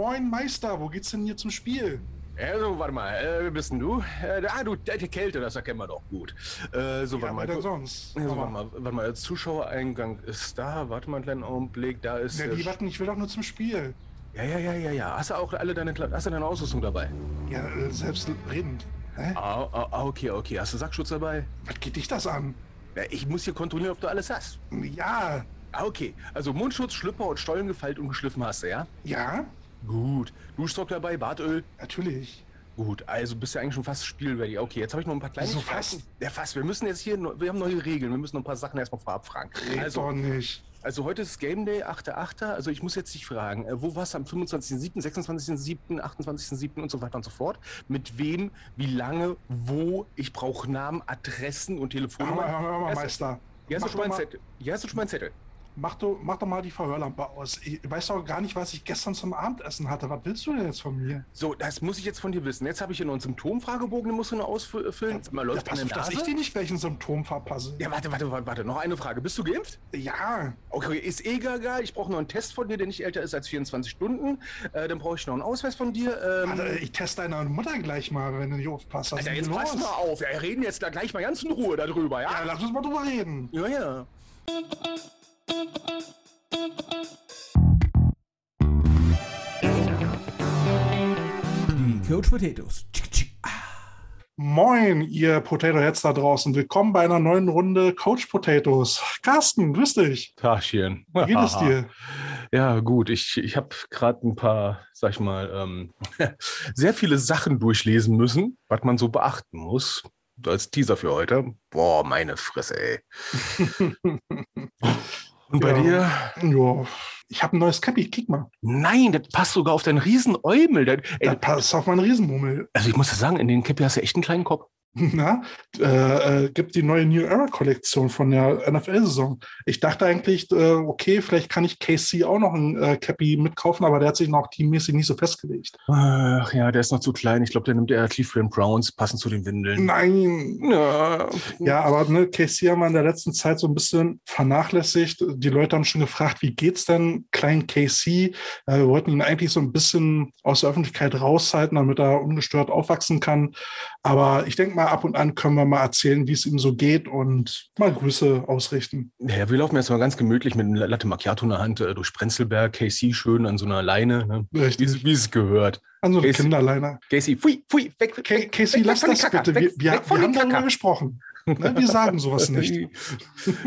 Moin Meister, wo geht's denn hier zum Spiel? Also, warte mal, äh, wer bist denn du? Äh, ah, du, die Kälte, das erkennen wir doch gut. Äh, so, Ja, warte mal. denn sonst? Aber- warte mal, warte mal, der Zuschauereingang ist da. Warte mal einen kleinen Augenblick, da ist. Na, der die warten, ich will doch nur zum Spiel. ja, ja, ja, ja, ja. Hast du auch alle deine, hast du deine Ausrüstung dabei? Ja, äh, selbstredend. Hä? Ah, ah, ah, okay, okay. Hast du Sackschutz dabei? Was geht dich das an? Ja, ich muss hier kontrollieren, ob du alles hast. Ja, Ah, okay. Also Mundschutz, Schlüpper und Stollen gefeilt und geschliffen hast du, ja? ja, Gut. Duschstock dabei, Bartöl. natürlich. Gut, also bist du eigentlich schon fast spielready. Okay, jetzt habe ich noch ein paar kleine So fast? Ja, fast. Wir müssen jetzt hier, wir haben neue Regeln. Wir müssen noch ein paar Sachen erstmal vorab fragen. Red Also, doch nicht. also heute ist Game Day, 8.8. Also ich muss jetzt dich fragen, äh, wo warst du am 25.07., 26.07., 28.07. und so weiter und so fort? Mit wem, wie lange, wo? Ich brauche Namen, Adressen und Hör mal, Telefonnummer. hör mal, Erst- Meister. Hier hast, du schon mal einen mal- Zettel. Hier hast du schon mal einen Zettel. Mach doch, mach doch mal die Verhörlampe aus. Ich weiß doch gar nicht, was ich gestern zum Abendessen hatte. Was willst du denn jetzt von mir? So, das muss ich jetzt von dir wissen. Jetzt habe ich hier noch einen Symptomfragebogen, den musst du noch ausfüllen. Mal Ja, läuft pass deine auf, dass ich dir nicht gleich ein Symptom verpasse. Ja, warte, warte, warte, warte. Noch eine Frage. Bist du geimpft? Ja, Okay, ist eh egal. Ich brauche noch einen Test von dir, der nicht älter ist als 24 Stunden. Äh, dann brauche ich noch einen Ausweis von dir. Ähm, Alter, ich teste deine Mutter gleich mal, wenn du nicht aufpasst. Alter, jetzt pass mal auf. Wir reden jetzt da gleich mal ganz in Ruhe darüber, Ja, ja? lass uns mal drüber reden. Ja, ja. Die Coach Potatoes. Moin, ihr Potato Heads da draußen. Willkommen bei einer neuen Runde Coach Potatoes. Carsten, grüß dich. Tagchen. Wie geht es dir? Ja, gut. Ich, ich habe gerade ein paar, sag ich mal, ähm, sehr viele Sachen durchlesen müssen, was man so beachten muss. Als Teaser für heute. Boah, meine Fresse, ey. Und bei Ja. dir? Ja, ich habe ein neues Cappy. Kick mal. Nein, das passt sogar auf deinen riesen Eumel. Das- ey, Das passt auf meinen Riesenmummel. Also ich muss dir sagen, in den Cappy hast du echt einen kleinen Kopf. Na, äh, äh, gibt die neue New Era Kollektion von der NFL-Saison. Ich dachte eigentlich, äh, okay, vielleicht kann ich KC auch noch ein äh, Cappy mitkaufen, aber der hat sich noch teammäßig nicht so festgelegt. Ach ja, der ist noch zu klein. Ich glaube, der nimmt eher Cleveland Browns, passend zu den Windeln. Nein. Ja, Ja, aber ne, KC haben wir in der letzten Zeit so ein bisschen vernachlässigt. Die Leute haben schon gefragt, wie geht's denn kleinen KC? Äh, wir wollten ihn eigentlich so ein bisschen aus der Öffentlichkeit raushalten, damit er ungestört aufwachsen kann. Aber ich denke mal, ab und an können wir mal erzählen, wie es ihm so geht und mal Grüße ausrichten. Ja, wir laufen jetzt mal ganz gemütlich mit einem Latte Macchiato in der Hand äh, durch Prenzlberg, KC schön an so einer Leine, ne? wie, Richtig. es- wie es gehört. An so eine Casey- Kinderleiner. Casey, pfui, pfui, weg, weg, Ca- weg, Casey, lass das den Kacker, bitte. weg, Wir, wir, wir haben darüber gesprochen. Ne, wir sagen sowas nicht.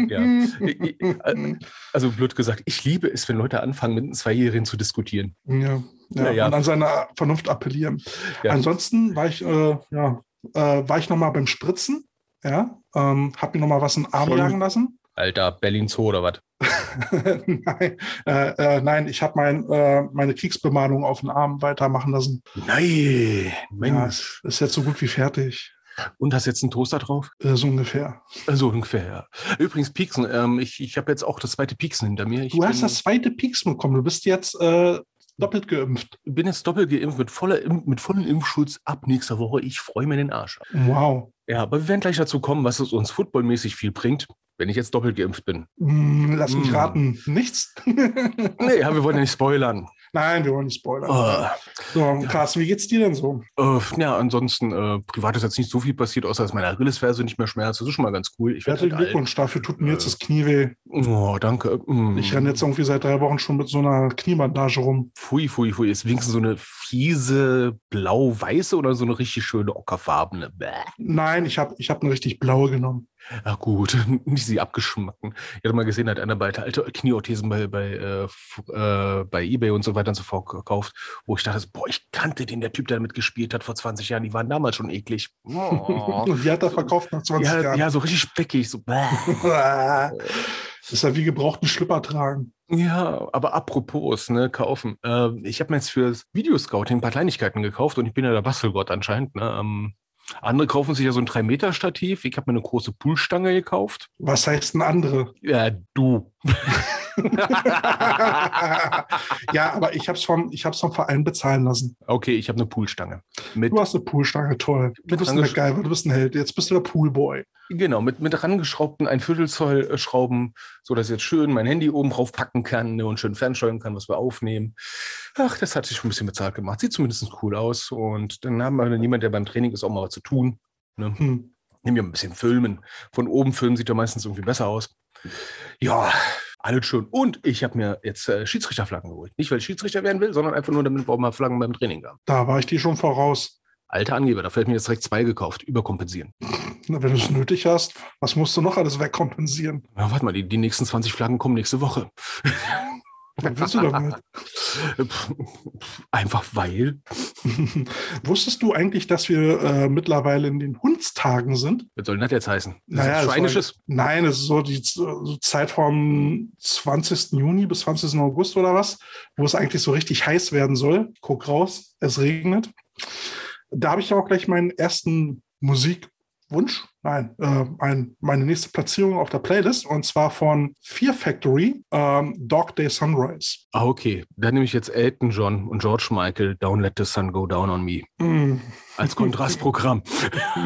ja. Äh, Also blöd gesagt, ich liebe es, wenn Leute anfangen, mit einem Zweijährigen zu diskutieren. Ja, ja, Ja, und an seine Vernunft appellieren. Ansonsten war ich, äh, ja, äh, war ich noch mal beim Spritzen. Ja, ähm, hab mir noch mal was in den Arm Schon- jagen lassen. Alter, Berlin Zoo oder was? nein, äh, äh, nein, ich habe mein, äh, meine Kriegsbemalung auf den Arm weitermachen lassen. Nein, Ja, Mensch. ist jetzt so gut wie fertig. Und hast jetzt einen Toaster drauf? Äh, so ungefähr. So ungefähr, ja. Übrigens, Pieksen, ähm, ich, ich habe jetzt auch das zweite Pieksen hinter mir. Ich Du hast das zweite Pieks bekommen. Du bist jetzt äh, doppelt geimpft. bin jetzt doppelt geimpft mit, voller, mit vollem Impfschutz ab nächster Woche. Ich freue mir den Arsch. Wow. Ja, aber wir werden gleich dazu kommen, was es uns footballmäßig viel bringt, wenn ich jetzt doppelt geimpft bin. Hm, lass mich Mm. raten. Nichts? Nee, ja, wir wollen ja nicht spoilern. Nein, wir wollen nicht spoilern. Oh, So, Carsten, wie geht's dir denn so? äh, ja, ansonsten, äh, privat ist jetzt nicht so viel passiert, außer dass meine Achillesferse nicht mehr schmerzt. Das ist schon mal ganz cool. Ich Herzlichen halt alt. Glückwunsch. Dafür tut mir jetzt Äh. das Knie weh. Oh, danke. Mm. Ich renne jetzt irgendwie seit drei Wochen schon mit so einer Kniebandage rum. Pfui, pfui, pfui. Ist wenigstens so eine fiese blau-weiße oder so eine richtig schöne ockerfarbene? Bäh. Nein, ich habe ich hab eine richtig blaue genommen. Ja gut, nicht sie abgeschmacken. Ich hatte mal gesehen, hat einer bei alte Knieorthesen bei, bei, äh, äh, bei Ebay und so weiter und so fort gekauft, wo ich dachte, boah, ich kannte den, der Typ, der damit gespielt hat vor 20 Jahren, die waren damals schon eklig. Oh. Und die hat er verkauft nach 20 ja, Jahren. ja, so richtig speckig. So. Das ist ja wie gebrauchten Schlüpper tragen. Ja, aber apropos, ne, kaufen. Äh, ich habe mir jetzt fürs Videoscouting ein paar Kleinigkeiten gekauft und ich bin ja der Bastelgott anscheinend. Ne? Ähm, andere kaufen sich ja so ein 3-Meter-Stativ. Ich habe mir eine große Poolstange gekauft. Was heißt denn andere? Ja, du. ja, aber ich habe es vom, ich vom Verein bezahlen lassen. Okay, ich habe eine Poolstange. Mit, Du hast eine Poolstange, toll. Du bist ein MacGyver, du bist ein Held. Jetzt bist du der Poolboy. genau, mit, mit rangeschraubten ein Viertelzoll Schrauben, sodass ich jetzt schön mein Handy oben drauf packen kann ne, und schön fernsteuern kann, was wir aufnehmen. Ach, das hat sich schon ein bisschen bezahlt gemacht. Sieht zumindest cool aus. Und dann haben wir dann jemand, der beim Training ist, auch mal was zu tun. Ne? Hm. Nehmen wir ein bisschen filmen. Von oben filmen sieht ja meistens irgendwie besser aus. Ja, alles schön. Und ich habe mir jetzt äh, Schiedsrichterflaggen geholt. Nicht, weil ich Schiedsrichter werden will, sondern einfach nur, damit wir auch mal Flaggen beim Training haben. Da war ich die schon voraus. Alter Angeber, dafür hätte ich mir jetzt direkt zwei gekauft. Überkompensieren. Na, wenn du es nötig hast, was musst du noch alles wegkompensieren? Ja, warte mal, die, die nächsten 20 Flaggen kommen nächste Woche. Was willst du damit? Einfach weil. Wusstest du eigentlich, dass wir äh, mittlerweile in den Hundstagen sind? Was soll denn das jetzt heißen? Das Naja, ist es Schweinisches. Nein, es ist so die so Zeit vom 20. Juni bis 20. August oder was, wo es eigentlich so richtig heiß werden soll. Guck raus, es regnet. Da habe ich auch gleich meinen ersten Musikwunsch, nein, äh, ein, meine nächste Platzierung auf der Playlist und zwar von Fear Factory, ähm, Dog Day Sunrise. Ah, okay. Dann nehme ich jetzt Elton John und George Michael, Don't Let the Sun Go Down on Me. Mm. als Kontrastprogramm.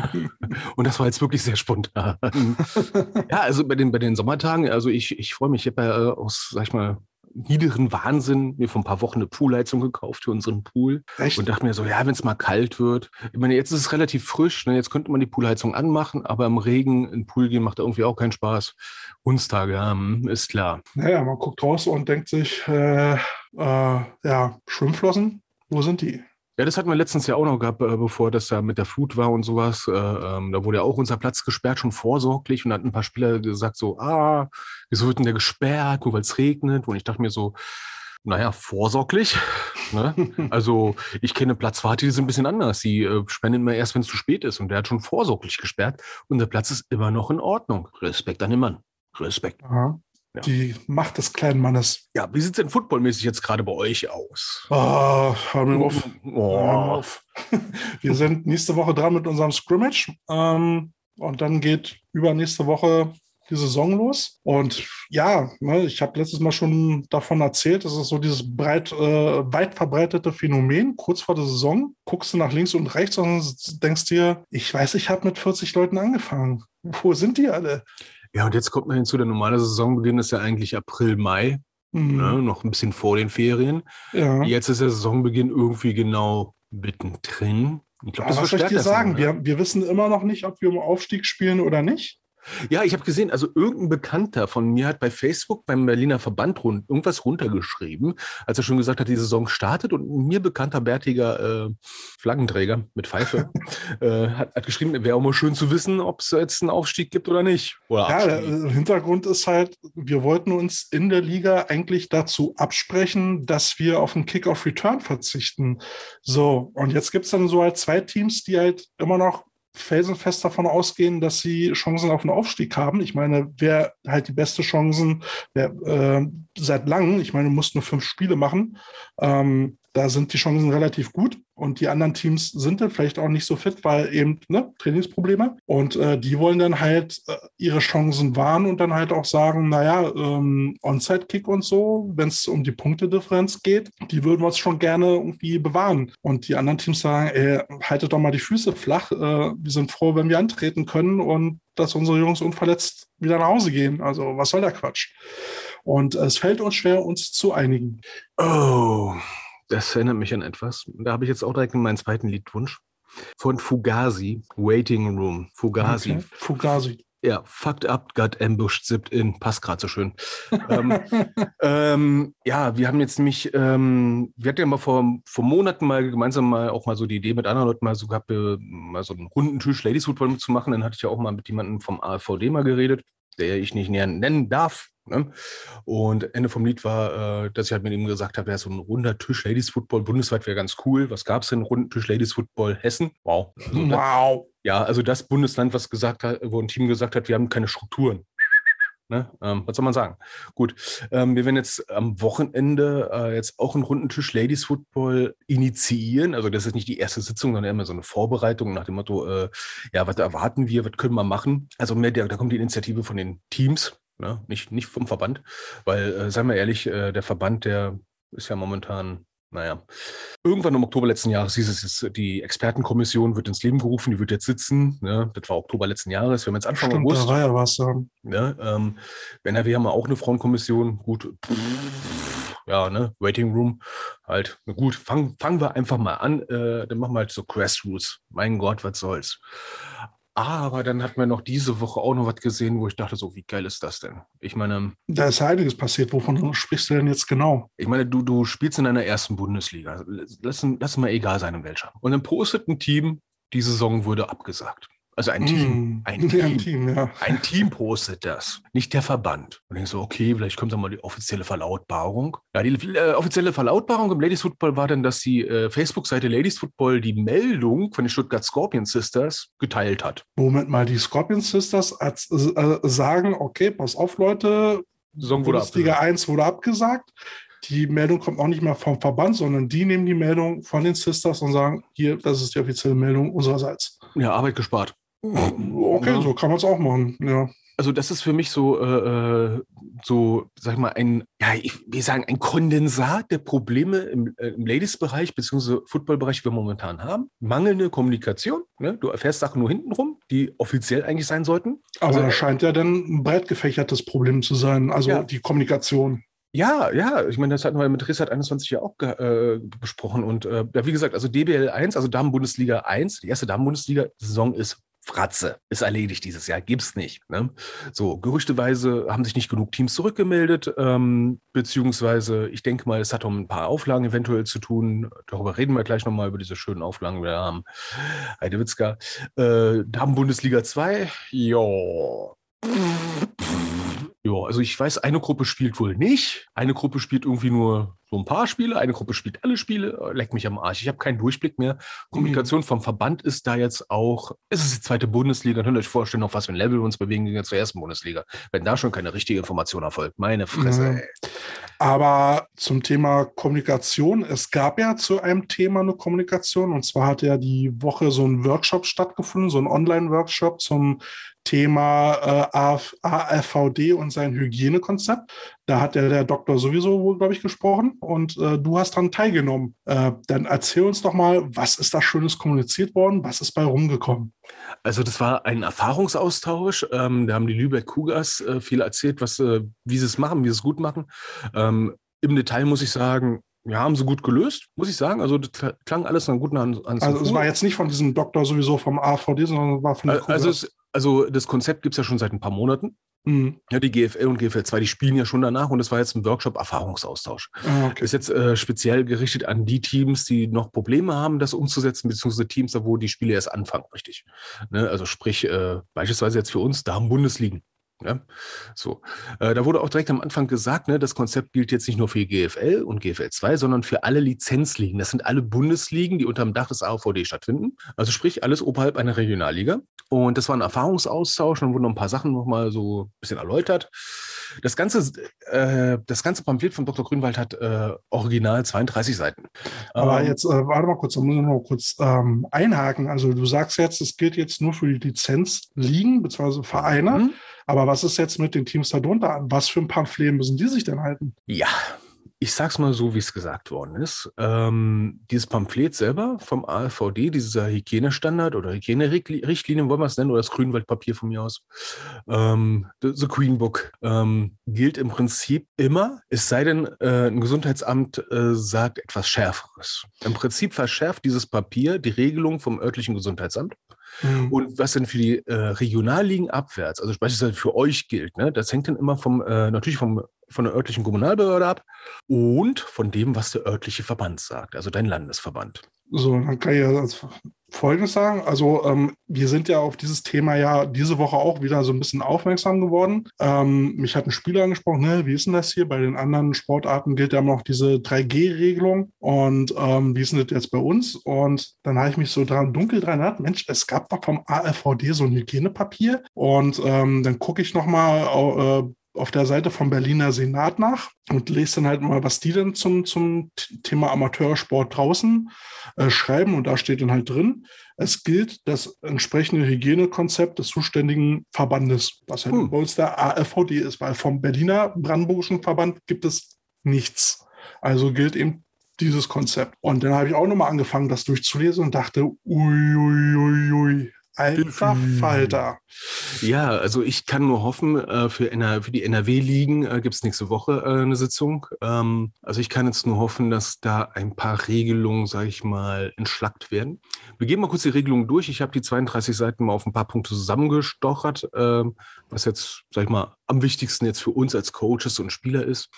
Und das war jetzt wirklich sehr spontan. ja, also bei den, bei den Sommertagen, also ich, ich freue mich, ich habe ja äh, aus, sag ich mal, niederen Wahnsinn mir vor ein paar Wochen eine Poolheizung gekauft für unseren Pool Echt? und dachte mir so, ja, wenn es mal kalt wird, ich meine, jetzt ist es relativ frisch, ne? jetzt könnte man die Poolheizung anmachen, aber im Regen in den Pool gehen macht irgendwie auch keinen Spaß. Hundstage, ja, hm, ist klar. Naja, man guckt raus und denkt sich, äh, äh, ja, Schwimmflossen, wo sind die? Ja, das hatten wir letztens ja auch noch gehabt, äh, bevor das da mit der Flut war und sowas. Äh, ähm, da wurde ja auch unser Platz gesperrt, schon vorsorglich. Und da hatten ein paar Spieler gesagt so, ah, wieso wird denn der gesperrt, nur weil es regnet? Und ich dachte mir so, naja, vorsorglich. Ne? Also ich kenne Platzwarte, die sind ein bisschen anders. Die äh, spenden immer erst, wenn es zu spät ist. Und der hat schon vorsorglich gesperrt. Und der Platz ist immer noch in Ordnung. Respekt an den Mann. Respekt. Aha. Ja. Die Macht des kleinen Mannes. Ja, wie sieht es denn footballmäßig jetzt gerade bei euch aus? Oh, hör mir auf. Hör mir Oh. auf. Wir sind nächste Woche dran mit unserem Scrimmage. Ähm, und dann geht übernächste Woche die Saison los. Und ja, ne, ich habe letztes Mal schon davon erzählt, das ist so dieses breit, äh, weit verbreitete Phänomen. Kurz vor der Saison guckst du nach links und rechts und denkst dir, ich weiß, ich habe mit 40 Leuten angefangen. Wo sind die alle? Ja, und jetzt kommt man hinzu, der normale Saisonbeginn ist ja eigentlich April, Mai, Hm, ne, noch ein bisschen vor den Ferien. ja. Jetzt ist der Saisonbeginn irgendwie genau mittendrin. Ich glaube, das was soll ich dir sagen? ne? Wir, wir wissen immer noch nicht, ob wir um Aufstieg spielen oder nicht. Ja, ich habe gesehen, also irgendein Bekannter von mir hat bei Facebook beim Berliner Verband rund, irgendwas runtergeschrieben, als er schon gesagt hat, die Saison startet und mir bekannter bärtiger äh, Flaggenträger mit Pfeife äh, hat, hat geschrieben, wäre auch mal schön zu wissen, ob es jetzt einen Aufstieg gibt oder nicht. Oder Ja, der äh, Hintergrund ist halt, wir wollten uns in der Liga eigentlich dazu absprechen, dass wir auf den Kick-Off-Return verzichten. So, und jetzt gibt es dann so halt zwei Teams, die halt immer noch felsenfest davon ausgehen, dass sie Chancen auf den Aufstieg haben. Ich meine, wer halt die beste Chancen wer, äh, seit langem, ich meine, du musst nur fünf Spiele machen, ähm, da sind die Chancen relativ gut und die anderen Teams sind dann vielleicht auch nicht so fit, weil eben ne, Trainingsprobleme und äh, die wollen dann halt äh, ihre Chancen wahren und dann halt auch sagen, naja, ähm, Onside-Kick und so, wenn es um die Punktedifferenz geht, die würden wir uns schon gerne irgendwie bewahren. Und die anderen Teams sagen, ey, haltet doch mal die Füße flach, äh, wir sind froh, wenn wir antreten können und dass unsere Jungs unverletzt wieder nach Hause gehen. Also was soll der Quatsch? Und äh, es fällt uns schwer, uns zu einigen. Oh, das erinnert mich an etwas. Da habe ich jetzt auch direkt meinen zweiten Liedwunsch. Von Fugazi, Waiting Room. Fugazi. Okay. Fugazi. Ja, fucked up, got ambushed, zipped in. Passt gerade so schön. ähm, ähm, ja, wir haben jetzt nämlich, ähm, wir hatten ja mal vor, vor Monaten mal gemeinsam mal auch mal so die Idee mit anderen Leuten mal so gehabt, äh, mal so einen runden Tisch Ladies Football mitzumachen. Dann hatte ich ja auch mal mit jemandem vom AVD mal geredet, der ich nicht näher nennen darf. Ne? Und Ende vom Lied war, äh, dass ich halt mit ihm gesagt habe, ja, so ein runder Tisch Ladies Football bundesweit wäre ganz cool. Was gab es denn? Runden Tisch Ladies Football Hessen? Wow. Also? Wow. Ja, also das Bundesland, was gesagt hat, wo ein Team gesagt hat, wir haben keine Strukturen. Ne? Ähm, was soll man sagen? Gut, ähm, wir werden jetzt am Wochenende äh, jetzt auch einen runden Tisch Ladies Football initiieren. Also das ist nicht die erste Sitzung, sondern immer so eine Vorbereitung nach dem Motto, äh, ja, was erwarten wir, was können wir machen? Also mehr, der, da kommt die Initiative von den Teams. Ne? nicht, nicht vom Verband, weil, äh, seien wir ehrlich, äh, der Verband, der ist ja momentan naja, irgendwann im Oktober letzten Jahres hieß es, jetzt, die Expertenkommission wird ins Leben gerufen, die wird jetzt sitzen. Ne? Das war Oktober letzten Jahres. Wir haben jetzt Anfang Stimmt, August. da war ja was. Ja. Ne? Ähm, NRW haben wir auch eine Frauenkommission. Gut, ja, ne? Waiting Room. Halt, na gut, fangen fangen wir einfach mal an. Äh, dann machen wir halt so Grassroots. Mein Gott, was soll's. Aber dann hatten wir noch diese Woche auch noch was gesehen, wo ich dachte, so, wie geil ist das denn? Ich meine, Da ist ja einiges passiert. Wovon sprichst du denn jetzt genau? ich meine, du, du spielst in einer ersten Bundesliga. Lass, lass mal egal sein, in welcher. Und dann postet ein Team, die Saison wurde abgesagt. Also ein Team. Hm, Ein Team. ein Team, ja. Ein Team postet das, nicht der Verband. Und ich so, okay, vielleicht kommt dann mal die offizielle Verlautbarung. Ja, die äh, offizielle Verlautbarung im Ladies Football war dann, dass die äh, Facebook-Seite Ladies Football die Meldung von den Stuttgart Scorpion Sisters geteilt hat. Moment mal, die Scorpion Sisters als, äh, sagen, okay, pass auf, Leute, Saison wurde Bundesliga abgesagt. 1 wurde abgesagt. Die Meldung kommt auch nicht mehr vom Verband, sondern die nehmen die Meldung von den Sisters und sagen, hier, das ist die offizielle Meldung unsererseits. Ja, Arbeit gespart. Okay, Ja. so kann man es auch machen. Ja. Also das ist für mich so, äh, äh, so, sag ich mal, ein, ja, ich will sagen, ein Kondensat der Probleme im, äh, im Ladies-Bereich bzw. Football-Bereich, die wir momentan haben. Mangelnde Kommunikation. Ne? Du erfährst Sachen nur hintenrum, die offiziell eigentlich sein sollten. Aber Also, das scheint ja dann ein breit gefächertes Problem zu sein, also Ja. die Kommunikation. Ja, ja, ich meine, das hatten wir mit Rissat 21 ja auch äh, besprochen. Und äh, ja, wie gesagt, also DBL 1, also Damen-Bundesliga 1, die erste Damen-Bundesliga-Saison ist Fratze. Ist erledigt dieses Jahr, gibt's nicht. Ne? So, gerüchteweise haben sich nicht genug Teams zurückgemeldet, ähm, beziehungsweise ich denke mal, es hat um ein paar Auflagen eventuell zu tun. Darüber reden wir gleich nochmal, über diese schönen Auflagen, die wir haben. Heidewitzka. Äh, Damen-Bundesliga 2, ja. Ja, also ich weiß, eine Gruppe spielt wohl nicht. Eine Gruppe spielt irgendwie nur so ein paar Spiele, eine Gruppe spielt alle Spiele. Äh, Leck mich am Arsch. Ich habe keinen Durchblick mehr. Kommunikation vom Verband ist da jetzt auch, es ist die zweite Bundesliga. Könnt ihr euch vorstellen, auf was für ein Level wir uns bewegen gegen zur ersten Bundesliga. Wenn da schon keine richtige Information erfolgt. Meine Fresse, ey. Aber zum Thema Kommunikation, es gab ja zu einem Thema eine Kommunikation und zwar hat ja die Woche so ein Workshop stattgefunden, so ein Online-Workshop zum Thema äh, AF, AFVD und sein Hygienekonzept. Da hat ja der Doktor sowieso wohl, glaube ich, gesprochen und äh, du hast daran teilgenommen. Äh, dann erzähl uns doch mal, was ist da Schönes kommuniziert worden? Was ist bei rumgekommen? Also das war ein Erfahrungsaustausch. Ähm, da haben die Lübeck Cougars äh, viel erzählt, was, äh, wie sie es machen, wie sie es gut machen. Ähm, Im Detail muss ich sagen, ja, haben sie gut gelöst, muss ich sagen. Also das kl- klang alles nach guten Hand. Hand Also es war jetzt nicht von diesem Doktor sowieso vom AVD, sondern war von der also, Kugas. es, also das Konzept gibt es ja schon seit ein paar Monaten. Mhm. Ja, die GFL und GFL 2, die spielen ja schon danach und das war jetzt ein Workshop Erfahrungsaustausch. Ah, okay. Ist jetzt äh, speziell gerichtet an die Teams, die noch Probleme haben, das umzusetzen, beziehungsweise Teams, da wo die Spiele erst anfangen, richtig. Ne? Also sprich, äh, beispielsweise jetzt für uns, da haben Bundesligen. Ja? So. Äh, da wurde auch direkt am Anfang gesagt, ne, das Konzept gilt jetzt nicht nur für die GFL und GFL 2, sondern für alle Lizenzligen. Das sind alle Bundesligen, die unter dem Dach des AVD stattfinden. Also sprich, alles oberhalb einer Regionalliga. Und das war ein Erfahrungsaustausch und wurden noch ein paar Sachen nochmal so ein bisschen erläutert. Das ganze, äh, das ganze Pamphlet von Dr. Grünwald hat äh, original 32 Seiten. Aber Ähm, jetzt, äh, warte mal kurz, da muss ich noch kurz ähm, einhaken. Also du sagst jetzt, es gilt jetzt nur für die Lizenzligen bzw. Vereine. Mhm. Aber was ist jetzt mit den Teams darunter? Was für ein Pamphlet müssen die sich denn halten? Ja, ich sag's mal so, wie es gesagt worden ist. Ähm, dieses Pamphlet selber vom AfVD, dieser Hygienestandard oder Hygienerichtlinien, wollen wir es nennen, oder das Grünwaldpapier von mir aus, ähm, the, the Green Book, ähm, gilt im Prinzip immer, es sei denn, äh, ein Gesundheitsamt äh, sagt etwas Schärferes. Im Prinzip verschärft dieses Papier die Regelung vom örtlichen Gesundheitsamt. Mhm. Und was denn für die äh, Regionalligen abwärts, also beispielsweise für euch gilt, ne, das hängt dann immer vom, äh, natürlich vom, von der örtlichen Kommunalbehörde ab und von dem, was der örtliche Verband sagt, also dein Landesverband. So, dann kann ich ja als Folgendes sagen. Also ähm, wir sind ja auf dieses Thema ja diese Woche auch wieder so ein bisschen aufmerksam geworden. Ähm, mich hat ein Spieler angesprochen, ne, wie ist denn das hier? Bei den anderen Sportarten gilt ja immer noch diese 3G-Regelung. Und ähm, wie ist denn das jetzt bei uns? Und dann habe ich mich so dran dunkel dran erinnert, Mensch, es gab doch vom AfVD so ein Hygienepapier. Und ähm, dann gucke ich nochmal äh, auf der Seite vom Berliner Senat nach und lese dann halt mal, was die denn zum, zum Thema Amateursport draußen äh, schreiben. Und da steht dann halt drin, es gilt das entsprechende Hygienekonzept des zuständigen Verbandes, was halt hm. bei uns der AFVD ist, weil vom Berliner Brandenburgischen Verband gibt es nichts. Also gilt eben dieses Konzept. Und dann habe ich auch nochmal angefangen, das durchzulesen und dachte, uiuiuiui, ui, ui, Alter Falter. Ja, also ich kann nur hoffen, äh, für, NR, für die NRW-Ligen äh, gibt es nächste Woche äh, eine Sitzung. Ähm, also ich kann jetzt nur hoffen, dass da ein paar Regelungen, sage ich mal, entschlackt werden. Wir gehen mal kurz die Regelungen durch. Ich habe die 32 Seiten mal auf ein paar Punkte zusammengestochert, ähm, was jetzt, sag ich mal, am wichtigsten jetzt für uns als Coaches und Spieler ist.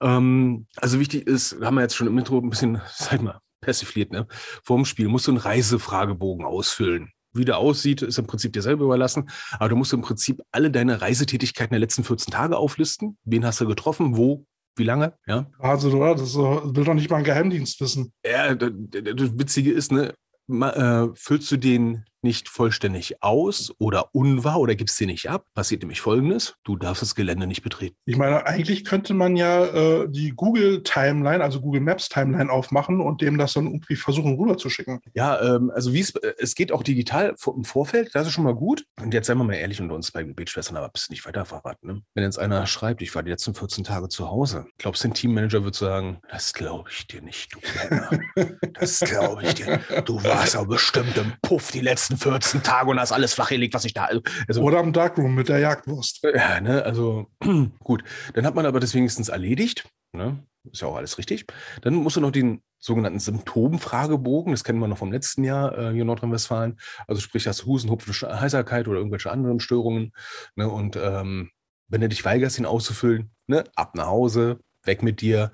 Ähm, also wichtig ist, haben wir jetzt schon im Intro ein bisschen, sag mal, persifliert, ne? Vorm Spiel musst du einen Reisefragebogen ausfüllen wie der aussieht, ist im Prinzip dir selber überlassen. Aber du musst im Prinzip alle deine Reisetätigkeiten der letzten 14 Tage auflisten. Wen hast du getroffen? Wo? Wie lange? Ja. Also, das will doch nicht mal ein Geheimdienst wissen. Ja, das, das Witzige ist, ne, äh, füllst du den nicht vollständig aus oder unwahr oder gibst sie nicht ab, passiert nämlich Folgendes. Du darfst das Gelände nicht betreten. Ich meine, eigentlich könnte man ja äh, die Google Timeline, also Google Maps Timeline aufmachen und dem das dann irgendwie versuchen rüberzuschicken. Ja, ähm, also wie es, äh, es geht auch digital im Vorfeld, das ist schon mal gut. Und jetzt seien wir mal ehrlich unter uns bei Gebetschwestern, aber bist nicht weiter verraten. Ne? Wenn jetzt einer schreibt, ich war die letzten 14 Tage zu Hause, glaubst du, ein Teammanager wird sagen, das glaube ich dir nicht, du Penner. Das glaube ich dir. Du warst aber bestimmt im Puff die letzten letzten 14 Tage und hast alles flachgelegt, was ich da. Also, Oder am Darkroom mit der Jagdwurst. Ja, ne, also gut. Dann hat man aber das wenigstens erledigt. Ne? Ist ja auch alles richtig. Dann musst du noch den sogenannten Symptomfragebogen, das kennen wir noch vom letzten Jahr äh, hier in Nordrhein-Westfalen. Also sprich, hast du Husten, Hupfen, Heiserkeit oder irgendwelche anderen Störungen. Ne? Und ähm, wenn du dich weigerst, ihn auszufüllen, ne? ab nach Hause, weg mit dir.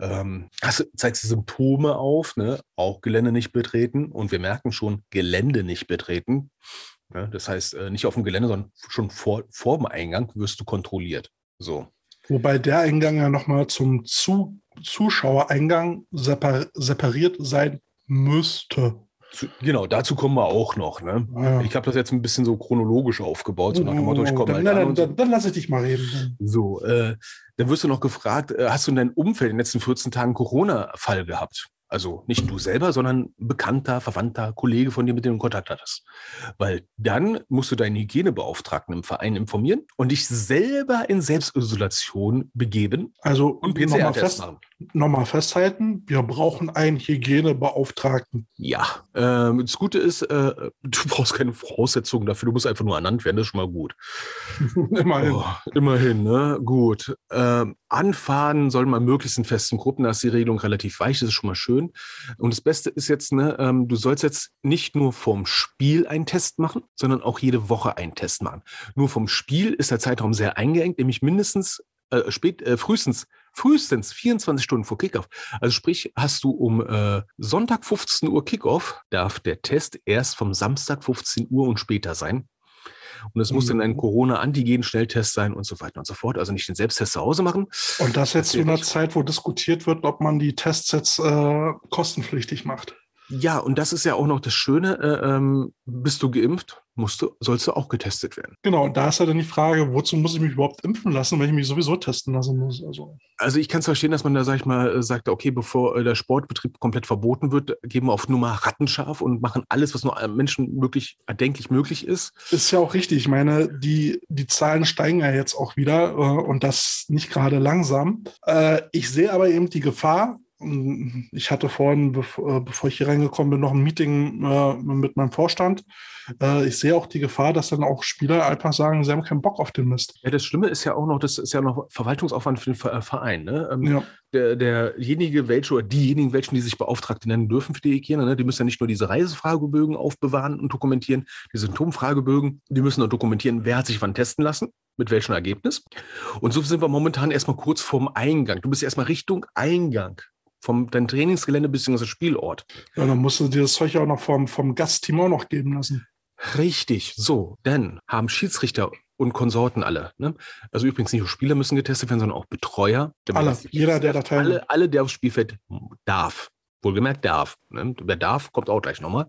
Ähm, hast, zeigst du Symptome auf, ne? auch Gelände nicht betreten. Und wir merken schon, Gelände nicht betreten. Ne? Das heißt, äh, nicht auf dem Gelände, sondern schon vor, vor dem Eingang wirst du kontrolliert. So. Wobei der Eingang ja nochmal zum Zu Zuschauereingang separ separiert sein müsste. Zu, genau, dazu kommen wir auch noch. Ne? Ah, ja. Ich habe das jetzt ein bisschen so chronologisch aufgebaut, so nach dem Motto, ich komme halt dann, dann, dann, lasse ich dich mal reden. So, äh, dann wirst du noch gefragt, äh, hast du in deinem Umfeld in den letzten 14 Tagen Corona-Fall gehabt? Also nicht du selber, sondern ein Bekannter, Verwandter, Kollege von dir, mit dem du Kontakt hattest. Weil dann musst du deinen Hygienebeauftragten im Verein informieren und dich selber in Selbstisolation begeben also, und PCR-Test machen. Nochmal festhalten, wir brauchen einen Hygienebeauftragten. Ja, äh, das Gute ist, äh, du brauchst keine Voraussetzungen dafür, du musst einfach nur ernannt werden, das ist schon mal gut. immerhin. Oh, immerhin, ne? Gut. Äh, anfahren soll man möglichst in festen Gruppen, da ist die Regelung relativ weich, das ist schon mal schön. Und das Beste ist jetzt, ne, ähm, du sollst jetzt nicht nur vom Spiel einen Test machen, sondern auch jede Woche einen Test machen. Nur vom Spiel ist der Zeitraum sehr eingeengt, nämlich mindestens äh, spät, äh, frühestens, frühestens 24 Stunden vor Kickoff. Also sprich, hast du um äh, Sonntag 15 Uhr Kickoff, darf der Test erst vom Samstag 15 Uhr und später sein. Und es muss dann ein mhm. Corona-Antigen-Schnelltest sein und so weiter und so fort. Also nicht den Selbsttest zu Hause machen. Und das jetzt zu einer Zeit, wo diskutiert wird, ob man die Tests jetzt äh, kostenpflichtig macht. Ja, und das ist ja auch noch das Schöne. Äh, ähm, bist du geimpft? musst du, sollst du auch getestet werden. Genau, und da ist ja dann die Frage, wozu muss ich mich überhaupt impfen lassen, wenn ich mich sowieso testen lassen muss? Also, also ich kann es verstehen, dass man da, sag ich mal, äh, sagt, okay, bevor äh, der Sportbetrieb komplett verboten wird, geben wir auf Nummer rattenscharf und machen alles, was nur Menschen möglich, erdenklich möglich ist. Ist ja auch richtig. Ich meine, die, die Zahlen steigen ja jetzt auch wieder äh, und das nicht gerade langsam. Äh, ich sehe aber eben die Gefahr, ich hatte vorhin, bevor, bevor ich hier reingekommen bin, noch ein Meeting äh, mit meinem Vorstand äh, ich sehe auch die Gefahr, dass dann auch Spieler einfach sagen, sie haben keinen Bock auf den Mist. Ja, das Schlimme ist ja auch noch, das ist ja noch Verwaltungsaufwand für den äh, Verein. Ne? Ähm, ja. der, derjenige, welche oder diejenigen, welchen, die sich Beauftragte nennen dürfen für die Hygiene, ne? die müssen ja nicht nur diese Reisefragebögen aufbewahren und dokumentieren, die Symptomfragebögen, die müssen auch dokumentieren, wer hat sich wann testen lassen, mit welchem Ergebnis. Und so sind wir momentan erstmal kurz vorm Eingang. Du bist erstmal Richtung Eingang vom dein Trainingsgelände bzw. Spielort. Ja, dann musst du dir das Zeug auch noch vom, vom Gastteam auch noch geben lassen. Richtig, so. Denn haben Schiedsrichter und Konsorten alle. Ne? Also übrigens nicht nur Spieler müssen getestet werden, sondern auch Betreuer. Alle, jeder, der da teilnimmt. Alle, alle, der aufs Spielfeld darf. Wohlgemerkt darf. Ne? Wer darf, kommt auch gleich nochmal.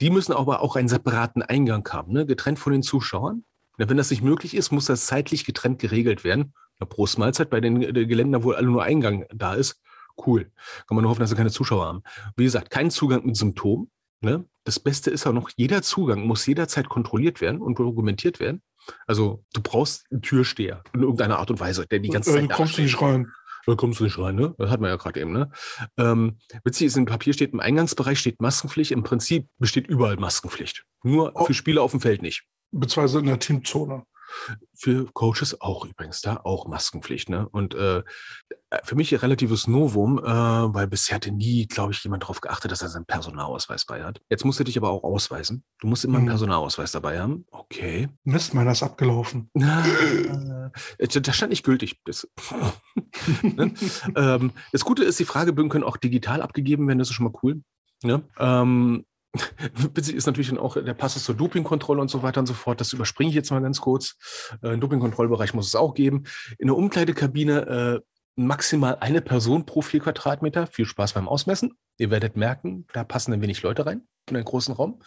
Die müssen aber auch einen separaten Eingang haben, ne? getrennt von den Zuschauern. Wenn das nicht möglich ist, muss das zeitlich getrennt geregelt werden. Eine Prostmahlzeit bei den äh, Geländen, wo alle nur Eingang da ist. Cool. Kann man nur hoffen, dass sie keine Zuschauer haben. Wie gesagt, kein Zugang mit Symptomen. Ne? Das Beste ist auch noch, jeder Zugang muss jederzeit kontrolliert werden und dokumentiert werden. Also du brauchst einen Türsteher in irgendeiner Art und Weise, der die ganze Äh, Zeit du kommst nicht rein. Da kommst du nicht rein, ne? Das hat man ja gerade eben, ne? Ähm, witzig ist, im Papier steht, im Eingangsbereich steht Maskenpflicht. Im Prinzip besteht überall Maskenpflicht. Nur Oh. für Spieler auf dem Feld nicht. Beziehungsweise in der Teamzone. Für Coaches auch übrigens, da auch Maskenpflicht, ne? Und äh, für mich ein relatives Novum, äh, weil bisher hatte nie, glaube ich, jemand darauf geachtet, dass er seinen Personalausweis bei hat. Jetzt musst du dich aber auch ausweisen. Du musst immer einen Mhm. Personalausweis dabei haben. Okay. Mist, meiner ist abgelaufen. Na, äh, da stand nicht gültig. Das, ne? ähm, das Gute ist, die Fragebögen können auch digital abgegeben werden, das ist schon mal cool. Ne? Ähm, witzig ist natürlich dann auch der Passus zur Dopingkontrolle und so weiter und so fort. Das überspringe ich jetzt mal ganz kurz. Äh, Dopingkontrollbereich muss es auch geben. In der Umkleidekabine äh, maximal eine Person pro vier Quadratmeter. Viel Spaß beim Ausmessen. Ihr werdet merken, da passen ein wenig Leute rein in einen großen Raum.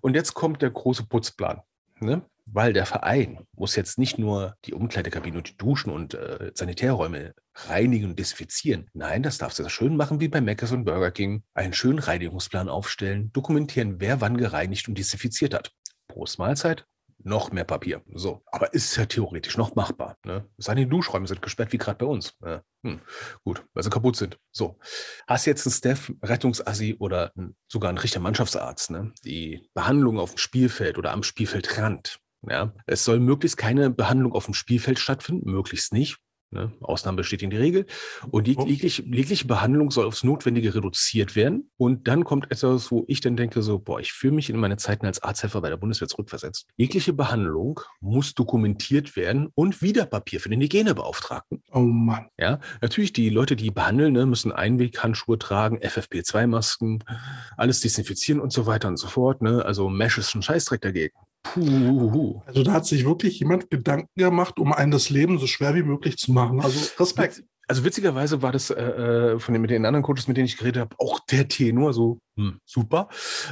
Und jetzt kommt der große Putzplan. Ne? Weil der Verein muss jetzt nicht nur die Umkleidekabine und die Duschen und äh, Sanitärräume reinigen und desinfizieren. Nein, das darfst du schön machen wie bei Mc's und Burger King. Einen schönen Reinigungsplan aufstellen, dokumentieren, wer wann gereinigt und desinfiziert hat. Prost Mahlzeit, noch mehr Papier. So, aber ist ja theoretisch noch machbar. Ne? Seine Duschräume sind gesperrt, wie gerade bei uns. Ja, hm, gut, weil sie kaputt sind. So, hast jetzt einen Staff, Rettungsassi oder sogar einen Richter Mannschaftsarzt, ne? die Behandlung auf dem Spielfeld oder am Spielfeldrand. Ja, es soll möglichst keine Behandlung auf dem Spielfeld stattfinden, möglichst nicht. Ne? Ausnahmen bestätigen die Regel. Und Oh. jegliche, jegliche Behandlung soll aufs Notwendige reduziert werden. Und dann kommt etwas, wo ich dann denke, so, boah, ich fühle mich in meine Zeiten als Arzthelfer bei der Bundeswehr zurückversetzt. Jegliche Behandlung muss dokumentiert werden und wieder Papier für den Hygienebeauftragten. Oh Mann. Ja, natürlich, die Leute, die behandeln, ne, müssen Einweghandschuhe tragen, FFP2-Masken, alles desinfizieren und so weiter und so fort. Ne? Also Mesh ist ein Scheißdreck dagegen. Puh. Also da hat sich wirklich jemand Gedanken gemacht, um einen das Leben so schwer wie möglich zu machen. Also Respekt. Also witzigerweise war das äh, äh, von den, mit den anderen Coaches, mit denen ich geredet habe, auch der Tenor so, hm, super.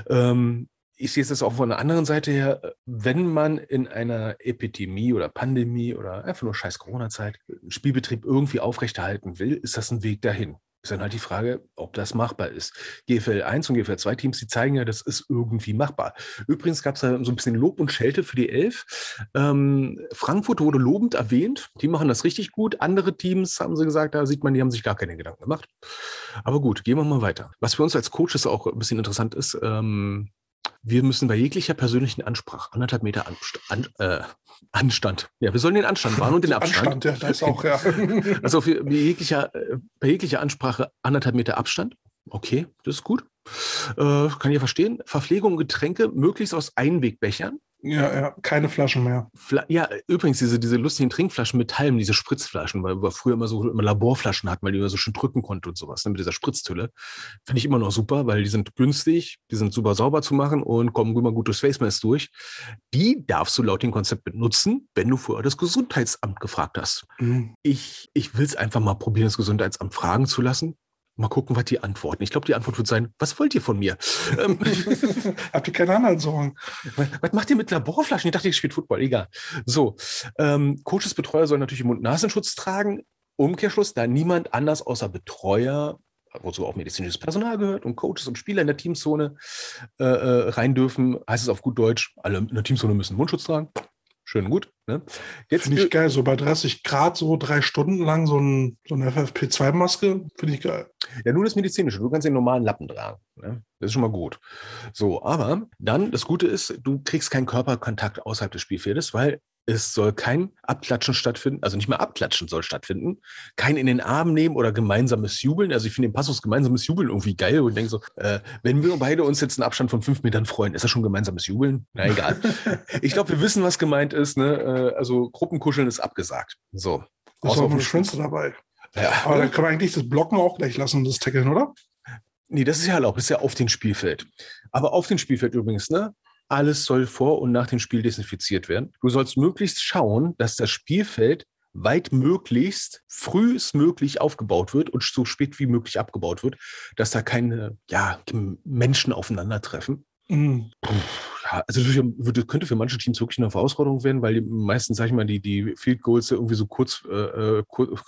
Ähm, ich sehe es jetzt auch von der anderen Seite her, wenn man in einer Epidemie oder Pandemie oder einfach nur scheiß Corona-Zeit einen Spielbetrieb irgendwie aufrechterhalten will, ist das ein Weg dahin. Ist dann halt die Frage, ob das machbar ist. GFL 1 und GFL 2 Teams, die zeigen ja, das ist irgendwie machbar. Übrigens gab es da so ein bisschen Lob und Schelte für die Elf. Ähm, Frankfurt wurde lobend erwähnt. Die machen das richtig gut. Andere Teams haben sie gesagt, da sieht man, die haben sich gar keine Gedanken gemacht. Aber gut, gehen wir mal weiter. Was für uns als Coaches auch ein bisschen interessant ist, ähm, wir müssen bei jeglicher persönlichen Ansprache anderthalb Meter Anst an, äh, Anstand. Ja, wir sollen den Anstand wahren und den Abstand. Anstand, ja, das auch, ja. Also für, bei, jeglicher, äh, bei jeglicher Ansprache anderthalb Meter Abstand. Okay, das ist gut. Äh, kann ich ja verstehen. Verpflegung und Getränke möglichst aus Einwegbechern. Ja, ja, keine Flaschen mehr. Fla ja, übrigens, diese, diese lustigen Trinkflaschen mit Halmen, diese Spritzflaschen, weil wir früher immer so immer Laborflaschen hatten, weil die man so schön drücken konnte und sowas, ne, mit dieser Spritztülle. Finde ich immer noch super, weil die sind günstig, die sind super sauber zu machen und kommen immer gut durchs Face Mask durch. Die darfst du laut dem Konzept benutzen, wenn du vorher das Gesundheitsamt gefragt hast. Mhm. Ich, ich will es einfach mal probieren, das Gesundheitsamt fragen zu lassen. Mal gucken, was die antworten. Ich glaube, die Antwort wird sein, was wollt ihr von mir? Ähm, Habt ihr keine anderen Sorgen? was, was macht ihr mit Laborflaschen? Ich dachte, ihr spielt Football. Egal. So, ähm, Coaches, Betreuer sollen natürlich Mund-Nasenschutz tragen. Umkehrschluss, da niemand anders außer Betreuer, wozu auch medizinisches Personal gehört und Coaches und Spieler in der Teamzone äh, äh, rein dürfen, heißt es auf gut Deutsch, alle in der Teamzone müssen Mundschutz tragen. Schön gut. Ne? Jetzt Finde ich geil. So bei 30 Grad, so drei Stunden lang so, ein, so eine FFP2-Maske, finde ich geil. Ja, nur das Medizinische. Du kannst den normalen Lappen tragen. Ne? Das ist schon mal gut. So, aber dann, das Gute ist, du kriegst keinen Körperkontakt außerhalb des Spielfeldes, weil es soll kein Abklatschen stattfinden, also nicht mehr Abklatschen soll stattfinden, kein in den Arm nehmen oder gemeinsames Jubeln. Also ich finde den Passus gemeinsames Jubeln irgendwie geil und denke so, äh, wenn wir beide uns jetzt einen Abstand von fünf Metern freuen, ist das schon gemeinsames Jubeln? Na egal. ich glaube, wir wissen, was gemeint ist. Ne? Äh, also Gruppenkuscheln ist abgesagt. So. Da ist Außer auch dem Schwänze dabei. Ja. Aber dann kann man eigentlich das Blocken auch gleich lassen und das Tackeln, oder? Nee, das ist ja erlaubt, das ist ja auf dem Spielfeld. Aber auf dem Spielfeld übrigens, ne? Alles soll vor und nach dem Spiel desinfiziert werden. Du sollst möglichst schauen, dass das Spielfeld weit möglichst frühestmöglich aufgebaut wird und so spät wie möglich abgebaut wird, dass da keine ja, Menschen aufeinandertreffen. Mhm. Ja, also das würde- könnte für manche Teams wirklich eine Herausforderung werden, weil die meisten, sag ich mal, die, die Field Goals irgendwie so kurz, äh, äh, kur-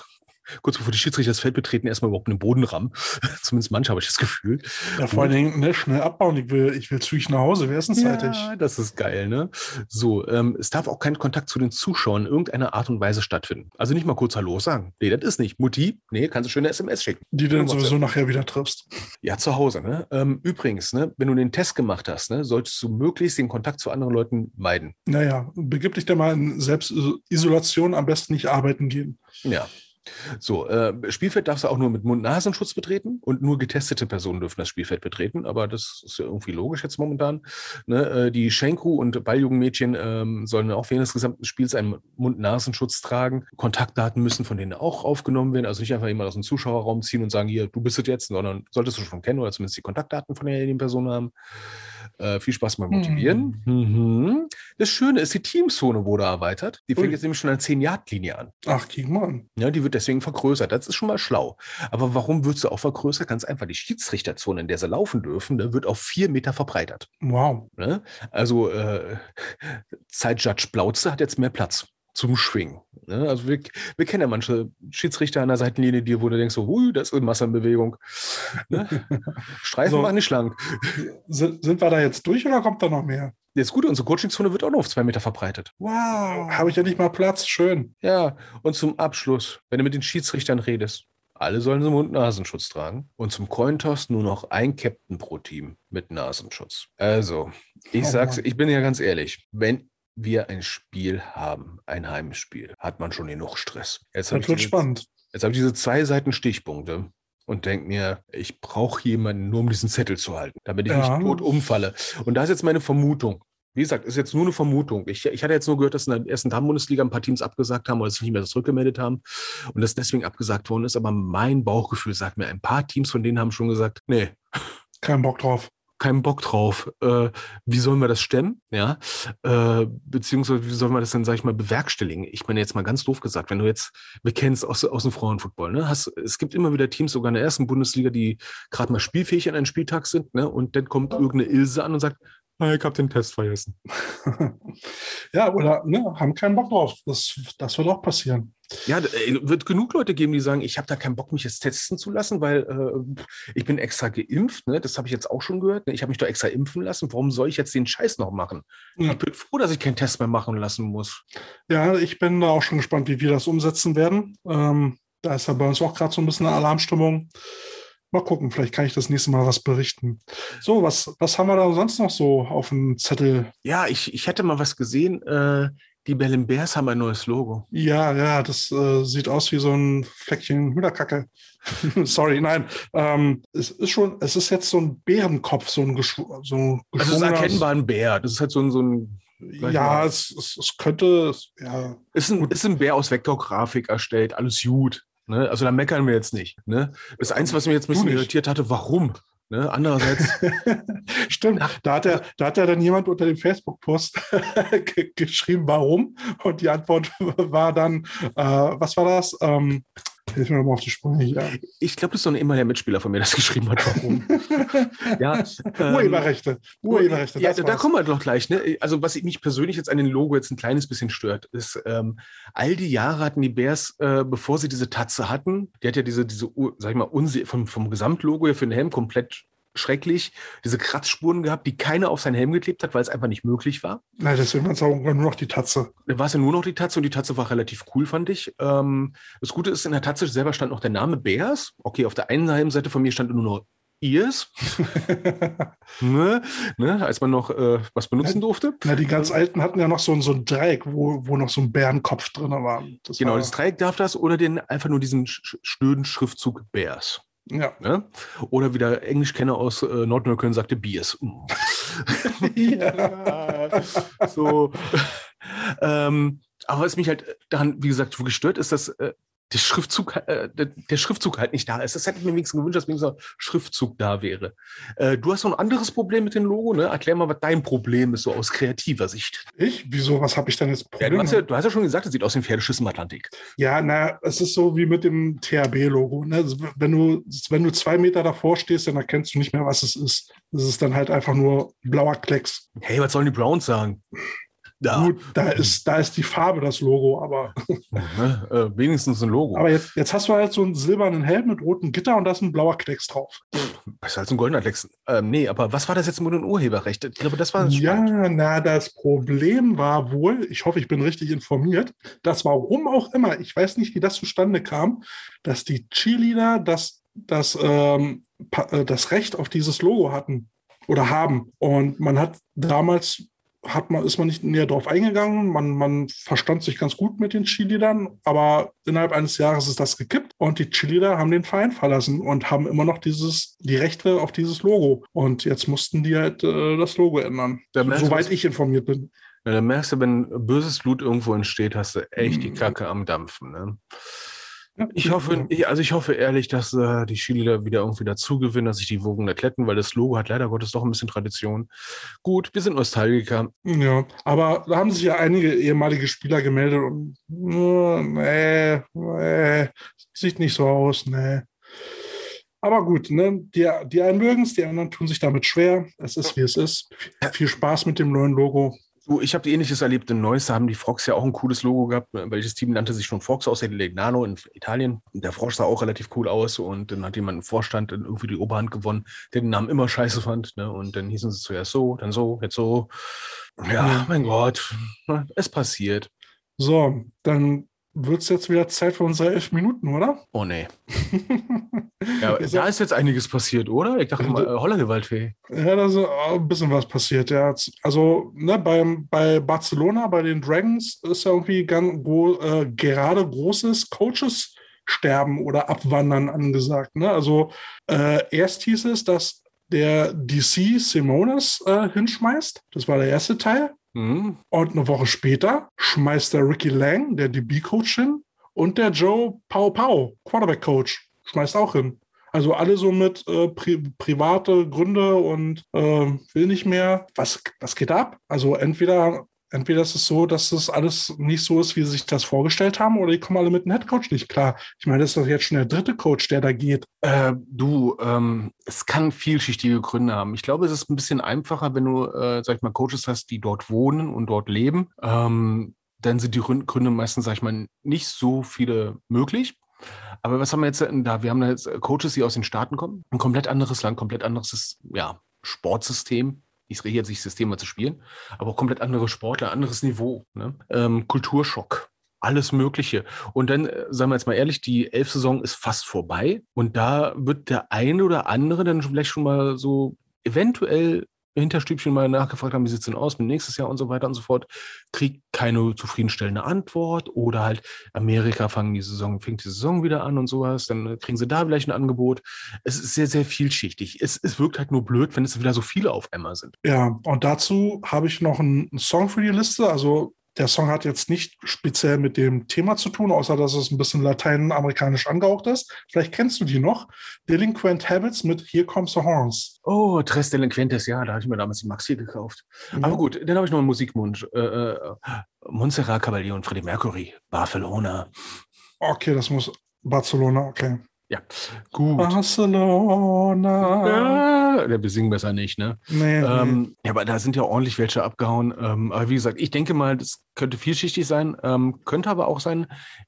kurz bevor die Schiedsrichter das Feld betreten, erstmal überhaupt einen Boden rammen. Zumindest manche habe ich das Gefühl. Ja, vor allen Dingen ne, schnell abbauen. Ich will, ich will zügig nach Hause. Wer ist denn zeitig? Ja, das ist geil, ne? So, ähm, es darf auch kein Kontakt zu den Zuschauern in irgendeiner Art und Weise stattfinden. Also nicht mal kurz Hallo sagen. Nee, das ist nicht. Mutti, nee, kannst du schön eine SMS schicken. Die du dann sowieso nachher wieder triffst. Ja, zu Hause, ne? Ähm, übrigens, ne, wenn du den Test gemacht hast, ne, solltest du möglichst den Kontakt zu anderen Leuten meiden. Naja, begib dich da mal in Selbstisolation, am besten nicht arbeiten gehen. Ja. So, äh, Spielfeld darfst du auch nur mit Mund-Nasenschutz betreten und nur getestete Personen dürfen das Spielfeld betreten, aber das ist ja irgendwie logisch jetzt momentan. Ne? Äh, die Schenku und Balljungenmädchen ähm, sollen auch während des gesamten Spiels einen Mund-Nasenschutz tragen. Kontaktdaten müssen von denen auch aufgenommen werden, also nicht einfach jemand aus dem Zuschauerraum ziehen und sagen, hier, du bist es jetzt, sondern solltest du schon kennen oder zumindest die Kontaktdaten von derjenigen Person haben. Äh, viel Spaß beim Motivieren. Mhm. Das Schöne ist, die Teamzone wurde erweitert. Die fängt Ui. jetzt nämlich schon an 10-Yard-Linie an. Ach, guck mal an. Ja, die wird deswegen vergrößert. Das ist schon mal schlau. Aber warum wird sie auch vergrößert? Ganz einfach, die Schiedsrichterzone, in der sie laufen dürfen, ne, wird auf vier Meter verbreitert. Wow. Ne? Also äh, Zeitjudge Blautze hat jetzt mehr Platz zum Schwingen. Ne? Also wir, wir kennen ja manche Schiedsrichter an der Seitenlinie, die, wo du denkst, so, hui, das ist Masse in Bewegung. Ne? Streifen So. machen nicht schlank. Sind, wir da jetzt durch oder kommt da noch mehr? Jetzt gut, unsere Coachingzone wird auch noch auf zwei Meter verbreitet. Wow. Habe ich ja nicht mal Platz. Schön. Ja, und zum Abschluss, wenn du mit den Schiedsrichtern redest, alle sollen so Mund-Nasenschutz tragen. Und zum Cointoss nur noch ein Captain pro Team mit Nasenschutz. Also, ich Oh sag's, ich bin ja ganz ehrlich, wenn wir ein Spiel haben, ein Heimspiel, hat man schon genug Stress. Jetzt habe Das ich, wird diese- spannend. jetzt hab ich diese zwei Seiten Stichpunkte und denke mir, ich brauche jemanden nur, um diesen Zettel zu halten, damit ich Ja. nicht tot umfalle. Und da ist jetzt meine Vermutung. Wie gesagt, ist jetzt nur eine Vermutung. Ich, ich hatte jetzt nur gehört, dass in der ersten Damen-Bundesliga ein paar Teams abgesagt haben oder sich nicht mehr zurückgemeldet haben und das deswegen abgesagt worden ist. Aber mein Bauchgefühl sagt mir, ein paar Teams von denen haben schon gesagt, nee, Kein Bock drauf. Keinen Bock drauf. Äh, wie sollen wir das stemmen? Ja, äh, beziehungsweise wie sollen wir das dann, sag ich mal, bewerkstelligen? Ich meine jetzt mal ganz doof gesagt, wenn du jetzt, es aus, aus dem Frauenfootball, ne? Hast, es gibt immer wieder Teams, sogar in der ersten Bundesliga, die gerade mal spielfähig an einem Spieltag sind, ne? Und dann kommt irgendeine Ilse an und sagt, ah, ich habe den Test vergessen. ja, oder ne, haben keinen Bock drauf. Das, das wird auch passieren. Ja, ey, wird genug Leute geben, die sagen, ich habe da keinen Bock, mich jetzt testen zu lassen, weil äh, ich bin extra geimpft. Ne? Das habe ich jetzt auch schon gehört. Ne? Ich habe mich doch extra impfen lassen. Warum soll ich jetzt den Scheiß noch machen? Ja. Ich bin froh, dass ich keinen Test mehr machen lassen muss. Ja, ich bin da auch schon gespannt, wie wir das umsetzen werden. Ähm, da ist ja bei uns auch gerade so ein bisschen eine Alarmstimmung. Mal gucken, vielleicht kann ich das nächste Mal was berichten. So, was, was haben wir da sonst noch so auf dem Zettel? Ja, ich, ich hätte mal was gesehen. Äh, die Berlin Bears haben ein neues Logo. Ja, ja, das äh, sieht aus wie so ein Fleckchen Hühnerkacke. Sorry, nein. Ähm, es ist schon, es ist jetzt so ein Bärenkopf, so ein, geschw so Das ist erkennbar ein Bär. Das ist halt so ein, so ein Ja, es, es, es könnte, es- ja, ist ein, ist ein Bär aus Vektorgrafik erstellt. Alles gut. Ne? Also da meckern wir jetzt nicht. Ne? Das Einzige, was mich jetzt ein bisschen irritiert hatte, warum? Ne? Andererseits, Stimmt, da hat, er, da hat er dann jemand unter dem Facebook-Post ge- geschrieben, warum. Und die Antwort war dann, äh, was war das? Ähm, hilf mir mal auf die Sprünge hier. ich glaube, das ist doch ein ehemaliger Mitspieler von mir, das geschrieben hat, warum. ja, ähm, Urheberrechte. Urheberrechte. Ja, da, kommen wir doch gleich. Ne? Also, was mich persönlich jetzt an dem Logo jetzt ein kleines bisschen stört, ist, ähm, all die Jahre hatten die Bears, äh, bevor sie diese Tatze hatten, die hat ja diese, diese sag ich mal, vom, vom Gesamtlogo her für den Helm komplett schrecklich, diese Kratzspuren gehabt, die keiner auf seinen Helm geklebt hat, weil es einfach nicht möglich war. Nein, deswegen war es auch nur noch die Tatze. Da war es ja nur noch die Tatze und die Tatze war relativ cool, fand ich. Ähm, das Gute ist, in der Tatze selber stand noch der Name Bears. Okay, auf der einen Heimseite von mir stand nur noch Ears, ne? Ne? als man noch äh, was benutzen durfte. Na, die ganz Alten hatten ja noch so, ein- so ein Dreieck, wo, wo noch so ein Bärenkopf drin war. Das Genau, war, das Dreieck darf das oder den einfach nur diesen sch- schnöden Schriftzug Bears. Ja. Ne? Oder wie der Englischkenner aus äh, Nordneukölln sagte, Beers. Mm. ja. so. ähm, aber was mich halt daran, wie gesagt, wirklich stört, ist, dass äh, der Schriftzug, äh, der, der, Schriftzug halt nicht da ist. Das hätte ich mir wenigstens gewünscht, dass wenigstens ein Schriftzug da wäre. Äh, du hast so ein anderes Problem mit dem Logo, ne? Erklär mal, was dein Problem ist, so aus kreativer Sicht. Ich? Wieso? Was habe ich denn jetzt Problem? Ja, du, hast ja, du hast ja schon gesagt, es sieht aus wie ein Pferdeschiss im Atlantik. Ja, na, es ist so wie mit dem THB-Logo. Ne? Also, wenn, du, wenn du zwei Meter davor stehst, dann erkennst du nicht mehr, was es ist. Es ist dann halt einfach nur blauer Klecks. Hey, was sollen die Browns sagen? Da. Gut, da ist, da ist die Farbe das Logo, aber. Ne, äh, wenigstens ein Logo. Aber jetzt, jetzt hast du halt so einen silbernen Helm mit rotem Gitter und da ist ein blauer Klecks drauf. Besser als ein goldener Klecks. Ähm, nee, aber was war das jetzt mit dem Urheberrecht? Ich glaube, das war das Ja, na, das Problem war wohl, ich hoffe, ich bin richtig informiert, dass warum auch immer, ich weiß nicht, wie das zustande kam, dass die Cheerleader das, das, ähm, äh, das Recht auf dieses Logo hatten oder haben. Und man hat damals hat man, ist man nicht näher drauf eingegangen. Man, man verstand sich ganz gut mit den Cheerleadern, aber innerhalb eines Jahres ist das gekippt und die Cheerleader haben den Verein verlassen und haben immer noch dieses, die Rechte auf dieses Logo. Und jetzt mussten die halt äh, das Logo ändern, soweit ich informiert bin. Ja, dann merkst du, wenn böses Blut irgendwo entsteht, hast du echt die mhm. Kacke am Dampfen. Ne? Ich hoffe, also ich hoffe ehrlich, dass äh, die Chile wieder irgendwie dazu gewinnen, dass sich die Wogen erkletten, weil das Logo hat leider Gottes doch ein bisschen Tradition. Gut, wir sind Nostalgiker. Ja, aber da haben sich ja einige ehemalige Spieler gemeldet und nee, nee, sieht nicht so aus, nee. Aber gut, ne? die, die einen mögen es, die anderen tun sich damit schwer. Es ist, wie es ist. Viel Spaß mit dem neuen Logo. Du, ich habe ähnliches erlebt. In Neuss haben die Frogs ja auch ein cooles Logo gehabt. Welches Team nannte sich schon Frogs aus der Legnano in Italien? Der Frosch sah auch relativ cool aus und dann hat jemand im Vorstand irgendwie die Oberhand gewonnen, der den Namen immer scheiße fand. Ne? Und dann hießen sie zuerst so, dann so, jetzt so. Ja, mein Gott, es passiert. So, dann wird es jetzt wieder Zeit für unsere elf Minuten, oder? Oh nee. ja, da ist jetzt einiges passiert, oder? Ich dachte mal, äh, Hollergewaltfee. Ja, da ist ein bisschen was passiert. Ja. Also ne, beim, bei Barcelona, bei den Dragons, ist ja irgendwie ganz, wo, äh, gerade großes Coaches sterben oder abwandern angesagt. Ne? Also äh, erst hieß es, dass der DC Simonis äh, hinschmeißt. Das war der erste Teil. Mhm. Und eine Woche später schmeißt der Ricky Lang, der DB-Coach, hin und der Joe Pau Pau, Quarterback-Coach, schmeißt auch hin. Also alle so mit äh, pri private Gründe und äh, will nicht mehr. Was, was geht ab? Also entweder entweder ist es so, dass das alles nicht so ist, wie sie sich das vorgestellt haben, oder die kommen alle mit dem Headcoach nicht klar. Ich meine, das ist doch jetzt schon der dritte Coach, der da geht. Äh, du, ähm, es kann vielschichtige Gründe haben. Ich glaube, es ist ein bisschen einfacher, wenn du, äh, sag ich mal, Coaches hast, die dort wohnen und dort leben. Ähm, dann sind die Gründe meistens, sag ich mal, nicht so viele möglich. Aber was haben wir jetzt da? Wir haben jetzt Coaches, die aus den Staaten kommen. Ein komplett anderes Land, komplett anderes ja, Sportsystem ich rede jetzt nicht System mal zu spielen, aber auch komplett andere Sportler, anderes Niveau. Ne? Ähm, Kulturschock, alles Mögliche. Und dann, äh, sagen wir jetzt mal ehrlich, die Elf-Saison ist fast vorbei und da wird der eine oder andere dann vielleicht schon mal so eventuell Hinterstübchen mal nachgefragt haben, wie sieht es denn aus mit nächstes Jahr und so weiter und so fort, kriegt keine zufriedenstellende Antwort oder halt Amerika fangen die Saison, fängt die Saison wieder an und sowas, dann kriegen sie da vielleicht ein Angebot. Es ist sehr, sehr vielschichtig. Es, es wirkt halt nur blöd, wenn es wieder so viele auf einmal sind. Ja, und dazu habe ich noch einen Song für die Liste. Also der Song hat jetzt nicht speziell mit dem Thema zu tun, außer dass es ein bisschen lateinamerikanisch angehaucht ist. Vielleicht kennst du die noch. Delinquent Habits mit Here Comes the Horns. Oh, Tres Delinquentes, ja, da habe ich mir damals die Maxi gekauft. Ja. Aber gut, dann habe ich noch einen Musikwunsch. Äh, äh, Montserrat Caballé und Freddie Mercury, Barcelona. Okay, das muss Barcelona, okay. Ja, gut. Barcelona. Ja, der besingen besser nicht, ne? Nee, ähm, nee. Ja, aber da sind ja ordentlich welche abgehauen. Ähm, aber wie gesagt, ich denke mal, das könnte vielschichtig sein. Ähm, könnte aber auch sein,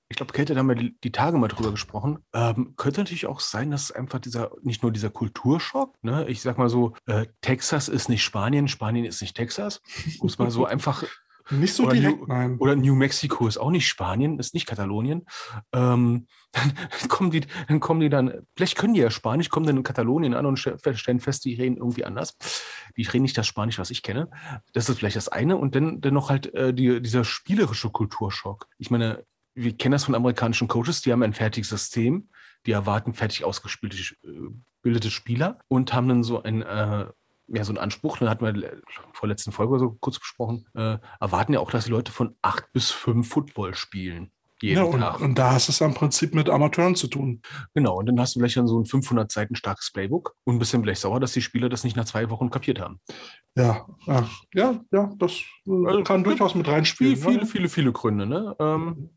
ich glaube, Kälte, da haben wir die, die, Tage mal drüber gesprochen. Ähm, könnte natürlich auch sein, dass einfach dieser, nicht nur dieser Kulturschock, ne? Ich sag mal so, äh, Texas ist nicht Spanien, Spanien ist nicht Texas. Muss man so einfach nicht so oder direkt, New, nein. Oder New Mexico ist auch nicht Spanien, ist nicht Katalonien. Ähm, dann, kommen die, dann kommen die dann, vielleicht können die ja Spanisch, kommen dann in Katalonien an und stellen fest, die reden irgendwie anders. Die reden nicht das Spanisch, was ich kenne. Das ist vielleicht das eine. Und dann, dann noch halt äh, die, dieser spielerische Kulturschock. Ich meine, wir kennen das von amerikanischen Coaches, die haben ein fertiges System, die erwarten fertig ausgespielte äh, Spieler und haben dann so ein äh, ja, so einen Anspruch, dann hatten wir vor letzten Folge so kurz besprochen, äh, erwarten ja auch, dass die Leute von acht bis fünf Football spielen. Jeden Ja, und, Tag. und da hast du es im Prinzip mit Amateuren zu tun. Genau, und dann hast du vielleicht dann so ein 500 Seiten starkes Playbook und bist dann vielleicht sauer, dass die Spieler das nicht nach zwei Wochen kapiert haben. Ja, ja, ja, das äh, Also, kann durchaus mit reinspielen. Viele, viele, ne? viele, viele Gründe. Ne? Ähm,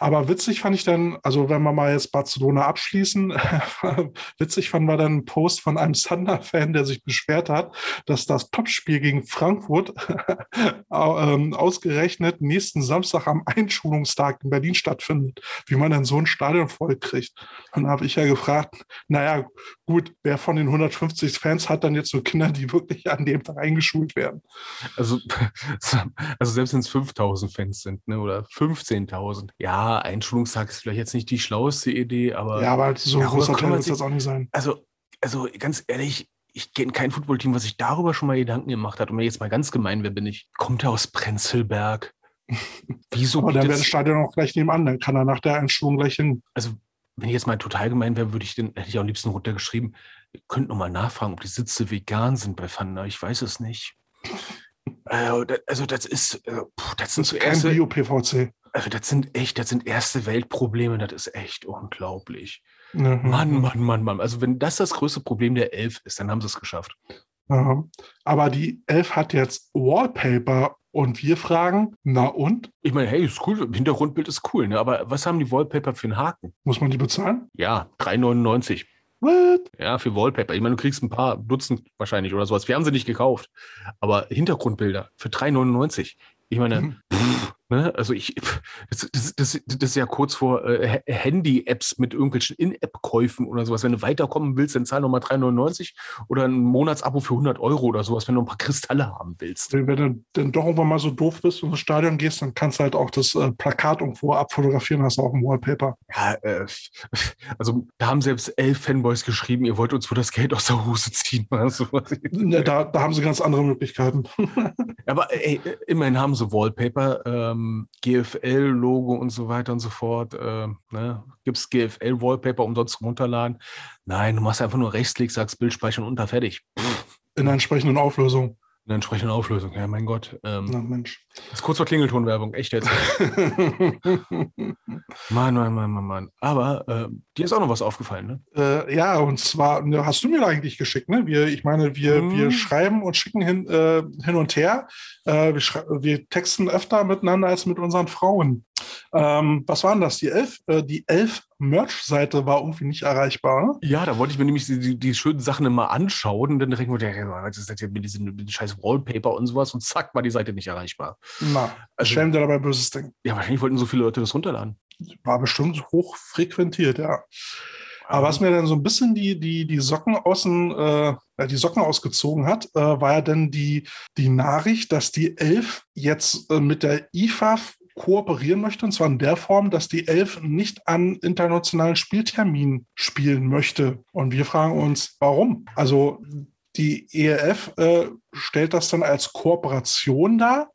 Aber witzig fand ich dann, also wenn wir mal jetzt Barcelona abschließen, witzig fand wir dann ein Post von einem Thunder-Fan, der sich beschwert hat, dass das Topspiel gegen Frankfurt ähm, ausgerechnet nächsten Samstag am Einschulungstag in Berlin stattfindet. Wie man dann so ein Stadion voll kriegt. Und da habe ich ja gefragt, naja, gut, wer von den 150 Fans hat dann jetzt so Kinder, die wirklich an dem Tag eingeschult werden? also, also selbst wenn es 5000 Fans sind ne, oder 15.000, ja, Einschulungstag ist vielleicht jetzt nicht die schlauste Idee, aber Ja, aber so ein großer kann Teil sich- das auch nicht sein. also, also ganz ehrlich, ich kenne kein Footballteam, was sich darüber schon mal Gedanken gemacht hat. Und wenn ich jetzt mal ganz gemein, wer bin ich? Kommt er aus Prenzlberg? Wieso Aber dann wäre das Stadion auch gleich nebenan, dann kann er nach der Einschulung gleich hin. also wenn ich jetzt mal total gemein wäre, würde ich den, hätte ich auch am liebsten runtergeschrieben, ihr könnt noch mal nachfragen, ob die Sitze vegan sind bei Fanda. Ich weiß es nicht. Also, da- also das ist, äh, das sind ist kein Bio-PVC. Also das sind echt, das sind erste Weltprobleme, das ist echt unglaublich. Mhm. Mann, Mann, Mann, Mann. Also wenn das das größte Problem der Elf ist, dann haben sie es geschafft. Ja. Aber die Elf hat jetzt Wallpaper und wir fragen, na und? Ich meine, hey, ist cool, Hintergrundbild ist cool, ne? aber was haben die Wallpaper für einen Haken? Muss man die bezahlen? Ja, 3,99. What? Ja, für Wallpaper. Ich meine, du kriegst ein paar Dutzend wahrscheinlich oder sowas. Wir haben sie nicht gekauft. Aber Hintergrundbilder für 3,99. Ich meine, Mhm. pff, ne? also ich, das, das, das, das ist ja kurz vor äh, Ha- Handy-Apps mit irgendwelchen In-App-Käufen oder sowas. Wenn du weiterkommen willst, dann zahl nochmal 3,99 oder ein Monatsabo für 100 Euro oder sowas, wenn du ein paar Kristalle haben willst. Wenn du dann doch irgendwann mal so doof bist und ins Stadion gehst, dann kannst du halt auch das äh, Plakat irgendwo abfotografieren, hast du auch ein Wallpaper. Ja, äh, also da haben selbst elf Fanboys geschrieben, ihr wollt uns wohl das Geld aus der Hose ziehen. Also, da, da haben sie ganz andere Möglichkeiten. Aber ey, immerhin haben sie Wallpaper, ähm, GFL-Logo und so weiter und so fort. Ähm, ne? Gibt es GFL-Wallpaper umsonst runterladen? Nein, du machst einfach nur Rechtsklick, sagst Bild speichern unter, fertig. In einer entsprechenden Auflösung. In der entsprechenden Auflösung. Ja, mein Gott. Ähm, Na Mensch. Das ist kurz vor Klingeltonwerbung, echt jetzt. Mann, Mann, Mann, Mann, Mann. Aber äh, dir ist auch noch was aufgefallen, ne? Äh, ja, und zwar ne, hast du mir eigentlich geschickt, ne? Wir, ich meine, wir, Hm. wir schreiben und schicken hin, äh, hin und her. Äh, wir, wir texten öfter miteinander als mit unseren Frauen. Ähm, was waren das? Die elf? Äh, die elf Merch-Seite war irgendwie nicht erreichbar. Ja, da wollte ich mir nämlich die, die, die schönen Sachen immer anschauen und dann direkt mir, ja, was ist das jetzt mit diesem mit diesem scheiß Wallpaper und sowas und zack, war die Seite nicht erreichbar. Na, Also- stellen dir dabei böses Ding. Ja, wahrscheinlich wollten so viele Leute das runterladen. War bestimmt hoch frequentiert, ja. Aber was mir dann so ein bisschen die, die, die Socken außen, äh, die Socken ausgezogen hat, äh, war ja dann die, die Nachricht, dass die Elf jetzt äh, mit der IFAF kooperieren möchte, und zwar in der Form, dass die Elf nicht an internationalen Spielterminen spielen möchte. Und wir fragen uns, warum? Also die ERF äh, stellt das dann als Kooperation dar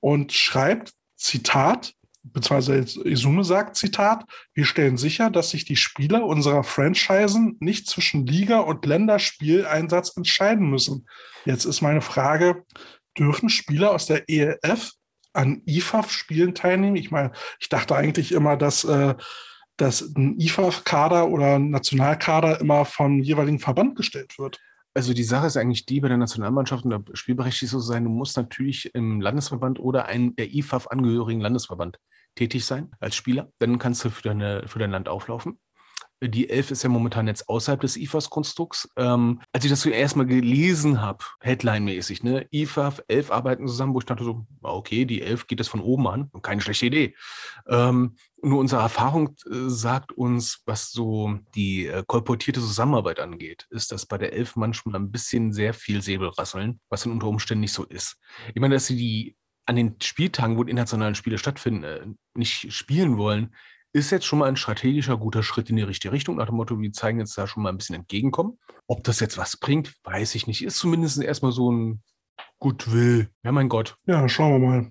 und schreibt, Zitat, beziehungsweise Isume sagt, Zitat, wir stellen sicher, dass sich die Spieler unserer Franchisen nicht zwischen Liga- und Länderspieleinsatz entscheiden müssen. Jetzt ist meine Frage, dürfen Spieler aus der ELF an IFAF-Spielen teilnehmen? Ich meine, ich dachte eigentlich immer, dass, äh, dass ein IFAF-Kader oder ein Nationalkader immer vom jeweiligen Verband gestellt wird. Also die Sache ist eigentlich die, bei der Nationalmannschaft und der spielberechtigt zu sein, du musst natürlich im Landesverband oder einem der IFAF angehörigen Landesverband tätig sein als Spieler. Dann kannst du für, deine, für dein Land auflaufen. Die Elf ist ja momentan jetzt außerhalb des IFAS-Konstrukts. Ähm, als ich das zuerst mal gelesen habe, Headline-mäßig, ne, IFAF, Elf arbeiten zusammen, wo ich dachte so, okay, die Elf geht das von oben an, keine schlechte Idee. Ähm, nur unsere Erfahrung äh, sagt uns, was so die äh, kolportierte Zusammenarbeit angeht, ist, dass bei der Elf manchmal ein bisschen sehr viel Säbelrasseln, was dann unter Umständen nicht so ist. Ich meine, dass sie die an den Spieltagen, wo die internationalen Spiele stattfinden, äh, nicht spielen wollen, ist jetzt schon mal ein strategischer guter Schritt in die richtige Richtung. Nach dem Motto, wir zeigen jetzt da schon mal ein bisschen entgegenkommen. Ob das jetzt was bringt, weiß ich nicht. Ist zumindest erstmal so ein Goodwill. Ja, mein Gott. Ja, schauen wir mal.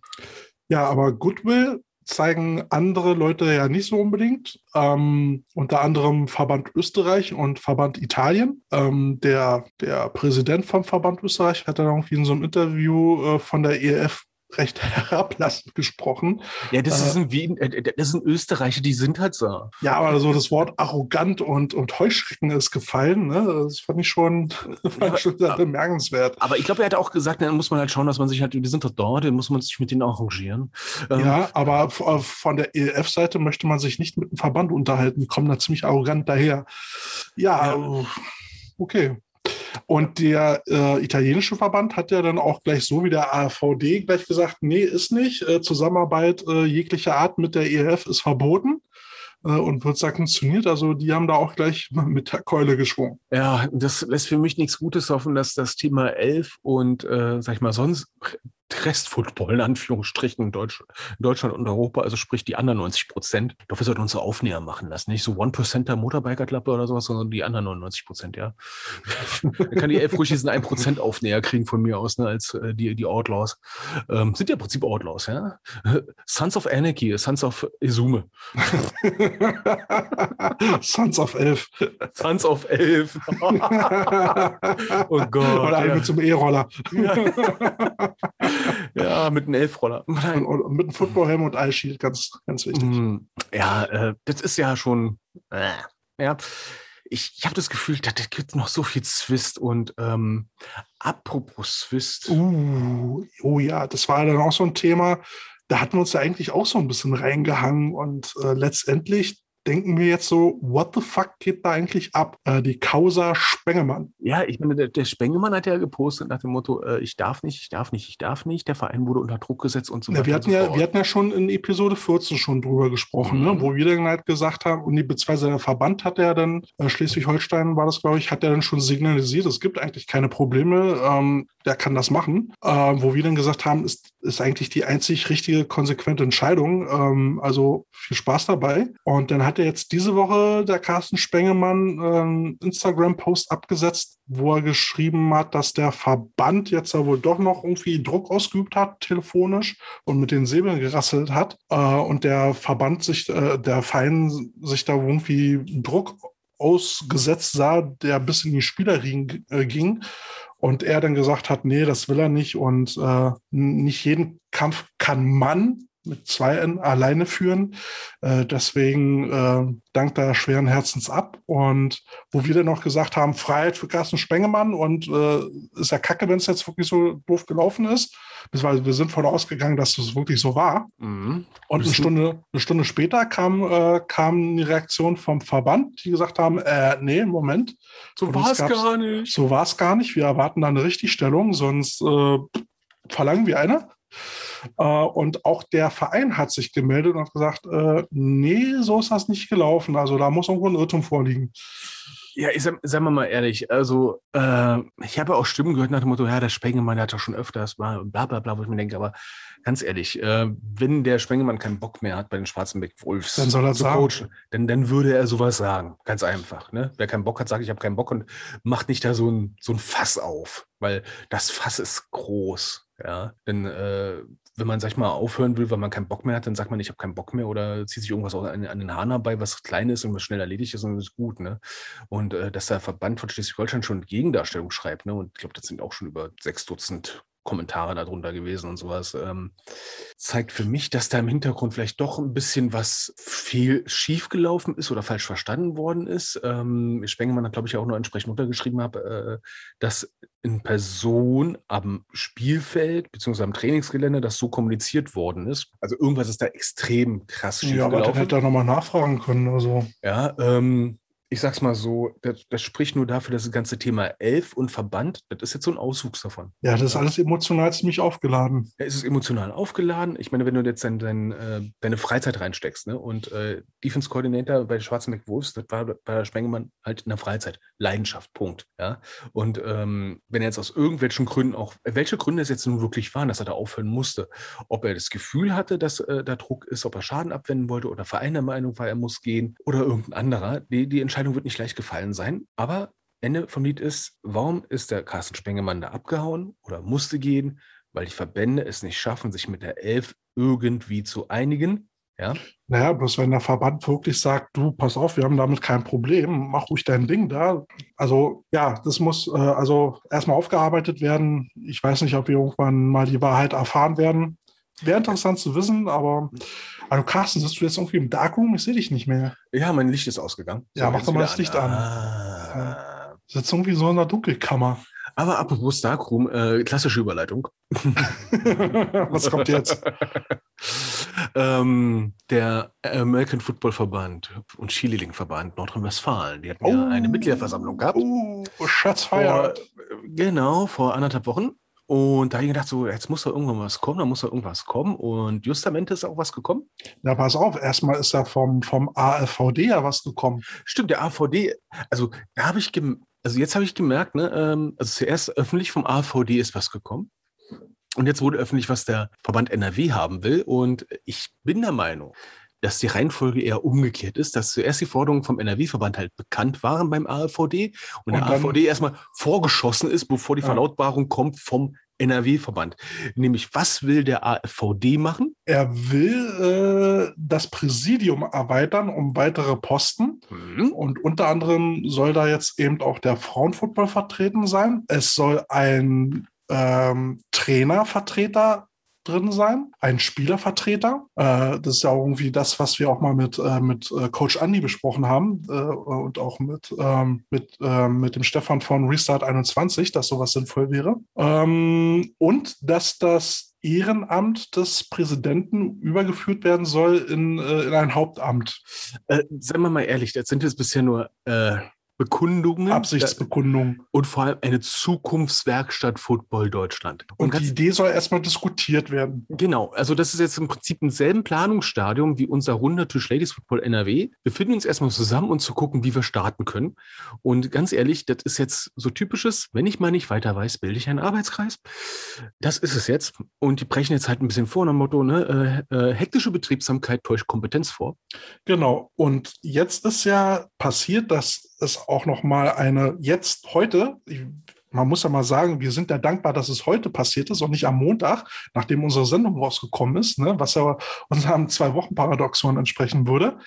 Ja, aber Goodwill zeigen andere Leute ja nicht so unbedingt. Ähm, unter anderem Verband Österreich und Verband Italien. Ähm, der, der Präsident vom Verband Österreich hat dann irgendwie in so einem Interview äh, von der ELF recht herablassend gesprochen. Ja, das, Äh, ist ein Wien, äh, das sind Österreicher, die sind halt so. Ja, aber so das Wort arrogant und, und Heuschrecken ist gefallen. Ne? Das fand ich schon, fand ich schon sehr aber- bemerkenswert. Aber ich glaube, er hat auch gesagt, dann muss man halt schauen, dass man sich halt, die sind doch dort, dann muss man sich mit denen arrangieren. Ähm, Ja, aber äh, von der ELF-Seite möchte man sich nicht mit dem Verband unterhalten. Die kommen da ziemlich arrogant daher. Ja, Ja. äh, okay. Und der äh, italienische Verband hat ja dann auch gleich so wie der AVD gleich gesagt, nee, ist nicht. Äh, Zusammenarbeit äh, jeglicher Art mit der ELF ist verboten äh, und wird sanktioniert. Also die haben da auch gleich mit der Keule geschwungen. Ja, das lässt für mich nichts Gutes hoffen, dass das Thema 11 und, äh, sag ich mal, sonst Restfootball in Anführungsstrichen in, Deutsch, in Deutschland und Europa, also sprich die anderen 90 Prozent. Glaube, wir sollten uns so Aufnäher machen lassen. Nicht so One-Percenter Motorbiker-Klappe oder sowas, sondern die anderen 99 Prozent, ja. Dann kann die 11 ruhig diesen 1% Aufnäher kriegen von mir aus, ne, als äh, die, die Outlaws. Ähm, sind ja im Prinzip Outlaws, ja. Sons of Anarchy, Sons of Izume. Sons of Elf. Sons of 11. oh Gott. Oder ja. einem E-Roller. Ja, mit einem Elfroller. Und, mit einem Footballhelm und Eye Shield, ganz, ganz wichtig. Mm, Ja, äh, das ist ja schon. Äh, ja, ich, ich habe das Gefühl, da, da gibt noch so viel Zwist und ähm, apropos Zwist. Uh, oh ja, das war dann auch so ein Thema. Da hatten wir uns ja eigentlich auch so ein bisschen reingehangen und äh, letztendlich denken wir jetzt so, what the fuck geht da eigentlich ab? Äh, die Causa Spengemann. Ja, ich meine, der, der Spengemann hat ja gepostet nach dem Motto, äh, ich darf nicht, ich darf nicht, ich darf nicht. Der Verein wurde unter Druck gesetzt und so Ja, weiter. wir, und hatten ja, wir hatten ja schon in Episode 14 schon drüber gesprochen, Mhm. ne? wo wir dann halt gesagt haben, und die, beziehungsweise der Verband hat ja dann, äh, Schleswig-Holstein war das, glaube ich, hat ja dann schon signalisiert, es gibt eigentlich keine Probleme, ähm, der kann das machen. Äh, wo wir dann gesagt haben, ist, ist eigentlich die einzig richtige, konsequente Entscheidung. Ähm, also viel Spaß dabei. Und dann hat er jetzt diese Woche der Carsten Spengemann einen Instagram-Post abgesetzt, wo er geschrieben hat, dass der Verband jetzt ja wohl doch noch irgendwie Druck ausgeübt hat, telefonisch und mit den Säbeln gerasselt hat. Äh, und der Verband sich, äh, der Verein sich da irgendwie Druck ausgesetzt sah, der bis in die Spielerriegen äh, ging. Und er dann gesagt hat, nee, das will er nicht. Und nicht jeden Kampf kann man mit zwei N alleine führen. Äh, deswegen äh, dankt er schweren Herzens ab. Und wo wir dann noch gesagt haben, Freiheit für Carsten Spengemann und äh, ist ja kacke, wenn es jetzt wirklich so doof gelaufen ist. Beziehungsweise wir sind von ausgegangen, dass das wirklich so war. Mhm. Und eine Stunde, eine Stunde später kam, äh, kam die Reaktion vom Verband, die gesagt haben, äh, nee, Moment, So war es gar nicht. so war es gar nicht. Wir erwarten da eine Richtigstellung, sonst äh, verlangen wir eine. Äh, und auch der Verein hat sich gemeldet und hat gesagt, äh, nee, so ist das nicht gelaufen. Also da muss irgendwo ein Irrtum vorliegen. Ja, ich sag, sagen wir mal ehrlich, also äh, ich habe auch Stimmen gehört nach dem Motto, ja, der Spengemann hat doch schon öfters mal bla bla bla, wo ich mir denke, aber ganz ehrlich, äh, wenn der Spengemann keinen Bock mehr hat bei den Schwarzenbeck Wolves Dann soll er zu sagen. coachen, dann, dann würde er sowas sagen. Ganz einfach. Ne? Wer keinen Bock hat, sagt, ich habe keinen Bock und macht nicht da so ein, so ein Fass auf, weil das Fass ist groß. Ja, denn äh, wenn man, sag ich mal, aufhören will, weil man keinen Bock mehr hat, dann sagt man, ich habe keinen Bock mehr oder zieht sich irgendwas an, an den Haaren herbei, was klein ist und was schnell erledigt ist und ist gut. Ne? Und äh, dass der Verband von Schleswig-Holstein schon Gegendarstellung schreibt, ne? und ich glaube, das sind auch schon über sechs Dutzend Kommentare darunter gewesen und sowas, ähm, zeigt für mich, dass da im Hintergrund vielleicht doch ein bisschen was fehl schiefgelaufen ist oder falsch verstanden worden ist. Ähm, Spengemann hat, glaube ich, auch noch entsprechend untergeschrieben, hab, äh, dass in Person am Spielfeld beziehungsweise am Trainingsgelände das so kommuniziert worden ist. Also irgendwas ist da extrem krass Ja, aber dann schiefgelaufen. hätte er nochmal nachfragen können. Also. Ja, ähm, ich sag's mal so, das, das spricht nur dafür, dass das ganze Thema Elf und Verband, das ist jetzt so ein Auswuchs davon. Ja, das ist alles emotional ziemlich aufgeladen. Ja, es ist emotional aufgeladen. Ich meine, wenn du jetzt dein, dein, äh, deine Freizeit reinsteckst, ne? Und äh, Defense Coordinator bei Schwarzenbeck Wolves, das war bei Spengemann halt in der Freizeit. Leidenschaft, Punkt. Ja. Und ähm, wenn er jetzt aus irgendwelchen Gründen auch, welche Gründe es jetzt nun wirklich waren, dass er da aufhören musste, ob er das Gefühl hatte, dass äh, da Druck ist, ob er Schaden abwenden wollte oder Verein der Meinung war, er muss gehen oder irgendein anderer, die, die Entscheidung wird nicht leicht gefallen sein. Aber Ende vom Lied ist, warum ist der Carsten Spengemann da abgehauen oder musste gehen? Weil die Verbände es nicht schaffen, sich mit der Elf irgendwie zu einigen. Ja, Naja, bloß wenn der Verband wirklich sagt, du, pass auf, wir haben damit kein Problem, mach ruhig dein Ding da. Also ja, das muss äh, also erstmal aufgearbeitet werden. Ich weiß nicht, ob wir irgendwann mal die Wahrheit erfahren werden. Wäre interessant zu wissen, aber also Carsten, sitzt du jetzt irgendwie im Darkroom? Ich sehe dich nicht mehr. Ja, mein Licht ist ausgegangen. Ja, mach doch mal das Licht an. Ah. Sitzt irgendwie so in einer Dunkelkammer. Aber apropos Darkroom, äh, klassische Überleitung. Was kommt jetzt? ähm, der American Football Verband und Skilieling-Verband Nordrhein-Westfalen, die hatten ja eine Mitgliederversammlung gehabt. Oh, Schatz Vor, feiert. genau, vor anderthalb Wochen. Und da habe ich gedacht, so, jetzt muss da irgendwann was kommen, da muss da irgendwas kommen. Und justamente ist auch was gekommen. Na, pass auf, erstmal ist ja vom, vom AFVD ja was gekommen. Stimmt, der AVD, also da habe ich, gem also jetzt habe ich gemerkt, ne, ähm, also zuerst öffentlich vom AVD ist was gekommen. Und jetzt wurde öffentlich, was der Verband NRW haben will. Und ich bin der Meinung, dass die Reihenfolge eher umgekehrt ist, dass zuerst die Forderungen vom NRW-Verband halt bekannt waren beim AVD und, Und der AVD erstmal vorgeschossen ist, bevor die Ja. Verlautbarung kommt vom NRW-Verband. Nämlich, was will der AVD machen? Er will äh, das Präsidium erweitern um weitere Posten. Hm, Und unter anderem soll da jetzt eben auch der Frauenfußball vertreten sein. Es soll ein ähm, Trainervertreter drin sein, ein Spielervertreter. Äh, das ist ja auch irgendwie das, was wir auch mal mit, äh, mit äh, Coach Andy besprochen haben äh, und auch mit, ähm, mit, ähm, mit dem Stefan von Restart 21, dass sowas sinnvoll wäre. Ähm, und dass das Ehrenamt des Präsidenten übergeführt werden soll in, äh, in ein Hauptamt. Äh, seien wir mal ehrlich, das sind jetzt bisher nur äh, Bekundungen Absichtsbekundung. und vor allem eine Zukunftswerkstatt Football Deutschland. Und, Und die Idee soll erstmal diskutiert werden. genau, also das ist jetzt im Prinzip im selben Planungsstadium wie unser runder Tisch Ladies Football NRW. Wir finden uns erstmal zusammen und zu gucken, wie wir starten können. Und ganz ehrlich, das ist jetzt so typisches, wenn ich mal nicht weiter weiß, bilde ich einen Arbeitskreis. Das ist es jetzt. Und die brechen jetzt halt ein bisschen vor nach dem Motto, ne, äh, äh, hektische Betriebsamkeit täuscht Kompetenz vor. Genau. Und jetzt ist ja passiert, dass es auch noch mal eine jetzt heute. Ich, man muss ja mal sagen, wir sind ja dankbar, dass es heute passiert ist und nicht am Montag, nachdem unsere Sendung rausgekommen ist, ne, was ja unserem Zwei-Wochen-Paradoxon entsprechen würde.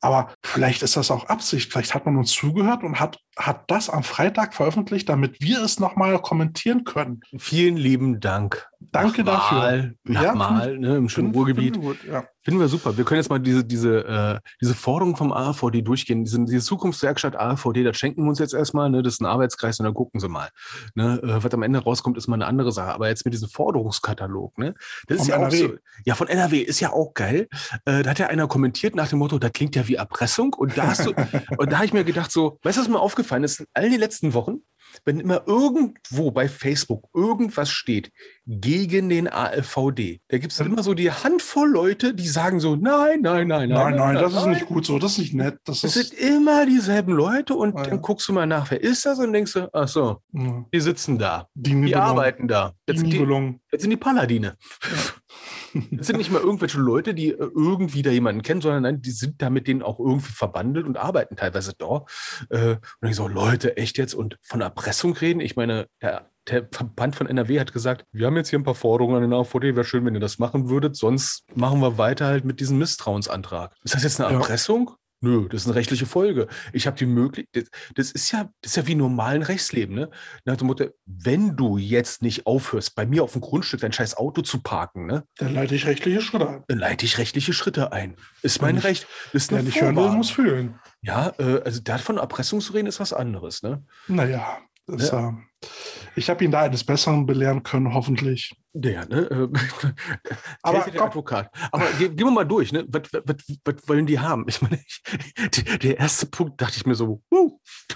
Aber vielleicht ist das auch Absicht. Vielleicht hat man uns zugehört und hat, hat das am Freitag veröffentlicht, damit wir es nochmal kommentieren können. Vielen lieben Dank. Danke nach dafür. Mal, nach Ja, Mal, ne, im schönen Ruhrgebiet. finden gut, Ja. Finden wir super. Wir können jetzt mal diese, diese, äh, diese Forderung vom AVD durchgehen. Diese, diese Zukunftswerkstatt AVD, das schenken wir uns jetzt erstmal. Ne? Das ist ein Arbeitskreis und dann gucken Sie mal. Ne? Äh, was am Ende rauskommt, ist mal eine andere Sache. Aber jetzt mit diesem Forderungskatalog, ne? das ist Vom ja auch NRW. so. Ja, von NRW ist ja auch geil. Äh, da hat ja einer kommentiert nach dem Motto, das klingt ja wie Erpressung. Und da hast du, und da habe ich mir gedacht, so, weißt du, was mir aufgefallen ist? In all den letzten Wochen, wenn immer irgendwo bei Facebook irgendwas steht gegen den AfVD, da gibt es immer so die Handvoll Leute, die sagen so, nein, nein, nein, Nein, nein, das ist nein. nicht gut so. Das ist nicht nett. Das sind immer dieselben Leute und dann guckst du mal nach, wer ist das und denkst du, ach so, die sitzen da, Die arbeiten da. Sind die, das sind die Paladine. Das sind nicht mal irgendwelche Leute, die äh, irgendwie da jemanden kennen, sondern nein, die sind da mit denen auch irgendwie verbandelt und arbeiten teilweise da. Äh, Und ich so, Leute, echt jetzt? Und von Erpressung reden? Ich meine, der, der Verband von NRW hat gesagt, wir haben jetzt hier ein paar Forderungen an den AVD, wäre schön, wenn ihr das machen würdet, sonst machen wir weiter halt mit diesem Misstrauensantrag. Ist das jetzt eine Ja. Nö, das ist eine rechtliche Folge. Ich habe die Möglichkeit, das, ist ja, das ist ja wie im normalen Rechtsleben, ne? Nach dem Motto, wenn du jetzt nicht aufhörst, bei mir auf dem Grundstück dein scheiß Auto zu parken, ne? Dann leite ich rechtliche Schritte ein. dann leite ich rechtliche Schritte ein. Ist Wer mein nicht- Recht. Ist Wer eine nicht hören will, muss fühlen. Ja, äh, also davon Erpressung zu reden, ist was anderes, ne? Naja, das, ist, äh, ich habe ihn da eines Besseren belehren können, hoffentlich. Ja, ne? äh, Aber Kälte der komm. Advokat. Aber ge gehen wir mal durch, ne? Was, was, was wollen die haben? Ich meine, ich, die- der erste Punkt dachte ich mir so, wow.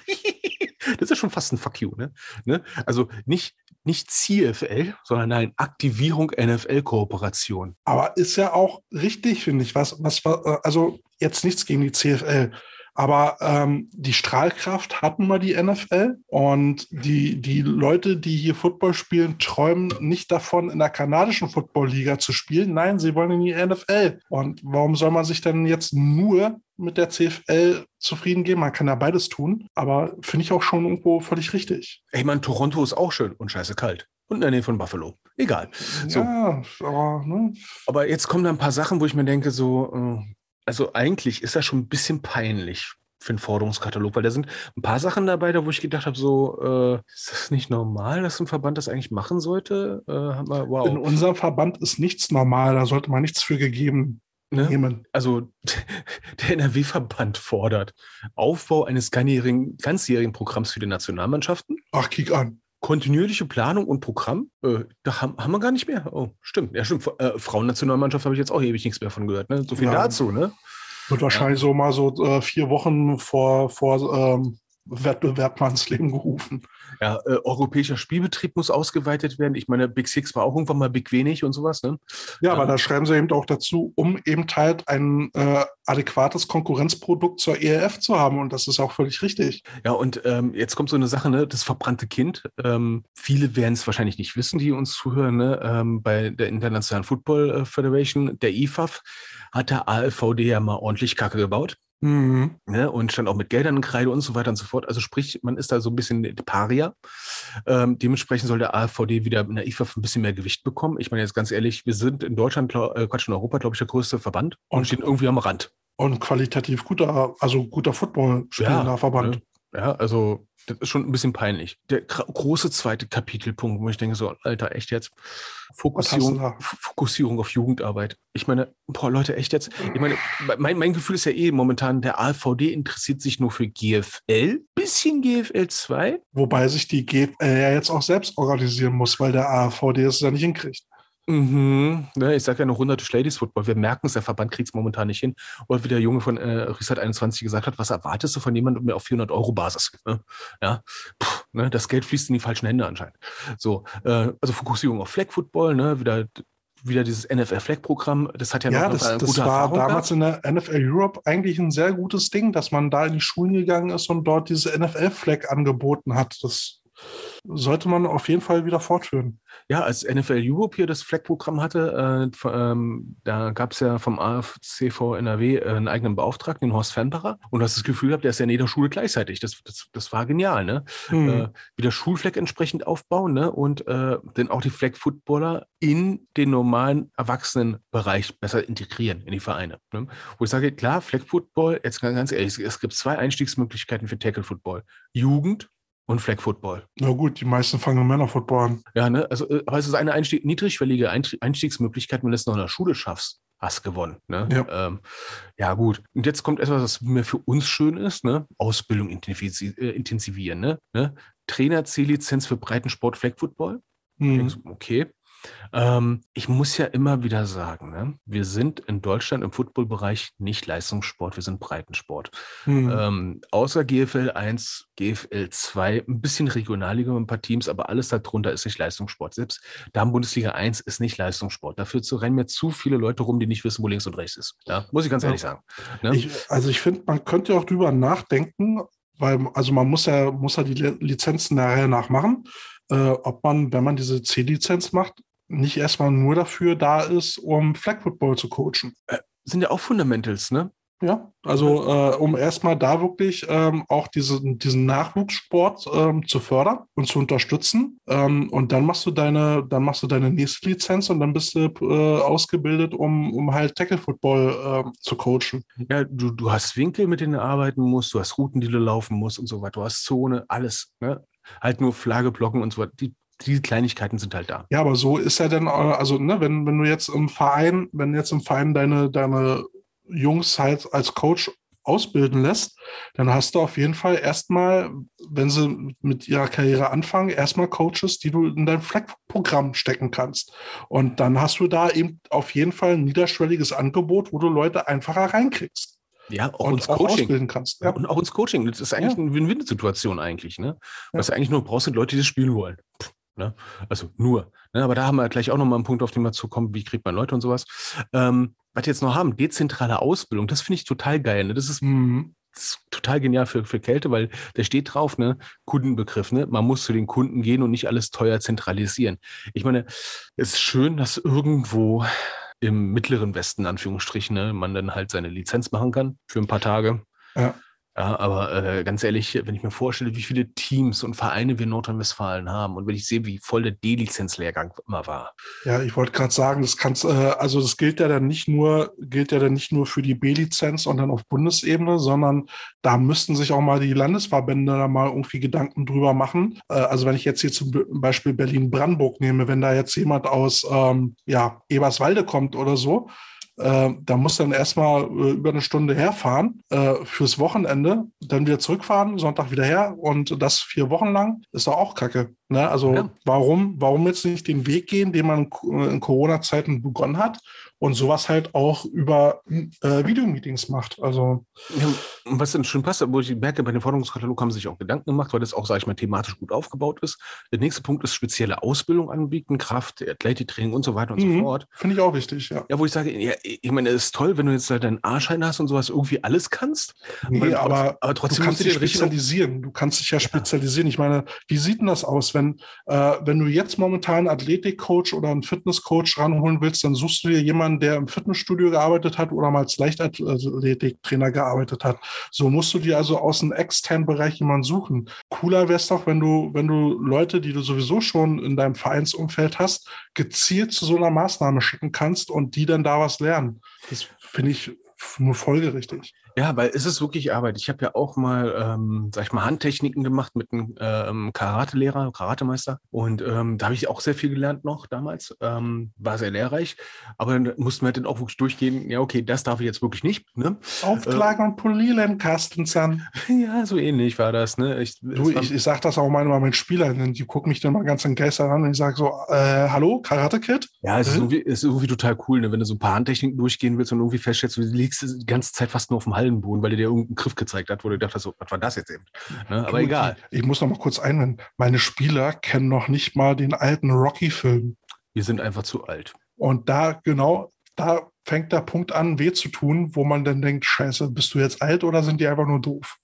das ist schon fast ein Fuck you, ne? ne? Also nicht, nicht CFL, sondern nein, Aktivierung NFL-Kooperation. Aber ist ja auch richtig, finde ich. Was, was, also jetzt nichts gegen die CFL. Aber ähm, die Strahlkraft hatten mal die NFL und die, die Leute, die hier Football spielen, träumen nicht davon, in der kanadischen Football-Liga zu spielen. Nein, sie wollen in die NFL. Und warum soll man sich denn jetzt nur mit der CFL zufrieden geben? Man kann ja beides tun, aber finde ich auch schon irgendwo völlig richtig. Ich meine, Toronto ist auch schön und scheiße kalt. Und in der Nähe von Buffalo. Egal. So. Ja, aber ne, Aber jetzt kommen da ein paar Sachen, wo ich mir denke, so, äh, also eigentlich ist das schon ein bisschen peinlich für einen Forderungskatalog? Weil da sind ein paar Sachen dabei, da wo ich gedacht habe, so, äh, ist das nicht normal, dass ein Verband das eigentlich machen sollte? Äh, wir, wow. In unserem Verband ist nichts normal, da sollte man nichts für gegeben Ne? nehmen. Also der NRW-Verband fordert Aufbau eines ganzjährigen, ganzjährigen Programms für die Nationalmannschaften, Ach, kick an. Kontinuierliche Planung und Programm. Äh, da haben, haben wir gar nicht mehr. Oh, stimmt. Ja, stimmt. Äh, Frauennationalmannschaft habe ich jetzt auch ewig nichts mehr von gehört. Ne? So viel Ja. dazu, ne? Wird wahrscheinlich so mal so äh, vier Wochen vor, vor ähm, Wettbewerb mal ins Leben gerufen. Ja, äh, europäischer Spielbetrieb muss ausgeweitet werden. Ich meine, Big Six war auch irgendwann mal Big Wenig und sowas, ne? Ja, aber Ja. da schreiben sie eben auch dazu, um eben halt ein äh, adäquates Konkurrenzprodukt zur ERF zu haben. Und das ist auch völlig richtig. Ja, und ähm, jetzt kommt so eine Sache, ne, das verbrannte Kind. Ähm, viele werden es wahrscheinlich nicht wissen, die uns zuhören, ne? ähm, bei der Internationalen Football äh, Federation, der IFAF, hat der ALVD ja mal ordentlich Kacke gebaut. Mhm. Ne, und stand auch mit Geldern in Kreide und so weiter und so fort. Also sprich, man ist da so ein bisschen der Paria. Ähm, dementsprechend soll der AVD wieder in der IFAF ein bisschen mehr Gewicht bekommen. Ich meine jetzt ganz ehrlich, wir sind in Deutschland, glaub- äh, Quatsch, in Europa, glaube ich, der größte Verband und, Und- stehen irgendwie am Rand. Und qualitativ guter, also guter Football spielender Verband. Ne? Ja, also das ist schon ein bisschen peinlich. Der große zweite Kapitelpunkt, wo ich denke so, Alter, echt jetzt? Fokussierung, Fokussierung auf Jugendarbeit. Ich meine, boah, Leute, echt jetzt? Ich meine, mein, mein Gefühl ist ja eh momentan, der AVD interessiert sich nur für GFL, bisschen GFL 2. Wobei sich die GFL ja jetzt auch selbst organisieren muss, weil der AVD es ja nicht hinkriegt. Mhm. Ne, ich sage ja noch 100 Ladies Football. Wir merken es, der Verband kriegt es momentan nicht hin. Oder wie der Junge von äh, Reset 21 gesagt hat, was erwartest du von jemandem auf 400 Euro Basis? Ne? Ja, Puh, ne, das Geld fließt in die falschen Hände anscheinend. So, äh, also Fokussierung auf Flag Football, ne, wieder wieder dieses NFL Flag Programm. Das hat ja, Ja, noch das, eine das war Erfahrung damals gehabt. in der NFL Europe eigentlich ein sehr gutes Ding, dass man da in die Schulen gegangen ist und dort diese NFL-Flag angeboten hat. Das sollte man auf jeden Fall wieder fortführen. Ja, als NFL Europe hier das Flag-Programm hatte, äh, ähm, da gab es ja vom AFCV NRW äh, einen eigenen Beauftragten, den Horst Fernbacher. Und du hast das Gefühl gehabt, der ist ja in jeder Schule gleichzeitig. Das, das, das war genial, ne? Hm. Äh, wieder Schulfleck entsprechend aufbauen, ne? Und äh, dann auch die Flag-Footballer in den normalen Erwachsenenbereich besser integrieren in die Vereine. Ne? Wo ich sage, klar, Flag-Football, jetzt ganz ganz ehrlich, es gibt zwei Einstiegsmöglichkeiten für Tackle-Football. Jugend und Flag-Football. Na gut, die meisten fangen Männerfootball an. Ja, ne? Also, äh, aber es ist eine Einstieg, niedrigschwellige Einst- Einstiegsmöglichkeit, wenn du es noch in der Schule schaffst. Hast gewonnen. Ne? Ja. Ähm, ja, gut. Und jetzt kommt etwas, was mir für uns schön ist, ne? Ausbildung äh, intensivieren. Ne? Ne? Trainer C-Lizenz für Breitensport Flag Football. Hm. denk so, Okay. Ähm, ich muss ja immer wieder sagen, ne? wir sind in Deutschland im Footballbereich nicht Leistungssport, wir sind Breitensport. Hm. Ähm, außer GFL 1, GFL 2, ein bisschen Regionalliga mit ein paar Teams, aber alles darunter ist nicht Leistungssport. Selbst Damen-Bundesliga 1 ist nicht Leistungssport. Dafür zu rennen mir zu viele Leute rum, die nicht wissen, wo links und rechts ist. Ja, muss ich ganz Ja. ehrlich sagen. Ne? Ich, also ich finde, man könnte auch drüber nachdenken, weil also man muss ja, muss ja die Li- Lizenzen der Reihe nach machen, äh, ob man, wenn man diese C-Lizenz macht, nicht erstmal nur dafür da ist, um Flag Football zu coachen. Sind ja auch Fundamentals, ne? Ja, also äh, um erstmal da wirklich ähm, auch diese, diesen Nachwuchssport ähm, zu fördern und zu unterstützen. Ähm, und dann machst du deine, dann machst du deine nächste Lizenz und dann bist du äh, ausgebildet, um, um halt Tackle Football äh, zu coachen. Ja, du, du hast Winkel, mit denen du arbeiten musst, du hast Routen, die du laufen musst und so weiter. Du hast Zone, alles. Ne? Halt nur Flagge blocken und so weiter. Die, die Kleinigkeiten sind halt da. Ja, aber so ist ja dann, äh, also ne, wenn, wenn du jetzt im Verein, wenn jetzt im Verein deine, deine Jungs halt als Coach ausbilden lässt, dann hast du auf jeden Fall erstmal, wenn sie mit ihrer Karriere anfangen, erstmal Coaches, die du in dein Flag-Programm stecken kannst. Und dann hast du da eben auf jeden Fall ein niederschwelliges Angebot, wo du Leute einfacher reinkriegst Ja, auch und ins auch Coaching. ausbilden kannst. Ja. Und auch ins Coaching. Das ist eigentlich Ja. eine Win-Win-Situation eigentlich. Ne? Was du eigentlich nur brauchst, sind Leute, die das spielen wollen. Pff, Ne? Also nur. Ne? Aber da haben wir gleich auch nochmal einen Punkt, auf den wir zukommen, wie kriegt man Leute und sowas. Ähm, was wir jetzt noch haben, dezentrale Ausbildung, das finde ich total geil. Ne? Das ist Mhm. total genial für, für Kälte, weil da steht drauf, ne, Kundenbegriff, ne? Man muss zu den Kunden gehen und nicht alles teuer zentralisieren. Ich meine, es ist schön, dass irgendwo im mittleren Westen, Anführungsstrichen, ne, man dann halt seine Lizenz machen kann für ein paar Tage. Ja. Ja, aber äh, ganz ehrlich, wenn ich mir vorstelle, wie viele Teams und Vereine wir in Nordrhein-Westfalen haben und wenn ich sehe, wie voll der D-Lizenz-Lehrgang immer war. Ja, ich wollte gerade sagen, das kannst, äh, also das gilt ja dann nicht nur, gilt ja dann nicht nur für die B-Lizenz und dann auf Bundesebene, sondern da müssten sich auch mal die Landesverbände da mal irgendwie Gedanken drüber machen. Äh, also wenn ich jetzt hier zum Beispiel Berlin-Brandenburg nehme, wenn da jetzt jemand aus ähm, ja, Eberswalde kommt oder so, äh, da muss dann erstmal äh, über eine Stunde herfahren äh, fürs Wochenende, dann wieder zurückfahren, Sonntag wieder her und das vier Wochen lang ist doch auch Kacke. Ne? Also ja. warum, warum jetzt nicht den Weg gehen, den man in Corona-Zeiten begonnen hat und sowas halt auch über äh, Videomeetings macht. Also ja, was dann schon passt, wo ich merke, bei dem Forderungskatalog haben sie sich auch Gedanken gemacht, weil das auch, sage ich mal, thematisch gut aufgebaut ist. Der nächste Punkt ist spezielle Ausbildung anbieten, Kraft, Athletiktraining und so weiter und mhm, so fort. Finde ich auch wichtig, ja. Ja, wo ich sage, ja, ich meine, es ist toll, wenn du jetzt halt deinen A-Schein hast und sowas irgendwie alles kannst. Nee, aber, aber, trotzdem du kannst dich spezialisieren. Du kannst dich ja, ja, spezialisieren. Ich meine, wie sieht denn das aus, wenn, äh, wenn du jetzt momentan einen Athletikcoach oder einen Fitnesscoach ranholen willst, dann suchst du dir jemanden, jemanden, der im Fitnessstudio gearbeitet hat oder mal als Leichtathletiktrainer gearbeitet hat. So musst du dir also aus dem externen Bereich jemanden suchen. Cooler wäre es doch, wenn du, wenn du Leute, die du sowieso schon in deinem Vereinsumfeld hast, gezielt zu so einer Maßnahme schicken kannst und die dann da was lernen. Das finde ich nur folgerichtig. Ja, weil es ist wirklich Arbeit. Ich habe ja auch mal, ähm, sag ich mal, Handtechniken gemacht mit einem ähm, Karate-Lehrer, Karatemeister. Und ähm, da habe ich auch sehr viel gelernt noch damals. Ähm, war sehr lehrreich. Aber dann mussten wir dann auch wirklich durchgehen, ja, okay, das darf ich jetzt wirklich nicht. Ne? Aufklagen äh, und polieren, Carstensen. Ja, so ähnlich war das. Ne? Ich, du, ich, ich sage das auch manchmal mit Spielern. Die gucken mich dann mal ganz entgeistert an und ich sage so, äh, hallo, Karate-Kid? Ja, es ist, irgendwie, es ist irgendwie total cool, ne? wenn du so ein paar Handtechniken durchgehen willst und irgendwie feststellst, du liegst die ganze Zeit fast nur auf dem Hals Hallenboden, weil er dir irgendeinen Griff gezeigt hat, wo du dachtest, so, was war das jetzt eben? Ne? Aber egal. Ich muss noch mal kurz einwenden. Meine Spieler kennen noch nicht mal den alten Rocky-Film. Wir sind einfach zu alt. Und da, genau, da fängt der Punkt an, weh zu tun, wo man dann denkt, scheiße, bist du jetzt alt oder sind die einfach nur doof?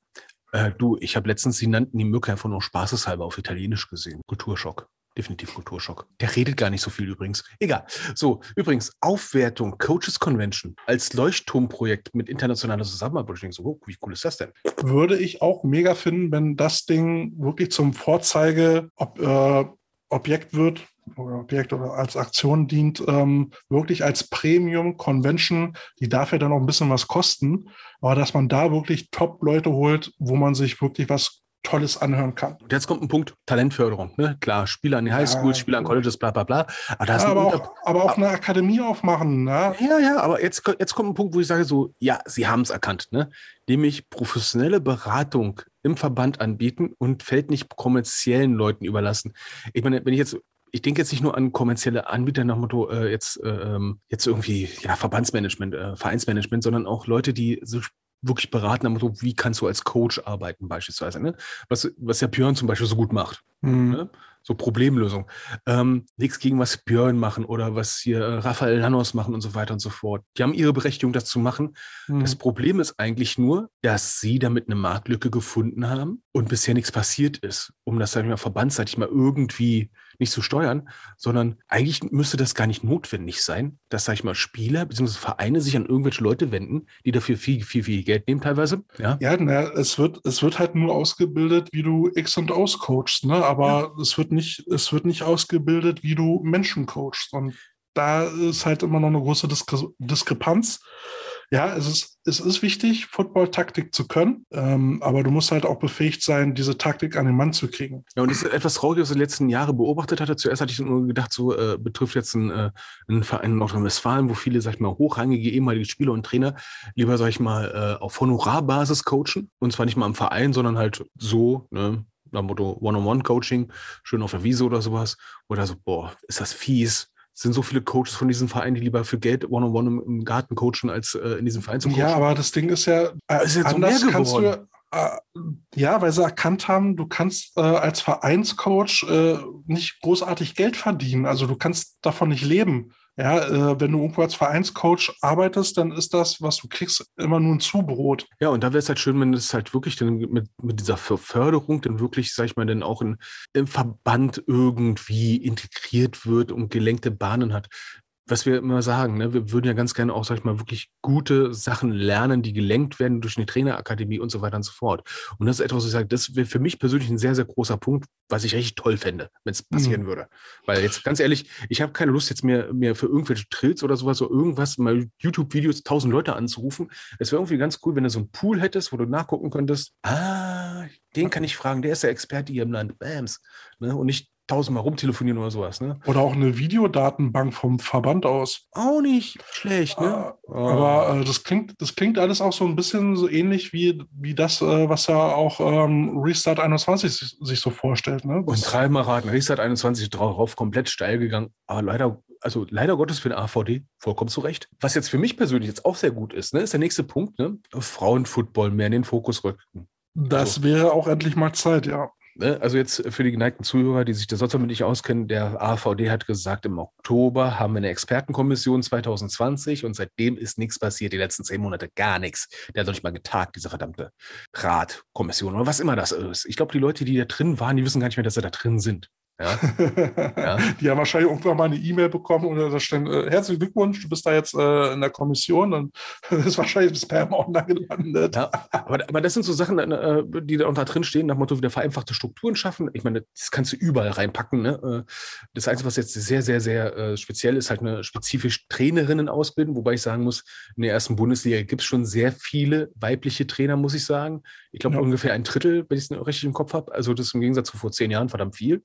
Äh, du, ich habe letztens, sie nannten die Mücke einfach nur spaßeshalber auf Italienisch gesehen. Kulturschock definitiv Kulturschock. Der redet gar nicht so viel übrigens. Egal. So, übrigens, Aufwertung, Coaches Convention als Leuchtturmprojekt mit internationaler Zusammenarbeit. Ich denke so, oh, wie cool ist das denn? Würde ich auch mega finden, wenn das Ding wirklich zum Vorzeige ob, äh, Objekt wird, oder Objekt oder als Aktion dient, ähm, wirklich als Premium Convention, die darf ja dann auch ein bisschen was kosten, aber dass man da wirklich Top-Leute holt, wo man sich wirklich was Tolles anhören kann. Und jetzt kommt ein Punkt, Talentförderung. Ne? Klar, Spieler an die Highschools, ja, Spieler an Colleges, bla bla bla. Aber, ja, aber, auch, aber auch eine Akademie aufmachen. Ne? Ja, ja, aber jetzt, jetzt kommt ein Punkt, wo ich sage so, ja, sie haben es erkannt. Ne? Nämlich professionelle Beratung im Verband anbieten und fällt nicht kommerziellen Leuten überlassen. Ich meine, wenn ich jetzt ich denke jetzt nicht nur an kommerzielle Anbieter nach Motto äh, jetzt, äh, ähm, jetzt irgendwie ja, Verbandsmanagement, äh, Vereinsmanagement, sondern auch Leute, die so wirklich beraten haben, so, wie kannst du als Coach arbeiten beispielsweise. Ne? Was, was ja Björn zum Beispiel so gut macht. Mhm. Ne? So Problemlösung. Ähm, nichts gegen was Björn machen oder was hier äh, Raphael Lanos machen und so weiter und so fort. Die haben ihre Berechtigung, das zu machen. Mhm. Das Problem ist eigentlich nur, dass sie damit eine Marktlücke gefunden haben und bisher nichts passiert ist, um das, sag ich mal, verbandsseitig mal irgendwie nicht zu steuern, sondern eigentlich müsste das gar nicht notwendig sein, dass, sag ich mal, Spieler bzw. Vereine sich an irgendwelche Leute wenden, die dafür viel, viel, viel Geld nehmen teilweise. Ja, ja na, es, wird, es wird halt nur ausgebildet, wie du X und Aus coachst, ne? aber ja. es, wird nicht, es wird nicht ausgebildet, wie du Menschen coachst. Und da ist halt immer noch eine große Diskre Diskrepanz ja, es ist, es ist wichtig, Football-Taktik zu können, ähm, aber du musst halt auch befähigt sein, diese Taktik an den Mann zu kriegen. Ja, und das ist etwas traurig, was ich in den letzten Jahren beobachtet hatte. Zuerst hatte ich nur gedacht, so äh, betrifft jetzt einen, äh, einen Verein in Nordrhein-Westfalen, wo viele, sag ich mal, hochrangige ehemalige Spieler und Trainer lieber, sag ich mal, äh, auf Honorarbasis coachen. Und zwar nicht mal im Verein, sondern halt so, ne, nach Motto One-on-One-Coaching, schön auf der Wiese oder sowas. Oder so, boah, ist das fies sind so viele Coaches von diesen Vereinen, die lieber für Geld One-on-One im, im, Garten coachen, als äh, in diesem Verein zu coachen. Ja, aber das Ding ist ja, äh, ist anders so kannst du, äh, ja, weil sie erkannt haben, du kannst äh, als Vereinscoach äh, nicht großartig Geld verdienen. Also du kannst davon nicht leben. Ja, äh, wenn du irgendwo als Vereinscoach arbeitest, dann ist das, was du kriegst, immer nur ein Zubrot. Ja, und da wäre es halt schön, wenn es halt wirklich dann mit, mit dieser Förderung dann wirklich, sag ich mal, dann auch in, im Verband irgendwie integriert wird und gelenkte Bahnen hat. Was wir immer sagen, ne, wir würden ja ganz gerne auch, sag ich mal, wirklich gute Sachen lernen, die gelenkt werden durch eine Trainerakademie und so weiter und so fort. Und das ist etwas, was ich sage, das wäre für mich persönlich ein sehr, sehr großer Punkt, was ich richtig toll fände, wenn es passieren mhm. würde. Weil jetzt ganz ehrlich, ich habe keine Lust, jetzt mehr, mehr für irgendwelche Trills oder sowas, so irgendwas, mal YouTube-Videos, tausend Leute anzurufen. Es wäre irgendwie ganz cool, wenn du so einen Pool hättest, wo du nachgucken könntest, ah, den kann ich fragen, der ist der Experte hier im Land, Bams. Ne? Und nicht tausendmal rumtelefonieren oder sowas. Ne? Oder auch eine Videodatenbank vom Verband aus. Auch nicht schlecht, ne? Äh, aber äh, das, klingt, das klingt alles auch so ein bisschen so ähnlich wie, wie das, äh, was ja auch ähm, Restart 21 sich, sich, so vorstellt. Ne? Und dreimal raten, Restart 21 drauf komplett steil gegangen, aber leider also leider Gottes für den AVD vollkommen zu Recht. Was jetzt für mich persönlich jetzt auch sehr gut ist, ne, ist der nächste Punkt, ne? Frauenfootball mehr in den Fokus rücken. Das also, wäre auch endlich mal Zeit, ja. Ne, also jetzt für die geneigten Zuhörer, die sich da sonst damit nicht auskennen, der AVD hat gesagt, im Oktober haben wir eine Expertenkommission 2020 und seitdem ist nichts passiert, die letzten zehn Monate gar nichts. Der hat noch nicht mal getagt, diese verdammte Ratkommission oder was immer das ist. Ich glaube, die Leute, die da drin waren, die wissen gar nicht mehr, dass sie da drin sind. Ja. ja. Die haben wahrscheinlich irgendwann mal eine E-Mail bekommen und da stehen, äh, herzlichen Glückwunsch, du bist da jetzt äh, in der Kommission und ist wahrscheinlich ein Spam online gelandet. Ja, aber, aber das sind so Sachen, äh, die da unter drin stehen, nach Motto wieder vereinfachte Strukturen schaffen. Ich meine, das kannst du überall reinpacken. Ne? Äh, das Einzige, was jetzt sehr, sehr, sehr äh, speziell ist, halt eine spezifisch Trainerinnen ausbilden, wobei ich sagen muss, in der ersten Bundesliga gibt es schon sehr viele weibliche Trainer, muss ich sagen. Ich glaube ja. ungefähr ein Drittel, wenn ich es richtig im Kopf habe. Also das ist im Gegensatz zu vor zehn Jahren verdammt viel.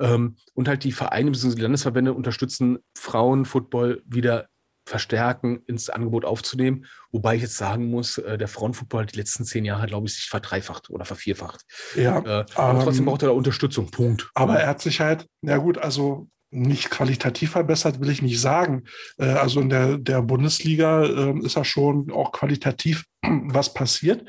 Ähm, und halt die Vereine bzw. die Landesverbände unterstützen Frauenfootball wieder verstärken, ins Angebot aufzunehmen. Wobei ich jetzt sagen muss, äh, der Frauenfußball hat die letzten zehn Jahre, glaube ich, sich verdreifacht oder vervierfacht. Ja. Äh, aber ähm, trotzdem braucht er da Unterstützung. Punkt. Aber er hat sich halt, ja gut, also nicht qualitativ verbessert, will ich nicht sagen. Äh, also in der, der Bundesliga äh, ist ja schon auch qualitativ was passiert.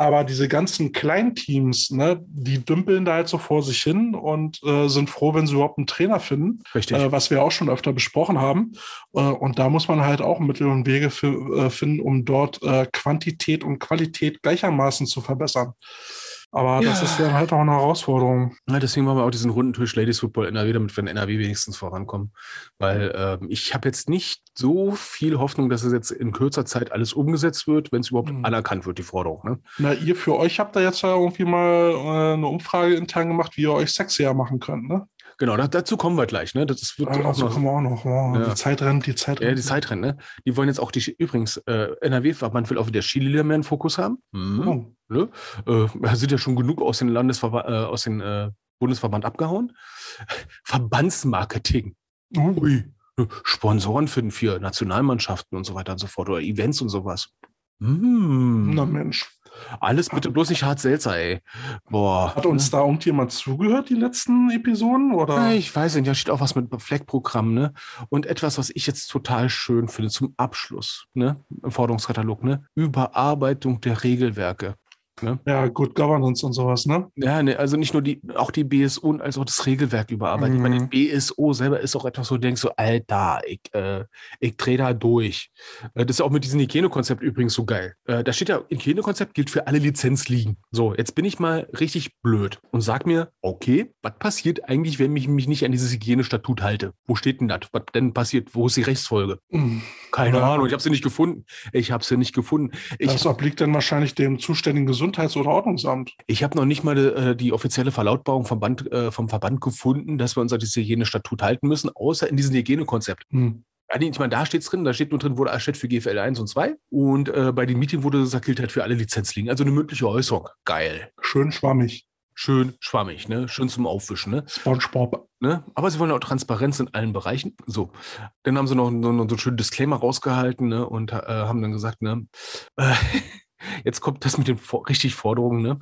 Aber diese ganzen Kleinteams, ne, die dümpeln da halt so vor sich hin und äh, sind froh, wenn sie überhaupt einen Trainer finden. Richtig. Äh, was wir auch schon öfter besprochen haben. Äh, und da muss man halt auch Mittel und Wege für, äh, finden, um dort äh, Quantität und Qualität gleichermaßen zu verbessern. Aber ja. das ist ja halt auch eine Herausforderung. Ja, deswegen machen wir auch diesen runden Tisch Ladies Football NRW, damit wir in NRW wenigstens vorankommen. Weil äh, ich habe jetzt nicht so viel Hoffnung, dass es jetzt in kürzer Zeit alles umgesetzt wird, wenn es überhaupt mhm. anerkannt wird, die Forderung. Ne? Na, ihr für euch habt da jetzt ja irgendwie mal äh, eine Umfrage intern gemacht, wie ihr euch sexier machen könnt, ne? Genau, da, dazu kommen wir gleich. Ne? Das wird ah, auch noch, kommen wir auch noch. Wow, ja. Die Zeit rennt, die Zeit rennt. Ja, die Zeit rennt. Ne? Die wollen jetzt auch die, übrigens, äh, NRW-Verband will auch wieder Skilieder mehr in Fokus haben. Mhm. Oh. Ne? Äh, sind ja schon genug aus den Landesverband, äh, aus dem äh, Bundesverband abgehauen. Verbandsmarketing. Oh. Ui. Sponsoren finden für Nationalmannschaften und so weiter und so fort oder Events und sowas. Mm. Na Mensch. Alles bitte bloß nicht hart seltsam, ey. Boah. Hat uns da irgendjemand zugehört, die letzten Episoden? Oder? Ich weiß nicht, da steht auch was mit Fleckprogramm, ne? Und etwas, was ich jetzt total schön finde, zum Abschluss, ne? Im Forderungskatalog, ne? Überarbeitung der Regelwerke. Ne? Ja, Good Governance und sowas, ne? Ja, ne, also nicht nur die, auch die BSO als auch das Regelwerk überarbeiten. Mhm. Ich meine, die BSO selber ist auch etwas, wo du denkst so, Alter, ich, äh, ich drehe da durch. Äh, das ist auch mit diesem Hygienekonzept übrigens so geil. Äh, da steht ja, Hygienekonzept gilt für alle Lizenzligen. So, jetzt bin ich mal richtig blöd und sag mir, okay, was passiert eigentlich, wenn ich mich nicht an dieses Hygienestatut halte? Wo steht denn das? Was denn passiert? Wo ist die Rechtsfolge? Mhm. Keine. Ahnung, ich habe sie nicht gefunden. Ich habe sie nicht gefunden. Ich, das obliegt dann wahrscheinlich dem zuständigen Gesundheitsministerium Gesundheits- oder Ordnungsamt. Ich habe noch nicht mal äh, die offizielle Verlautbarung vom, Band, äh, vom Verband gefunden, dass wir uns an dieses Hygienestatut halten müssen, außer in diesem Hygienekonzept. Hm. Ich meine, da steht es drin, da steht nur drin, wurde erstellt für GFL 1 und 2. Und äh, bei dem Meeting wurde gesagt, gilt halt für alle Lizenzlinien. Also eine mündliche Äußerung. Geil. Schön schwammig. Schön schwammig, ne? Schön zum Aufwischen, ne? Spongebob. Ne? Aber sie wollen auch Transparenz in allen Bereichen. So. Dann haben sie noch, noch, noch so einen schönen Disclaimer rausgehalten, ne? Und äh, haben dann gesagt, ne? Äh, Jetzt kommt das mit den richtig Forderungen. Ne?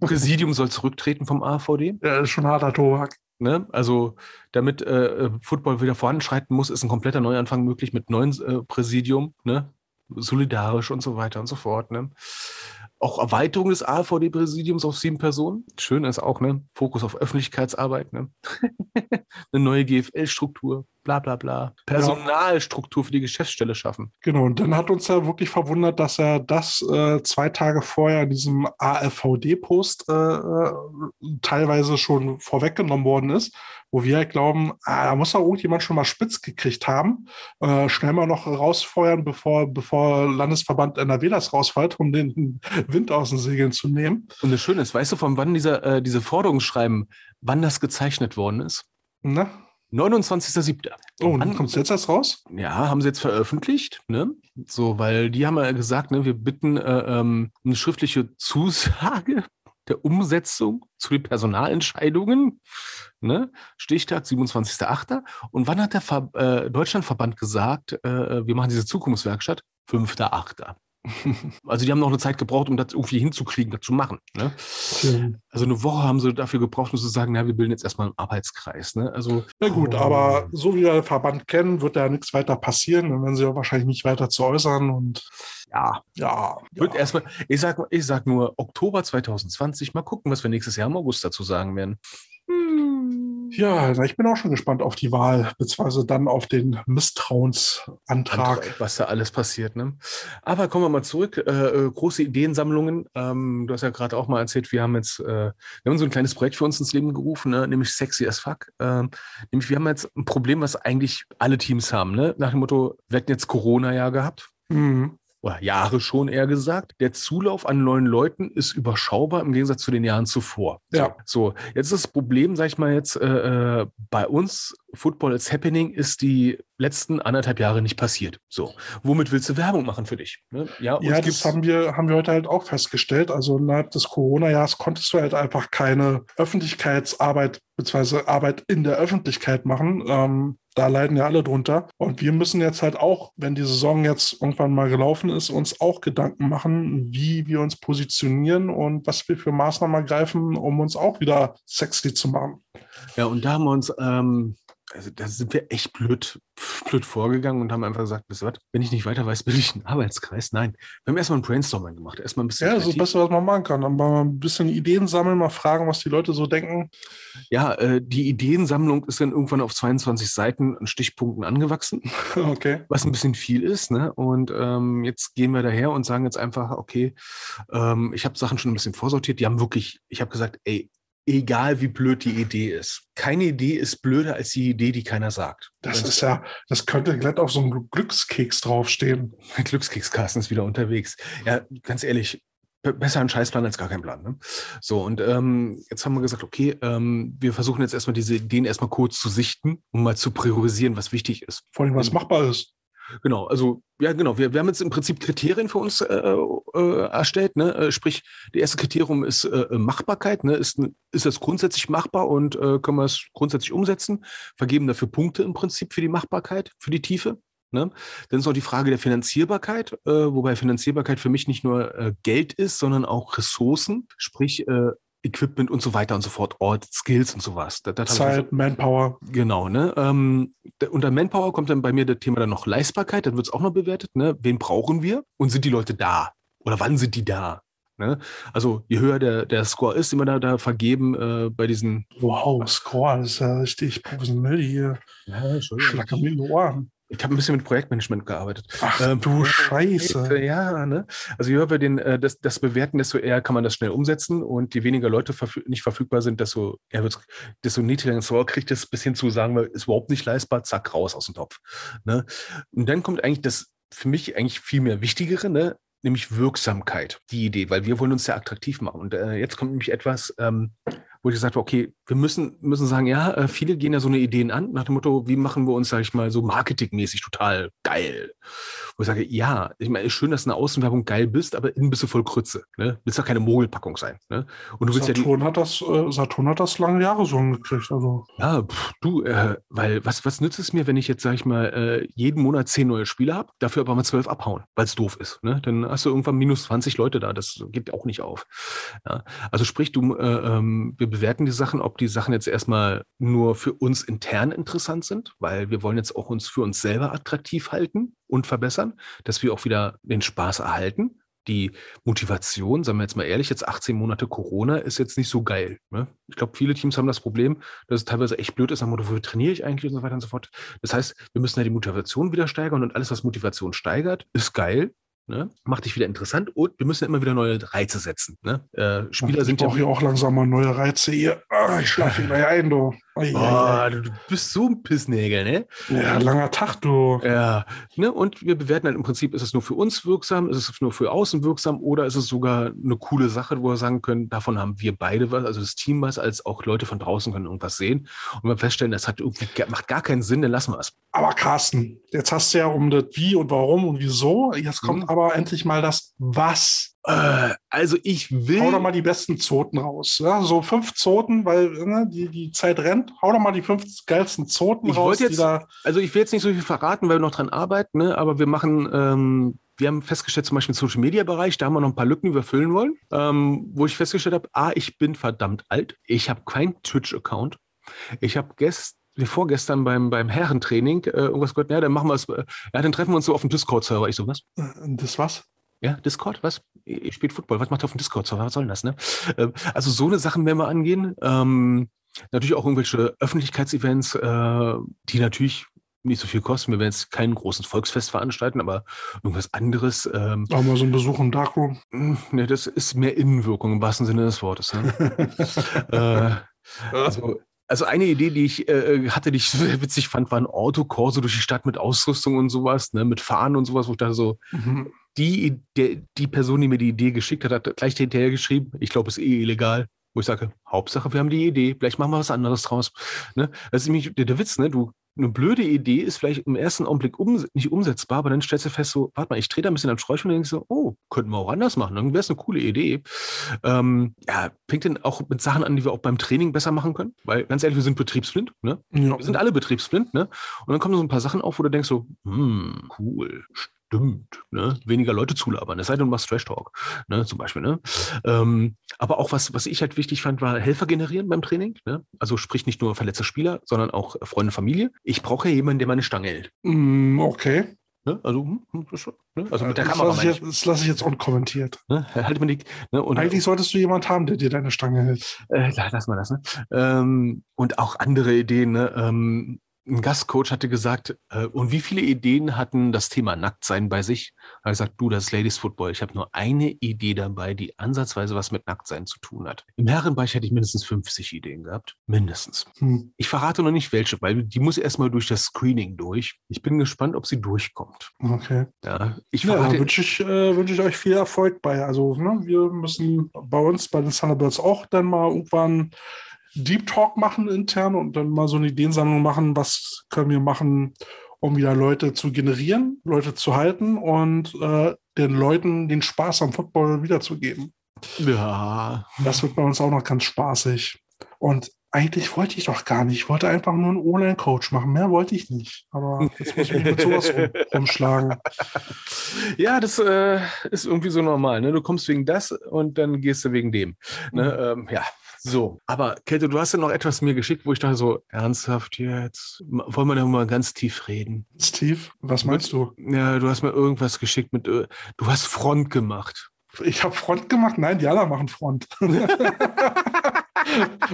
Präsidium soll zurücktreten vom AVD. Ja, das ist schon harter Tobak. Ne? Also, damit äh, Football wieder voranschreiten muss, ist ein kompletter Neuanfang möglich mit neuen äh, Präsidium, ne? solidarisch und so weiter und so fort. Ne? Auch Erweiterung des AVD-Präsidiums auf sieben Personen. Schön ist auch, ne? Fokus auf Öffentlichkeitsarbeit, ne? Eine neue GFL-Struktur. Bla bla bla. Personalstruktur für die Geschäftsstelle schaffen. Genau, und dann hat uns ja wirklich verwundert, dass er das äh, zwei Tage vorher in diesem AFVD-Post äh, äh, teilweise schon vorweggenommen worden ist, wo wir halt glauben, ah, da muss doch irgendjemand schon mal spitz gekriegt haben. Äh, schnell mal noch rausfeuern, bevor, bevor Landesverband NRW das rausfällt, um den Wind aus den Segeln zu nehmen. Und das Schöne ist, weißt du, von wann dieser, äh, diese Forderungsschreiben, wann das gezeichnet worden ist? Na? 29.07. Oh, und kommt jetzt erst raus? Ja, haben sie jetzt veröffentlicht, ne? So, weil die haben ja gesagt, ne, wir bitten äh, ähm, eine schriftliche Zusage der Umsetzung zu den Personalentscheidungen. Ne? Stichtag 27.08. Und wann hat der Ver äh, Deutschlandverband gesagt, äh, wir machen diese Zukunftswerkstatt? 5.08. Also die haben noch eine Zeit gebraucht, um das irgendwie hinzukriegen, das zu machen. Ne? Also eine Woche haben sie dafür gebraucht, um zu sagen, na, wir bilden jetzt erstmal einen Arbeitskreis. Ne? Also Na gut, aber so wie wir den Verband kennen, wird da nichts weiter passieren. Dann werden sie ja wahrscheinlich nicht weiter zu äußern. Und ja, ja, Wird ja. erstmal, ich sag, ich sag nur Oktober 2020. Mal gucken, was wir nächstes Jahr im August dazu sagen werden. Ja, ich bin auch schon gespannt auf die Wahl, beziehungsweise dann auf den Misstrauensantrag. Was da alles passiert. Ne? Aber kommen wir mal zurück. Äh, äh, große Ideensammlungen. Ähm, du hast ja gerade auch mal erzählt, wir haben jetzt, äh, wir haben so ein kleines Projekt für uns ins Leben gerufen, ne? nämlich Sexy as Fuck. Ähm, nämlich wir haben jetzt ein Problem, was eigentlich alle Teams haben. Ne? Nach dem Motto, wir hätten jetzt Corona-Jahr gehabt. Mhm. Oder Jahre schon eher gesagt. Der Zulauf an neuen Leuten ist überschaubar im Gegensatz zu den Jahren zuvor. Ja. So, jetzt ist das Problem, sag ich mal jetzt, äh, äh, bei uns, Football is Happening, ist die letzten anderthalb Jahre nicht passiert. So, womit willst du Werbung machen für dich? Ne? Ja, Ja, das haben wir, haben wir heute halt auch festgestellt. Also innerhalb des Corona-Jahres konntest du halt einfach keine Öffentlichkeitsarbeit beziehungsweise Arbeit in der Öffentlichkeit machen. Ähm, da leiden ja alle drunter. Und wir müssen jetzt halt auch, wenn die Saison jetzt irgendwann mal gelaufen ist, uns auch Gedanken machen, wie wir uns positionieren und was wir für Maßnahmen ergreifen, um uns auch wieder sexy zu machen. Ja, und da haben wir uns, ähm, also da sind wir echt blöd, blöd vorgegangen und haben einfach gesagt, wisst ihr was, wenn ich nicht weiter weiß, bilde ich einen Arbeitskreis. Nein, wir haben erstmal ein Brainstorming gemacht, erstmal ein bisschen. Ja, das ist das kreativ. Beste, was man machen kann. Aber mal ein bisschen Ideen sammeln, mal fragen, was die Leute so denken. Ja, äh, die Ideensammlung ist dann irgendwann auf 22 Seiten an Stichpunkten angewachsen, Okay. was ein bisschen viel ist. Ne? Und ähm, jetzt gehen wir daher und sagen jetzt einfach, okay, ähm, ich habe Sachen schon ein bisschen vorsortiert. Die haben wirklich, ich habe gesagt, ey, egal wie blöd die Idee ist, keine Idee ist blöder als die Idee, die keiner sagt. Das ist ja, das könnte glatt auf so einem Glückskeks draufstehen. Glückskeks-Carsten ist wieder unterwegs. Ja, ganz ehrlich, be- besser ein Scheißplan als gar kein Plan. Ne? So, und ähm, jetzt haben wir gesagt, okay, ähm, wir versuchen jetzt erstmal diese Ideen erstmal kurz zu sichten, um mal zu priorisieren, was wichtig ist. Vor allem, was machbar ist. Genau, also ja, genau. Wir, wir haben jetzt im Prinzip Kriterien für uns äh, äh, erstellt. Ne? Äh, sprich, das erste Kriterium ist äh, Machbarkeit. Ne? Ist, ist das grundsätzlich machbar und äh, können wir es grundsätzlich umsetzen? Vergeben dafür Punkte im Prinzip für die Machbarkeit, für die Tiefe. Ne? Dann ist noch die Frage der Finanzierbarkeit, äh, wobei Finanzierbarkeit für mich nicht nur äh, Geld ist, sondern auch Ressourcen, sprich äh, Equipment und so weiter und so fort, Ort, Skills und sowas. Hab ich- Zeit, Manpower. Genau, ne? Ähm, da- unter Manpower kommt dann bei mir das Thema dann noch Leistbarkeit, dann wird es auch noch bewertet, ne? Wen brauchen wir und sind die Leute da? Oder wann sind die da? Ne? Also je höher der, der Score ist, immer da, da vergeben äh, bei diesen Wow, Score, das ist ja richtig professionell hier. Schlacker mir in die Ohren. Ich habe ein bisschen mit Projektmanagement gearbeitet. Ach Ähm, du Scheiße. Ja, ne? Also je höher wir den, äh, das, das bewerten, desto eher kann man das schnell umsetzen und je weniger Leute verfü nicht verfügbar sind, desto, eher wird's, desto niedriger ein Score kriegt es bis hin zu sagen wir, ist überhaupt nicht leistbar, zack, raus aus dem Topf. Ne? Und dann kommt eigentlich das für mich eigentlich viel mehr Wichtigere, ne? nämlich Wirksamkeit, die Idee, weil wir wollen uns ja attraktiv machen. Und äh, jetzt kommt nämlich etwas, ähm, wo ich gesagt habe, okay, wir müssen, müssen sagen, ja, äh, viele gehen ja so eine Ideen an, nach dem Motto, wie machen wir uns, sag ich mal, so marketingmäßig total geil. Wo ich sage, ja, ich meine, ist schön, dass der Außenwerbung geil bist, aber innen bist du voll Krütze. Ne? Willst ja keine Mogelpackung sein. Ne? Und du willst ja die, Saturn, hat das, äh, Saturn hat das lange Jahre so hingekriegt. Also, ja, pff, du, äh, weil was, was nützt es mir, wenn ich jetzt, sag ich mal, äh, jeden Monat zehn neue Spieler habe, dafür aber mal zwölf abhauen, weil es doof ist. Ne? Dann hast du irgendwann minus 20 Leute da, das geht auch nicht auf. Ja? Also sprich, du, äh, ähm, wir bewerten die Sachen, ob die Sachen jetzt erstmal nur für uns intern interessant sind, weil wir wollen jetzt auch uns für uns selber attraktiv halten und verbessern, dass wir auch wieder den Spaß erhalten. die Motivation, sagen wir jetzt mal ehrlich, jetzt 18 Monate Corona ist jetzt nicht so geil. Ne? Ich glaube, viele Teams haben das Problem, dass es teilweise echt blöd ist, am Motto, wo trainiere ich eigentlich und so weiter und so fort. Das heißt, wir müssen ja die Motivation wieder steigern und alles, was Motivation steigert, ist geil. Ne? Macht dich wieder interessant und wir müssen immer wieder neue Reize setzen. Ne? Äh, Spieler ich sind ja. brauche hier auch langsam mal neue Reize hier. Ah, ich schlafe gleich ein, du. Ai, ai. Oh, du, du bist so ein Pissnägel, ne? Ja, langer Tag, du. Ja, ne? Und wir bewerten halt im Prinzip, ist es nur für uns wirksam, ist es nur für außen wirksam oder ist es sogar eine coole Sache, wo wir sagen können, davon haben wir beide was, also das Team was, als auch Leute von draußen können irgendwas sehen. Und wir feststellen, das hat irgendwie, macht gar keinen Sinn, dann lassen wir es. Aber Carsten, jetzt hast du ja um das Wie und Warum und Wieso. Jetzt kommt Mhm. aber endlich mal das Was. Äh, also ich will. Hau doch mal die besten Zoten raus. Ja, so fünf Zoten, weil ne, die, die Zeit rennt. Hau doch mal die fünf geilsten Zoten Ich raus. jetzt- da, Also ich will jetzt nicht so viel verraten, weil wir noch dran arbeiten, ne? aber wir machen, ähm, wir haben festgestellt, zum Beispiel im Social Media Bereich, da haben wir noch ein paar Lücken, die wir füllen wollen, ähm, wo ich festgestellt habe, A, ich bin verdammt alt, ich habe keinen Twitch-Account. Ich habe gestern, vorgestern beim, beim Herrentraining äh, irgendwas gehört, ja, dann machen wir es, äh, ja, dann treffen wir uns so auf dem Discord-Server. Ich so, was? äh, das was? Ja, Discord, was? Ihr spielt Football, was macht ihr auf dem Discord-Server? Was soll denn das, ne? Ähm, Also so eine Sachen werden wir angehen. Ähm, natürlich auch irgendwelche Öffentlichkeitsevents, äh, die natürlich nicht so viel kosten. Wir werden jetzt kein großes Volksfest veranstalten, aber irgendwas anderes. Ähm, Auch mal so einen Besuch im Darkroom. mh, ne, das ist mehr Innenwirkung im wahrsten Sinne des Wortes. Ne? äh, also, also eine Idee, die ich äh, hatte, die ich sehr witzig fand, war ein Autokorso durch die Stadt mit Ausrüstung und sowas, ne, mit Fahnen und sowas, wo ich dachte so, Mhm. die, der, die Person, die mir die Idee geschickt hat, hat gleich hinterher geschrieben, ich glaube, es ist eh illegal. Wo ich sage, Hauptsache, wir haben die Idee, vielleicht machen wir was anderes draus. Ne? Das ist nämlich der, der Witz, ne? Du, eine blöde Idee ist vielleicht im ersten Augenblick um, nicht umsetzbar, aber dann stellst du fest, so, warte mal, ich drehe da ein bisschen am Sträuchchen und denkst so, oh, könnten wir auch anders machen. Dann wäre es eine coole Idee. Ähm, ja, fängt denn auch mit Sachen an, die wir auch beim Training besser machen können? Weil, ganz ehrlich, wir sind betriebsblind, ne? Ja. Wir sind alle betriebsblind, ne? Und dann kommen so ein paar Sachen auf, wo du denkst so, hm, cool, stimmt, ne? Weniger Leute zulabern, es sei denn, du machst Trash Talk, ne? Zum Beispiel, ne? Ähm, aber auch was, was ich halt wichtig fand, war Helfer generieren beim Training, ne? Also sprich nicht nur verletzte Spieler, sondern auch Freunde, Familie. Ich brauche ja jemanden, der meine Stange hält. Mm, Okay. Ne? Also, hm, hm, ne? also mit der das Kamera lasse jetzt- das lasse ich jetzt unkommentiert. Ne? Halt mir die, ne? Und, Eigentlich solltest du jemand haben, der dir deine Stange hält. Äh, la- lass mal das, ne? Ähm, und auch andere Ideen, ne? Ähm, ein Gastcoach hatte gesagt, äh, und wie viele Ideen hatten das Thema Nacktsein bei sich? Er hat gesagt, du, das ist Ladies Football. Ich habe nur eine Idee dabei, die ansatzweise was mit Nacktsein zu tun hat. Im Herrenbereich hätte ich mindestens 50 Ideen gehabt. Mindestens. Hm. Ich verrate noch nicht welche, weil die muss erstmal durch das Screening durch. Ich bin gespannt, ob sie durchkommt. Okay. Ja, ich Ja, da verrate. wünsche ich, äh, wünsche ich euch viel Erfolg bei. Also, ne, wir müssen bei uns, bei den Thunderbirds auch dann mal irgendwann Deep Talk machen intern und dann mal so eine Ideensammlung machen, was können wir machen, um wieder Leute zu generieren, Leute zu halten und äh, den Leuten den Spaß am Football wiederzugeben. ja, Das wird bei uns auch noch ganz spaßig. Und eigentlich wollte ich doch gar nicht. Ich wollte einfach nur einen Online-Coach machen. Mehr wollte ich nicht. Aber jetzt muss ich mich mit sowas rum, rumschlagen. Ja, das äh, ist irgendwie so normal. Ne? Du kommst wegen das und dann gehst du wegen dem. Ne? Ähm, ja, so. Aber Kälte, du hast ja noch etwas mir geschickt, wo ich dachte so, ernsthaft jetzt? Wollen wir da mal ganz tief reden? Steve, was meinst du? Ja, du hast mir irgendwas geschickt mit, äh, du hast Front gemacht. Ich habe Front gemacht. Nein, die anderen machen Front.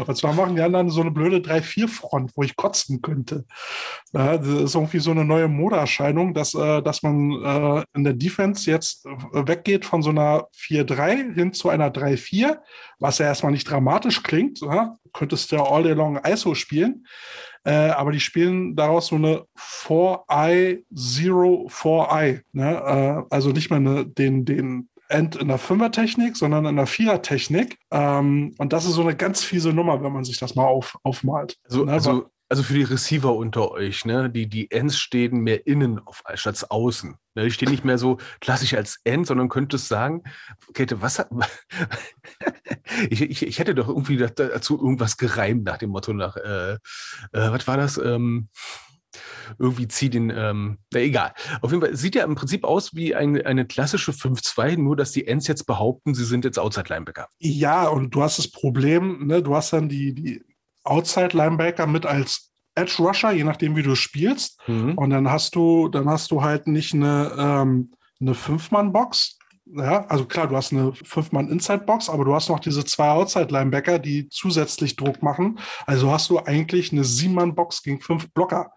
Und zwar machen die anderen so eine blöde 3-4-Front, wo ich kotzen könnte. Das ist irgendwie so eine neue Modeerscheinung, dass, äh, dass man äh, in der Defense jetzt äh, weggeht von so einer 4-3 hin zu einer 3-4, was ja erstmal nicht dramatisch klingt. Ja? Könntest ja all day long ISO spielen. Aber die spielen daraus so eine 4-I, 0-4-I. Ne? Also nicht mehr den, den End in der Fünfer-Technik, sondern in der Vierer-Technik. Ähm, und das ist so eine ganz fiese Nummer, wenn man sich das mal auf, aufmalt. Also, Ne, also, also für die Receiver unter euch, ne? die, die Ends stehen mehr innen auf, statt außen. Ne? Die stehen nicht mehr so klassisch als End, sondern könntest sagen, Käthe, was hat. ich, ich, ich hätte doch irgendwie da- dazu irgendwas gereimt nach dem Motto nach, äh, äh, was war das? Ähm, irgendwie zieh den, ähm, na egal. Auf jeden Fall sieht ja im Prinzip aus wie eine, eine klassische 5-2, nur dass die Ends jetzt behaupten, sie sind jetzt Outside-Linebacker. Ja, und du hast das Problem, ne, du hast dann die, die Outside-Linebacker mit als Edge-Rusher, je nachdem, wie du spielst. Mhm. Und dann hast du, dann hast du halt nicht eine, ähm, eine Fünf-Mann-Box, Ja, also klar, du hast eine Fünf-Mann-Inside-Box, aber du hast noch diese zwei Outside-Linebacker, die zusätzlich Druck machen. Also hast du eigentlich eine Sieben-Mann-Box gegen fünf Blocker.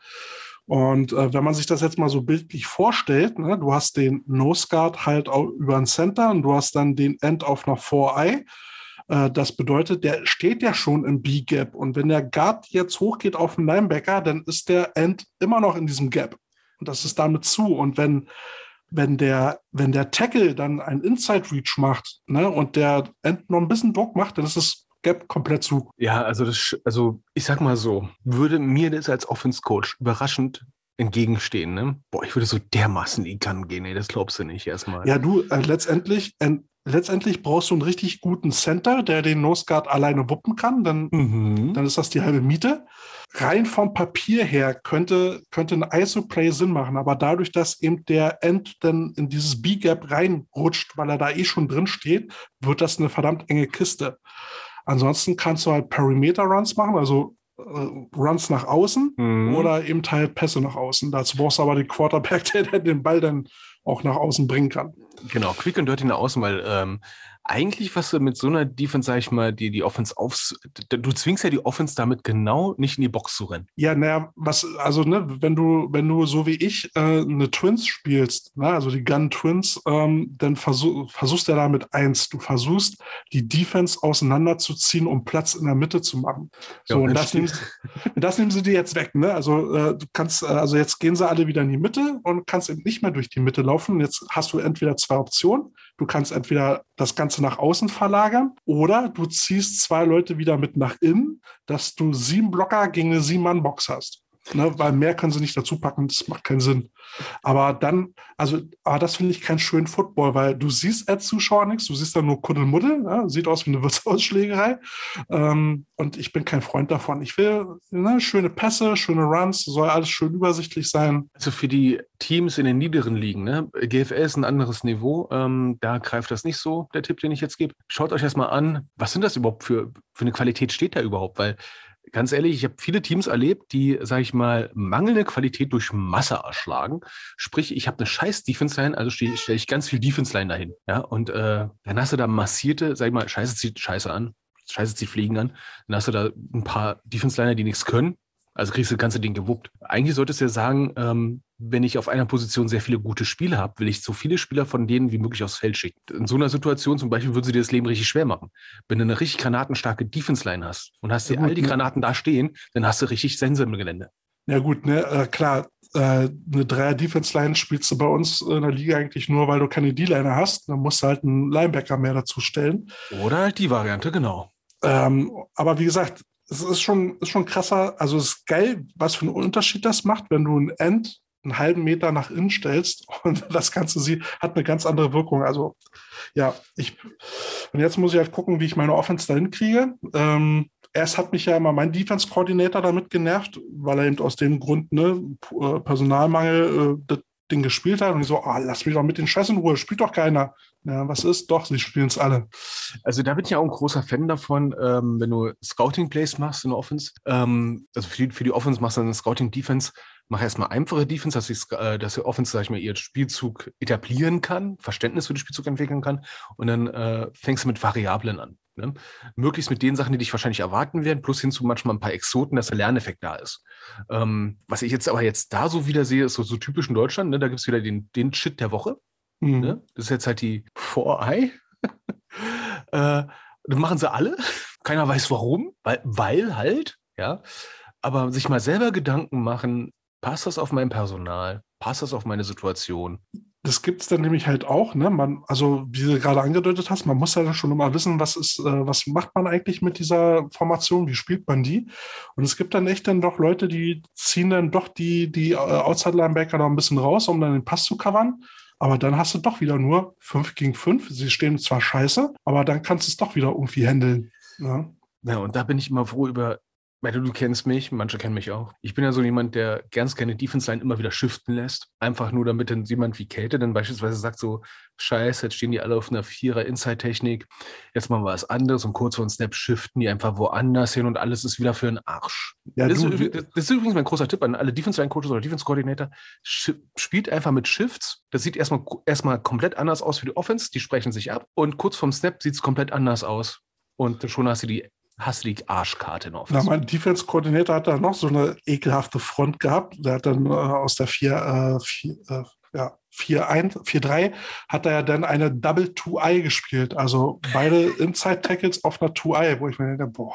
Und äh, wenn man sich das jetzt mal so bildlich vorstellt, ne, du hast den Nose Guard halt über den Center und du hast dann den End auf einer 4-Eye. Äh, das bedeutet, der steht ja schon im B-Gap. Und wenn der Guard jetzt hochgeht auf den Linebacker, dann ist der End immer noch in diesem Gap. Und das ist damit zu. Und wenn, wenn, der, wenn der Tackle dann ein Inside Reach macht ne, und der End noch ein bisschen Druck macht, dann ist es Gap komplett zu. Ja, also das, also ich sag mal so, würde mir das als Offense Coach überraschend entgegenstehen, ne? Boah, ich würde so dermaßen in kann gehen, ey, das glaubst du nicht erstmal. Ja, du, äh, letztendlich, äh, letztendlich brauchst du einen richtig guten Center, der den Nose Guard alleine wuppen kann, dann, Mhm. dann ist das die halbe Miete. Rein vom Papier her könnte, könnte ein ISO-Play Sinn machen, aber dadurch, dass eben der End dann in dieses B-Gap reinrutscht, weil er da eh schon drin steht, wird das eine verdammt enge Kiste. Ansonsten kannst du halt Perimeter-Runs machen, also äh, Runs nach außen Mhm. oder eben halt Pässe nach außen. Dazu brauchst du aber den Quarterback, der den Ball dann auch nach außen bringen kann. Genau, quick und dirty nach außen, weil ähm, eigentlich, was du mit so einer Defense, sag ich mal, die die Offense aufs, du zwingst ja die Offense damit genau nicht in die Box zu rennen. Ja, naja, was, also, ne, wenn du, wenn du so wie ich äh, eine Twins spielst, ne, also die Gun Twins, ähm, dann versuch, versuchst du ja damit eins. Du versuchst, die Defense auseinanderzuziehen, um Platz in der Mitte zu machen. So, Ja, und das das nehmen, das nehmen sie dir jetzt weg, ne? Also äh, du kannst, äh, also jetzt gehen sie alle wieder in die Mitte und kannst eben nicht mehr durch die Mitte laufen. Jetzt hast du entweder zwei Optionen. Du kannst entweder das Ganze nach außen verlagern oder du ziehst zwei Leute wieder mit nach innen, dass du sieben Blocker gegen eine sieben-Mann-Box hast. Ne, weil mehr können sie nicht dazu packen, das macht keinen Sinn. Aber dann, also, aber das finde ich keinen schönen Football, weil du siehst als Zuschauer nichts, du siehst dann nur Kuddelmuddel, ne? sieht aus wie eine Wirtshausschlägerei. Ähm, und ich bin kein Freund davon. Ich will ne, schöne Pässe, schöne Runs, soll alles schön übersichtlich sein. Also für die Teams in den niederen Ligen, ne? GFL ist ein anderes Niveau, ähm, da greift das nicht so, der Tipp, den ich jetzt gebe. Schaut euch erstmal an, was sind das überhaupt für, für eine Qualität steht da überhaupt, weil ganz ehrlich, ich habe viele Teams erlebt, die, sage ich mal, mangelnde Qualität durch Masse erschlagen. Sprich, ich habe eine scheiß Defense-Line, also stelle stell ich ganz viel Defense-Line dahin. Ja, und äh, dann hast du da massierte, sag ich mal, Scheiße zieht Scheiße an, Scheiße zieht Fliegen an. Dann hast du da ein paar Defense-Liner, die nichts können. Also kriegst du das ganze Ding gewuppt. Eigentlich solltest du ja sagen, ähm, wenn ich auf einer Position sehr viele gute Spieler habe, will ich so viele Spieler von denen wie möglich aufs Feld schicken. In so einer Situation zum Beispiel würden sie dir das Leben richtig schwer machen. Wenn du eine richtig granatenstarke Defense-Line hast und hast Ja, dir all die ne? Granaten da stehen, dann hast du richtig Sense im Gelände. Ja gut, ne, äh, klar, äh, eine Dreier-Defense-Line spielst du bei uns in der Liga eigentlich nur, weil du keine D-Liner hast. Dann musst du halt einen Linebacker mehr dazu stellen. Oder halt die Variante, genau. Ähm, aber wie gesagt, es ist schon, ist schon krasser. Also es ist geil, was für einen Unterschied das macht, wenn du ein End einen halben Meter nach innen stellst und das Ganze sieht, hat eine ganz andere Wirkung. Also ja, ich und jetzt muss ich halt gucken, wie ich meine Offense dahin kriege. Ähm, erst hat mich ja immer mein Defense-Koordinator damit genervt, weil er eben aus dem Grund, ne, äh, Personalmangel, äh, das Ding gespielt hat und ich so, ah, lass mich doch mit den Scheiß in Ruhe, spielt doch keiner. Ja, was ist? Doch, sie spielen es alle. Also da bin ich ja auch ein großer Fan davon, ähm, wenn du Scouting-Plays machst in der Offense. Ähm, also für die, für die Offense machst du eine Scouting-Defense. Mach erstmal einfache Defense, dass, die, äh, dass die Offense, sag ich mal, ihren Spielzug etablieren kann, Verständnis für den Spielzug entwickeln kann. Und dann äh, fängst du mit Variablen an. Ne? Möglichst mit den Sachen, die dich wahrscheinlich erwarten werden, plus hinzu manchmal ein paar Exoten, dass der Lerneffekt da ist. Ähm, was ich jetzt aber jetzt da so wieder sehe, ist so, so typisch in Deutschland. Ne? Da gibt es wieder den, den Shit der Woche. Mhm. Ne? Das ist jetzt halt die 4-Eye. äh, das machen sie alle. Keiner weiß warum, weil, weil halt, ja. Aber sich mal selber Gedanken machen, passt das auf mein Personal? Passt das auf meine Situation? Das gibt es dann nämlich halt auch, ne? Man, also wie du gerade angedeutet hast, man muss ja dann schon immer wissen, was ist, äh, was macht man eigentlich mit dieser Formation, wie spielt man die? Und es gibt dann echt dann doch Leute, die ziehen dann doch die, die äh, Outside-Linebacker noch ein bisschen raus, um dann den Pass zu covern. Aber dann hast du doch wieder nur 5 gegen 5. Sie stehen zwar scheiße, aber dann kannst du es doch wieder irgendwie handeln. ne? Ja. Ja, und da bin ich immer froh über Weil du, du kennst mich, manche kennen mich auch. Ich bin ja so jemand, der ganz gerne Defense Line immer wieder shiften lässt. Einfach nur, damit dann jemand wie Kälte dann beispielsweise sagt so, scheiße, jetzt stehen die alle auf einer Vierer Inside-Technik, jetzt machen wir was anderes und kurz vor einem Snap shiften die einfach woanders hin und alles ist wieder für einen Arsch. Ja, das, du, ist, das, das ist übrigens mein großer Tipp an alle Defense-Line-Coaches oder Defense-Coordinator. Spielt einfach mit Shifts. Das sieht erstmal, erstmal komplett anders aus wie die Offense. Die sprechen sich ab und kurz vorm Snap sieht es komplett anders aus. Und schon hast du die hast du die Arschkarte Office. Na, mein Defense-Koordinator hat da noch so eine ekelhafte Front gehabt. Der hat dann äh, aus der 4, äh, 4, äh, ja, 4-3 hat er ja dann eine Double 2-Eye gespielt. Also beide Inside-Tackles auf einer 2-Eye, wo ich mir denke, boah,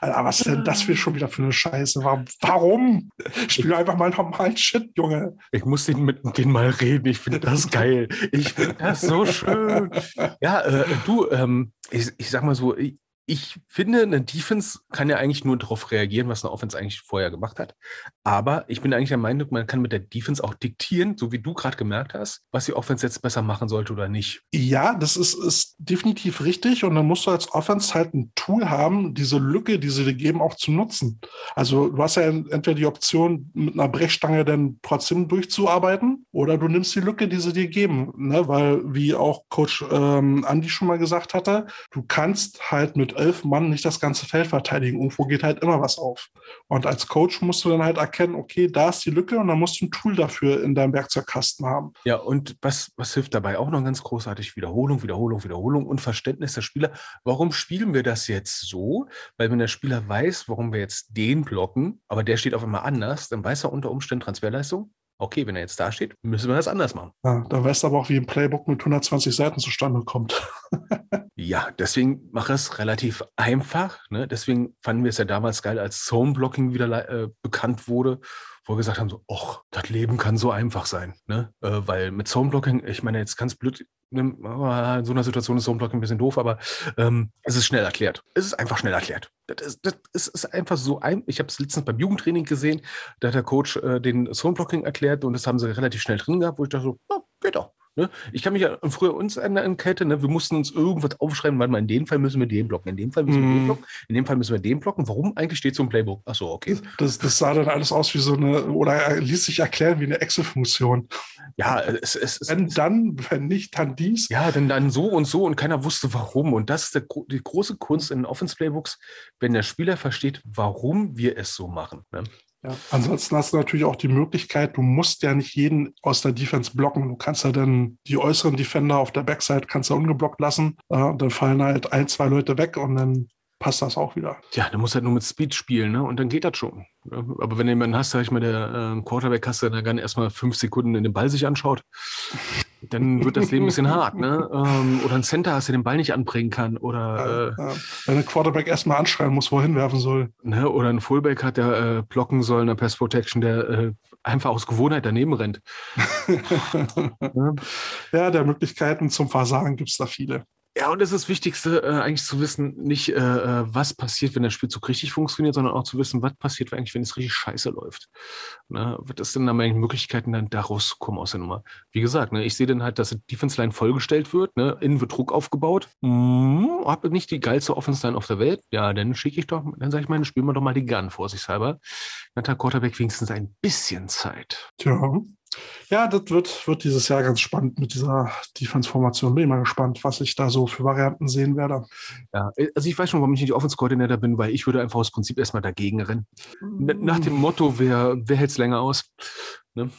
Alter, was ist denn das für schon wieder für eine Scheiße? Warum? warum? Spiel einfach mal normalen Shit, Junge. Ich muss den mit denen mal reden. Ich finde das geil. Ich finde das so schön. Ja, äh, du, ähm, ich, ich sag mal so, ich, ich finde, eine Defense kann ja eigentlich nur darauf reagieren, was eine Offense eigentlich vorher gemacht hat. Aber ich bin eigentlich der Meinung, man kann mit der Defense auch diktieren, so wie du gerade gemerkt hast, was die Offense jetzt besser machen sollte oder nicht. Ja, das ist, ist definitiv richtig. Und dann musst du als Offense halt ein Tool haben, diese Lücke, die sie dir geben, auch zu nutzen. Also du hast ja entweder die Option, mit einer Brechstange dann trotzdem durchzuarbeiten, oder du nimmst die Lücke, die sie dir geben. Ne? Weil, wie auch Coach ähm, Andy schon mal gesagt hatte, du kannst halt mit elf Mann nicht das ganze Feld verteidigen. Irgendwo geht halt immer was auf. Und als Coach musst du dann halt erkennen, okay, da ist die Lücke und dann musst du ein Tool dafür in deinem Werkzeugkasten haben. Ja, und was, was hilft dabei auch noch ganz großartig? Wiederholung, Wiederholung, Wiederholung und Verständnis der Spieler. Warum spielen wir das jetzt so? Weil wenn der Spieler weiß, warum wir jetzt den blocken, aber der steht auf einmal anders, dann weiß er unter Umständen Transferleistung okay, wenn er jetzt da steht, müssen wir das anders machen. Ja, da weißt du aber auch, wie ein Playbook mit 120 Seiten zustande kommt. ja, deswegen mache es relativ einfach. Ne? Deswegen fanden wir es ja damals geil, als Zone-Blocking wieder äh, bekannt wurde, wo wir gesagt haben, so, och, das Leben kann so einfach sein. Ne? Äh, weil mit Zone-Blocking, ich meine, jetzt ganz blöd in so einer Situation ist Zone-Blocking ein bisschen doof, aber ähm, es ist schnell erklärt. Es ist einfach schnell erklärt. Das ist, das ist einfach so ein. Ich habe es letztens beim Jugendtraining gesehen, da hat der Coach äh, den Zone-Blocking erklärt und das haben sie relativ schnell drin gehabt, wo ich dachte so, oh, geht doch. Ne? Ich kann mich ja früher uns erinnern, Kette, ne? wir mussten uns irgendwas aufschreiben, weil mal in dem Fall müssen wir den blocken, in dem Fall müssen wir den mhm. blocken, in dem Fall müssen wir den blocken. Warum eigentlich steht so ein Playbook? Ach so, okay. Das, das sah dann alles aus wie so eine, oder ließ sich erklären wie eine Excel-Funktion. Ja, es, ist. Wenn dann, wenn nicht, dann dies. Ja, denn dann so und so und keiner wusste warum. Und das ist der, die große Kunst in Offense-Playbooks, wenn der Spieler versteht, warum wir es so machen. Ne? Ja, ansonsten hast du natürlich auch die Möglichkeit, du musst ja nicht jeden aus der Defense blocken. Du kannst ja dann die äußeren Defender auf der Backside kannst du ungeblockt lassen. Äh, dann fallen halt ein, zwei Leute weg und dann passt das auch wieder. Ja, du musst halt nur mit Speed spielen, ne? Und dann geht das schon. Aber wenn du jemanden hast, sag ich mal, der äh, Quarterback hast, der dann erstmal fünf Sekunden in den Ball sich anschaut, dann wird das Leben ein bisschen hart, ne? Ähm, oder ein Center hast, der den Ball nicht anbringen kann. Oder äh, ja. wenn ein Quarterback erstmal anschreien muss, wo er hinwerfen soll. Ne? Oder ein Fullback hat, der äh, blocken soll, eine Pass Protection, der äh, einfach aus Gewohnheit daneben rennt. ja. ja, der Möglichkeiten zum Versagen gibt es da viele. Ja, und das ist das Wichtigste, äh, eigentlich zu wissen, nicht äh, äh, was passiert, wenn der Spielzug richtig funktioniert, sondern auch zu wissen, was passiert eigentlich, wenn es richtig scheiße läuft. Ne? Was ist denn dann eigentlich Möglichkeiten, dann daraus zu kommen aus der Nummer? Wie gesagt, ne, ich sehe dann halt, dass die Defense Line vollgestellt wird, ne, innen wird Druck aufgebaut. Hm, hab nicht die geilste Offense Line auf der Welt. Ja, dann schicke ich doch, dann sage ich mal, spielen wir doch mal die Gun vorsichtshalber. Dann hat Quarterback wenigstens ein bisschen Zeit. Tja. Ja, das wird, wird dieses Jahr ganz spannend mit dieser Defense-Formation. Bin ich mal gespannt, was ich da so für Varianten sehen werde. Ja, also ich weiß schon, warum ich nicht Offense-Koordinator bin, weil ich würde einfach aus Prinzip erstmal dagegen rennen. Nach dem Motto, wer, wer hält es länger aus? Ne?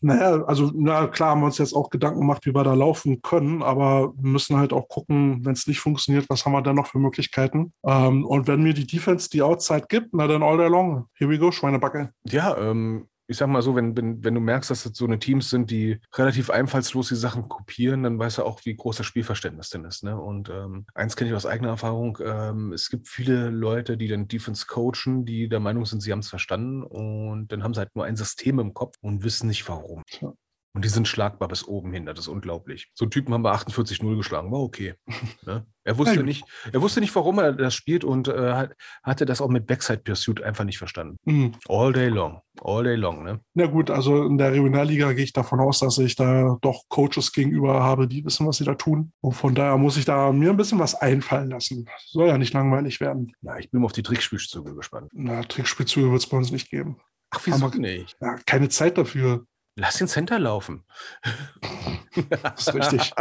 Naja, also na klar haben wir uns jetzt auch Gedanken gemacht, wie wir da laufen können, aber wir müssen halt auch gucken, wenn es nicht funktioniert, was haben wir dann noch für Möglichkeiten? Ähm, und wenn mir die Defense die Outside gibt, na dann all day long. Here we go, Schweinebacke. Ja, ähm, ich sag mal so, wenn, wenn, wenn du merkst, dass das so eine Teams sind, die relativ einfallslos die Sachen kopieren, dann weißt du auch, wie groß das Spielverständnis denn ist. Ne? Und ähm, eins kenne ich aus eigener Erfahrung, ähm, es gibt viele Leute, die dann Defense coachen, die der Meinung sind, sie haben es verstanden und dann haben sie halt nur ein System im Kopf und wissen nicht warum. Ja. Und die sind schlagbar bis oben hin. Das ist unglaublich. So einen Typen haben wir 48-0 geschlagen. War okay. ne? Er wusste nicht, er wusste nicht, warum er das spielt und äh, hat, hatte das auch mit Backside Pursuit einfach nicht verstanden. Hm. All day long. All day long, ne? Na gut, also in der Regionalliga gehe ich davon aus, dass ich da doch Coaches gegenüber habe, die wissen, was sie da tun. Und von daher muss ich da mir ein bisschen was einfallen lassen. Soll ja nicht langweilig werden. Ja, ich bin auf die Trickspielzüge gespannt. Na, Trickspielzüge wird es bei uns nicht geben. Ach, wieso Aber- nicht? Ja, keine Zeit dafür. Lass den Center laufen. Das ist richtig.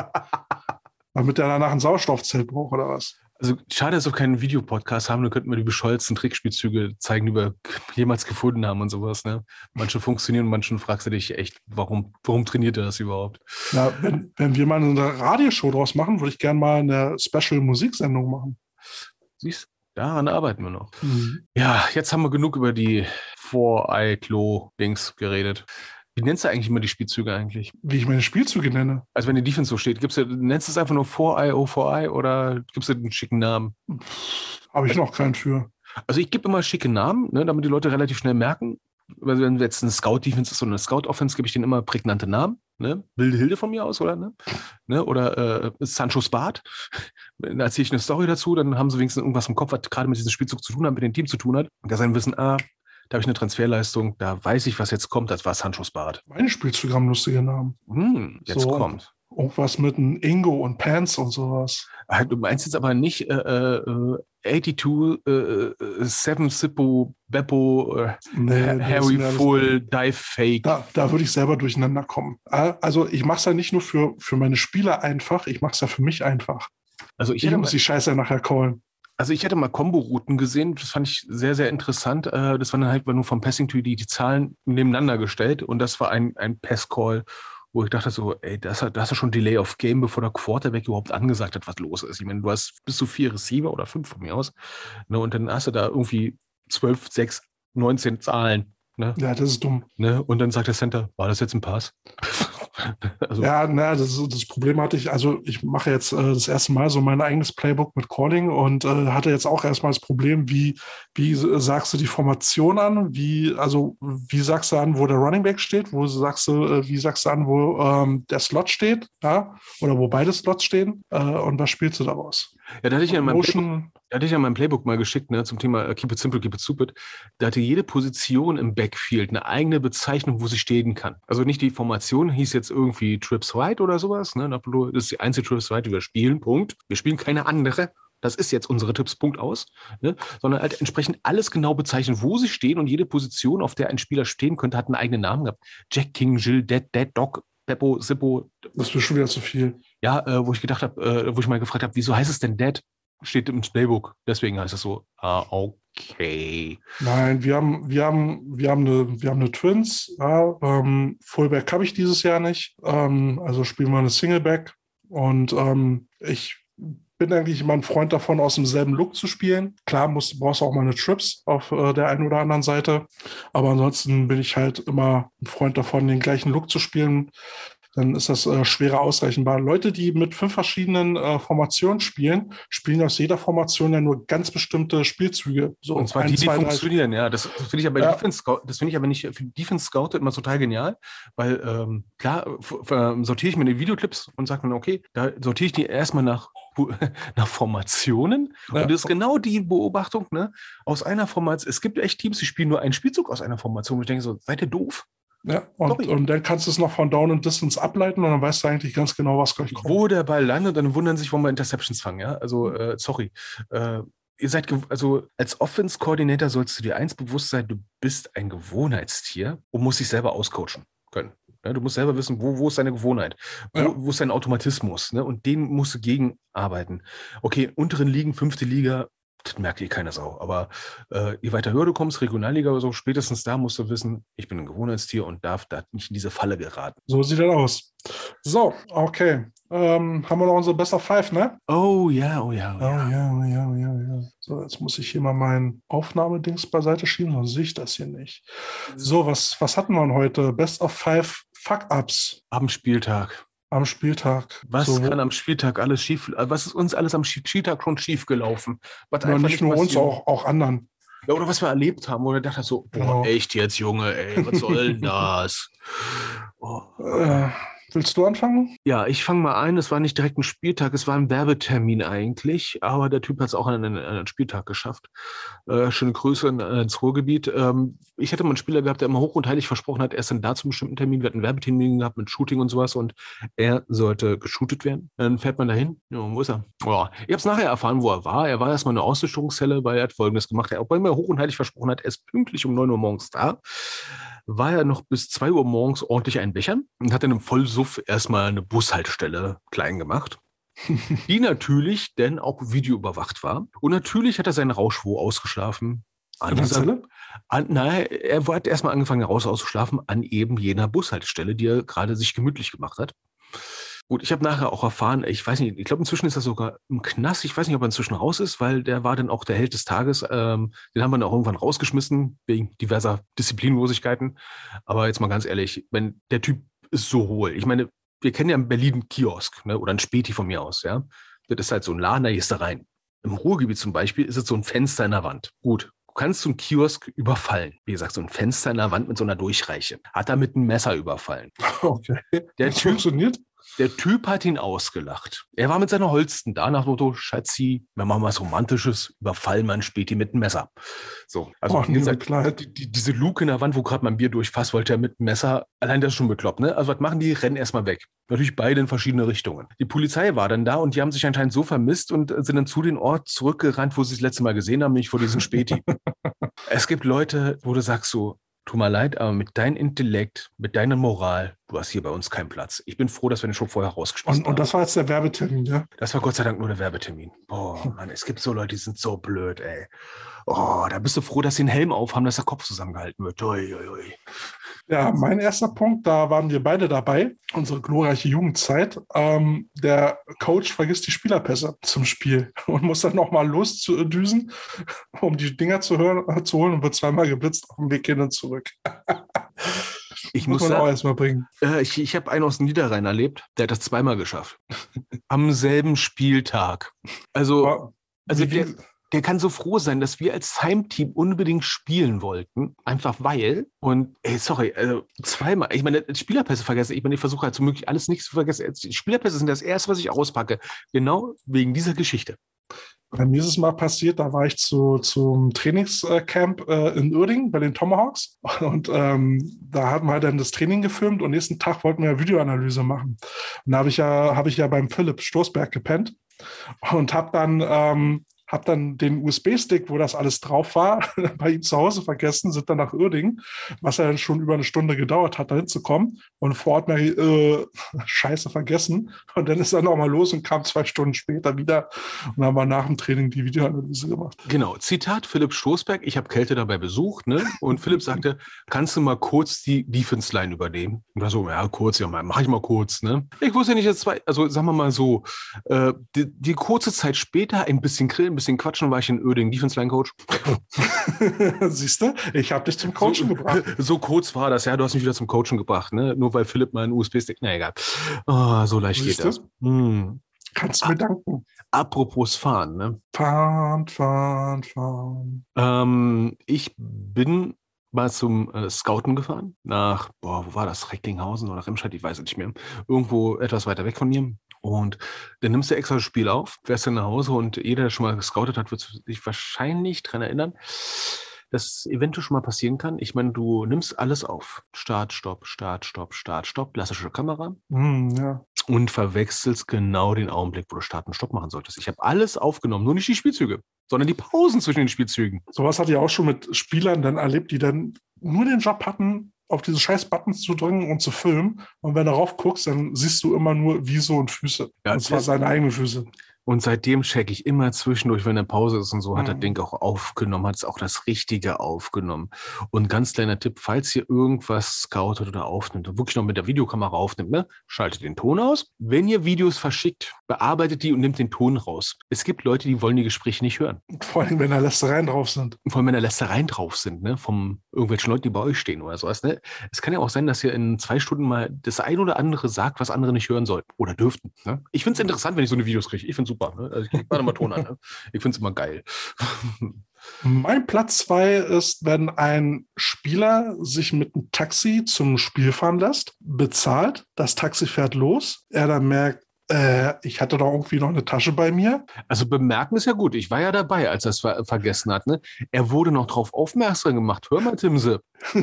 Damit der danach ein Sauerstoffzelt braucht oder was? Also schade, dass wir keinen Videopodcast haben, dann könnten wir die bescheuerten Trickspielzüge zeigen, die wir jemals gefunden haben und sowas. Ne? Manche funktionieren, manchen fragst du dich echt, warum, warum trainiert er das überhaupt? Na, wenn, wenn wir mal eine Radioshow draus machen, würde ich gerne mal eine Special-Musiksendung machen. Siehst daran arbeiten wir noch. Ja, jetzt haben wir genug über die Four-Eye-Klo-Dings geredet. Wie nennst du eigentlich immer die Spielzüge eigentlich? Wie ich meine Spielzüge nenne. Also wenn die Defense so steht, gibt's ja, nennst du es einfach nur Four-Eye, O4-Eye oder gibst du einen schicken Namen? Habe ich noch keinen für. Also ich gebe immer schicke Namen, ne, damit die Leute relativ schnell merken. Also wenn jetzt eine Scout-Defense ist oder eine Scout-Offense, gebe ich denen immer prägnante Namen. Ne? Wilde Hilde von mir aus, oder? Ne? Ne? Oder äh, Sancho's Bart. Da erzähle ich eine Story dazu, dann haben sie wenigstens irgendwas im Kopf, was gerade mit diesem Spielzug zu tun hat, mit dem Team zu tun hat. Und da sein Wissen, ah, da habe ich eine Transferleistung, da weiß ich, was jetzt kommt, das war Sancho's Bart. Meine haben lustige Namen. Hm, jetzt So. kommt. Irgendwas mit einem Ingo und Pants und sowas. Ah, Du meinst jetzt aber nicht äh, äh, 82, äh, äh, Seven Sippo, Beppo, äh, Nee, Harry Full, Dive Fake. Da, da würde ich selber durcheinander kommen. Ah, Also ich mache es ja nicht nur für, für meine Spieler einfach, ich mache es ja für mich einfach. Also ich Ich muss die Scheiße nachher callen. Also ich hätte mal Combo-Routen gesehen, das fand ich sehr, sehr interessant. Äh, Das waren dann halt nur vom Passing die, die Zahlen nebeneinander gestellt und das war ein, ein Pass-Call, wo ich dachte so, ey, da hast du da hast du schon Delay of Game, bevor der Quarterback überhaupt angesagt hat, was los ist. Ich meine, du hast bis zu vier Receiver oder fünf von mir aus. Ne, und dann hast du da irgendwie 12, 6, 19 Zahlen. Ne, Ja, das ist dumm. ne, und dann sagt der Center, war das jetzt ein Pass? also, Ja, na, das, das Problem hatte ich, also ich mache jetzt äh, das erste Mal so mein eigenes Playbook mit Calling und äh, hatte jetzt auch erstmal das Problem, wie, wie sagst du die Formation an? Wie, also wie sagst du an, wo der Running Back steht? Wo sagst du, äh, wie sagst du an, wo ähm, der Slot steht? Ja? Oder wo beide Slots stehen? Äh, und was spielst du daraus? ja, da hatte ich ja in meinem Motion, da hatte ich ja mein Playbook mal geschickt, ne, zum Thema äh, Keep it simple, keep it stupid. Da hatte jede Position im Backfield eine eigene Bezeichnung, wo sie stehen kann. Also nicht die Formation hieß jetzt irgendwie Trips Right oder sowas, ne? Das ist die einzige Trips Right, die wir spielen, Punkt. Wir spielen keine andere. Das ist jetzt unsere Tipps, Punkt aus. Ne? Sondern halt entsprechend alles genau bezeichnen, wo sie stehen und jede Position, auf der ein Spieler stehen könnte, hat einen eigenen Namen gehabt. Jack King, Jill, Dead, Dead, Dog, Beppo, Sippo, das ist schon wieder zu viel. ja, äh, wo ich gedacht habe, äh, wo ich mal gefragt habe, wieso heißt es denn Dead? Steht im Playbook. Deswegen heißt es so. Ah, okay. Nein, wir haben, wir haben, wir haben eine, wir haben eine Twins. Ja, ähm, Fullback habe ich dieses Jahr nicht. Ähm, also spielen wir eine Singleback. Und ähm, ich bin eigentlich immer ein Freund davon, aus demselben Look zu spielen. Klar, musst, brauchst du auch mal eine Trips auf äh, der einen oder anderen Seite. Aber ansonsten bin ich halt immer ein Freund davon, den gleichen Look zu spielen. Dann ist das äh, schwerer ausrechenbar. Leute, die mit fünf verschiedenen äh, Formationen spielen, spielen aus jeder Formation ja nur ganz bestimmte Spielzüge. So Und zwar ein, die, die zwei, drei funktionieren, ja. Das finde ich aber Ja. Defense das finde ich aber nicht für Defense Scout immer total genial, weil ähm, klar ähm, sortiere ich mir die Videoclips und sage mir, okay, da sortiere ich die erstmal nach nach Formationen. Ja. Und das ist genau die Beobachtung, ne? Aus einer Formation. Es gibt echt Teams, die spielen nur einen Spielzug aus einer Formation. Und ich denke so, seid ihr doof? Ja, und, Sorry. und dann kannst du es noch von Down und Distance ableiten und dann weißt du eigentlich ganz genau, was gleich kommt. wo der Ball landet, dann wundern sich, warum wir Interceptions fangen. Ja? Also, äh, sorry. Äh, ihr seid, also als Offense-Koordinator sollst du dir eins bewusst sein, du bist ein Gewohnheitstier und musst dich selber auscoachen können. Ja, du musst selber wissen, wo, wo ist deine Gewohnheit, wo, Ja. wo ist dein Automatismus, ne? Und den musst du gegen arbeiten. Okay, unteren Ligen, fünfte Liga, das merkt eh keine Sau. Aber äh, je weiter höher du kommst, Regionalliga oder so, spätestens da musst du wissen, ich bin ein Gewohnheitstier und darf da nicht in diese Falle geraten. So sieht das aus. So, okay. Ähm, haben wir noch unsere Best of Five, ne? Oh ja, oh ja, oh Oh ja. ja, oh ja, oh ja, oh ja. So, jetzt muss ich hier mal mein Aufnahmedings beiseite schieben, sonst sehe ich das hier nicht. So, was, was hatten wir heute? Best of Five Fuck-Ups Am Spieltag. Am Spieltag. Was so, kann am Spieltag alles schief, äh, was ist uns alles am Spieltag schon schief gelaufen? Was ja, nicht nur uns, auch, auch anderen. Ja, oder was wir erlebt haben, wo er dachte so, boah, Genau. echt jetzt, Junge, ey, was soll denn das? Oh. Äh, willst du anfangen? Ja, ich fange mal ein. Es war nicht direkt ein Spieltag, es war ein Werbetermin eigentlich, aber der Typ hat es auch an einen, einen Spieltag geschafft. Äh, schöne Grüße in, ins Ruhrgebiet. Ähm, ich hätte mal einen Spieler gehabt, der immer hoch und heilig versprochen hat, er ist dann da zum bestimmten Termin. Wir hatten einen Werbetermin gehabt mit Shooting und sowas und er sollte geshootet werden. Dann fährt man dahin. Ja, wo ist er? Ja, ich habe es nachher erfahren, wo er war. Er war erstmal in einer Ausrüstungszelle, weil er hat Folgendes gemacht. Er, obwohl er mir hoch und heilig versprochen hat, er ist pünktlich um 9 Uhr morgens da war er noch bis 2 Uhr morgens ordentlich einbechern und hat dann im Vollsuff erstmal eine Bushaltestelle klein gemacht. die natürlich denn auch videoüberwacht war. Und natürlich hat er seinen Rauschwo ausgeschlafen. An In dieser, an, nein, er hat erstmal angefangen, raus auszuschlafen an eben jener Bushaltestelle, die er gerade sich gemütlich gemacht hat. Gut, ich habe nachher auch erfahren, ich weiß nicht, ich glaube, inzwischen ist er sogar im Knast. Ich weiß nicht, ob er inzwischen raus ist, weil der war dann auch der Held des Tages. Ähm, den haben wir dann auch irgendwann rausgeschmissen, wegen diverser Disziplinlosigkeiten. Aber jetzt mal ganz ehrlich, wenn der Typ ist so hohl. Ich meine, wir kennen ja in Berlin einen Kiosk ne, oder ein Späti von mir aus. Ja, Das ist halt so ein Laden, da gehst du rein. Im Ruhrgebiet zum Beispiel ist es so ein Fenster in der Wand. Gut, du kannst so einen Kiosk überfallen. Wie gesagt, so ein Fenster in der Wand mit so einer Durchreiche. Hat er mit einem Messer überfallen. Okay. Der Das Typ, funktioniert? Der Typ hat ihn ausgelacht. Er war mit seiner Holsten da nach Motto, Schatzi, wir machen was Romantisches, überfallen man Späti mit einem Messer. So, also Oh, gesagt, die, die, diese Luke in der Wand, wo gerade mein Bier durchfasst, wollte er mit einem Messer, allein das ist schon bekloppt, ne? Also was machen die? Rennen erstmal weg. Natürlich beide in verschiedene Richtungen. Die Polizei war dann da und die haben sich anscheinend so vermisst und äh, sind dann zu den Ort zurückgerannt, wo sie das letzte Mal gesehen haben, nicht vor diesem Späti. es gibt Leute, wo du sagst so, tut mir leid, aber mit deinem Intellekt, mit deiner Moral, du hast hier bei uns keinen Platz. Ich bin froh, dass wir den schon vorher rausgeschmissen Und, und das war jetzt der Werbetermin, ja? das war Gott sei Dank nur der Werbetermin. Boah, Mann, es gibt so Leute, die sind so blöd, ey. Oh, da bist du froh, dass sie einen Helm aufhaben, dass der Kopf zusammengehalten wird. Ui, ui, ui. Ja, mein erster Punkt, da waren wir beide dabei, unsere glorreiche Jugendzeit. Ähm, der Coach vergisst die Spielerpässe zum Spiel und muss dann nochmal loszudüsen, um die Dinger zu, hören, zu holen und wird zweimal geblitzt auf dem Weg hin und zurück. Ich muss muss man auch sagen, erstmal bringen. äh, ich, ich habe einen aus dem Niederrhein erlebt, der hat das zweimal geschafft. Am selben Spieltag. Also, also wie- der, der kann so froh sein, dass wir als Heimteam unbedingt spielen wollten. Einfach weil. Und, ey, sorry, also zweimal. Ich meine, Spielerpässe vergessen. Ich meine, ich versuche halt so möglich alles nicht zu vergessen. Spielerpässe sind das erste, was ich auspacke. Genau wegen dieser Geschichte. Bei mir ist es mal passiert, da war ich zu, zum Trainingscamp äh, in Uerdingen bei den Tomahawks und ähm, da haben wir halt dann das Training gefilmt und nächsten Tag wollten wir Videoanalyse machen. Und da habe ich ja, habe ich ja beim Philipp Stoßberg gepennt und habe dann, ähm, hab dann den USB-Stick, wo das alles drauf war, bei ihm zu Hause vergessen, sind dann nach Uerdingen, was ja dann schon über eine Stunde gedauert hat, da hinzukommen und vor Ort mal äh, Scheiße vergessen und dann ist er nochmal los und kam zwei Stunden später wieder und haben wir nach dem Training die Videoanalyse gemacht. Genau, Zitat Philipp Stoßberg, ich habe Kälte dabei besucht, ne? Und Philipp sagte, kannst du mal kurz die Defense Line übernehmen? Und da so, ja, kurz, ja, mach ich mal kurz, ne? Ich wusste nicht, dass zwei, also sagen wir mal so, äh, die, die kurze Zeit später ein bisschen grillen, bisschen quatschen, war ich in Öding Defense Line Coach. Siehst du, ich habe dich zum Coachen so, gebracht. So kurz war das, ja, du hast mich wieder zum Coachen gebracht, ne? Nur weil Philipp mal einen USB-Stick, na egal. Ah, so leicht Siehst geht du? das. Hm. Kannst du mir danken. Apropos fahren, ne? Fahren, fahren, fahren. Ähm, ich bin mal zum äh, Scouten gefahren, nach, boah, wo war das? Recklinghausen oder Remscheid, ich weiß es nicht mehr. Irgendwo etwas weiter weg von mir. Und dann nimmst du extra das Spiel auf, fährst dann nach Hause und jeder, der schon mal gescoutet hat, wird sich wahrscheinlich dran erinnern, dass eventuell schon mal passieren kann. Ich meine, du nimmst alles auf. Start, Stopp, Start, Stopp, Start, Stopp, klassische Kamera Hm, ja. und verwechselst genau den Augenblick, wo du Start und Stopp machen solltest. Ich habe alles aufgenommen, nur nicht die Spielzüge, sondern die Pausen zwischen den Spielzügen. Sowas hatte ich auch schon mit Spielern dann erlebt, die dann nur den Job hatten, auf diese scheiß Buttons zu drücken und zu filmen. Und wenn du darauf guckst, dann siehst du immer nur Wieso und Füße. Ja, und zwar seine eigenen Füße. Und seitdem checke ich immer zwischendurch, wenn eine Pause ist und so, hat das Mhm. Ding auch aufgenommen, hat es auch das Richtige aufgenommen. Und ganz kleiner Tipp, falls ihr irgendwas scoutet oder aufnimmt und wirklich noch mit der Videokamera aufnimmt, ne, schaltet den Ton aus. Wenn ihr Videos verschickt, bearbeitet die und nimmt den Ton raus. Es gibt Leute, die wollen die Gespräche nicht hören. Vor allem, wenn da Lästereien drauf sind. Vor allem, wenn da Lästereien drauf sind, ne, vom irgendwelchen Leuten, die bei euch stehen oder sowas, ne. Es kann ja auch sein, dass ihr in zwei Stunden mal das ein oder andere sagt, was andere nicht hören sollten oder dürften. Ne? Ich finde es interessant, wenn ich so eine Videos kriege. Ich finde es super. Ne? Also ich warte mal Ton an. Ne? Ich finde es immer geil. Mein Platz zwei ist, wenn ein Spieler sich mit einem Taxi zum Spiel fahren lässt, bezahlt, das Taxi fährt los, er dann merkt, äh, ich hatte doch irgendwie noch eine Tasche bei mir. Also bemerken ist ja gut. Ich war ja dabei, als er es ver vergessen hat. Ne? Er wurde noch drauf aufmerksam gemacht. Hör mal, Timse,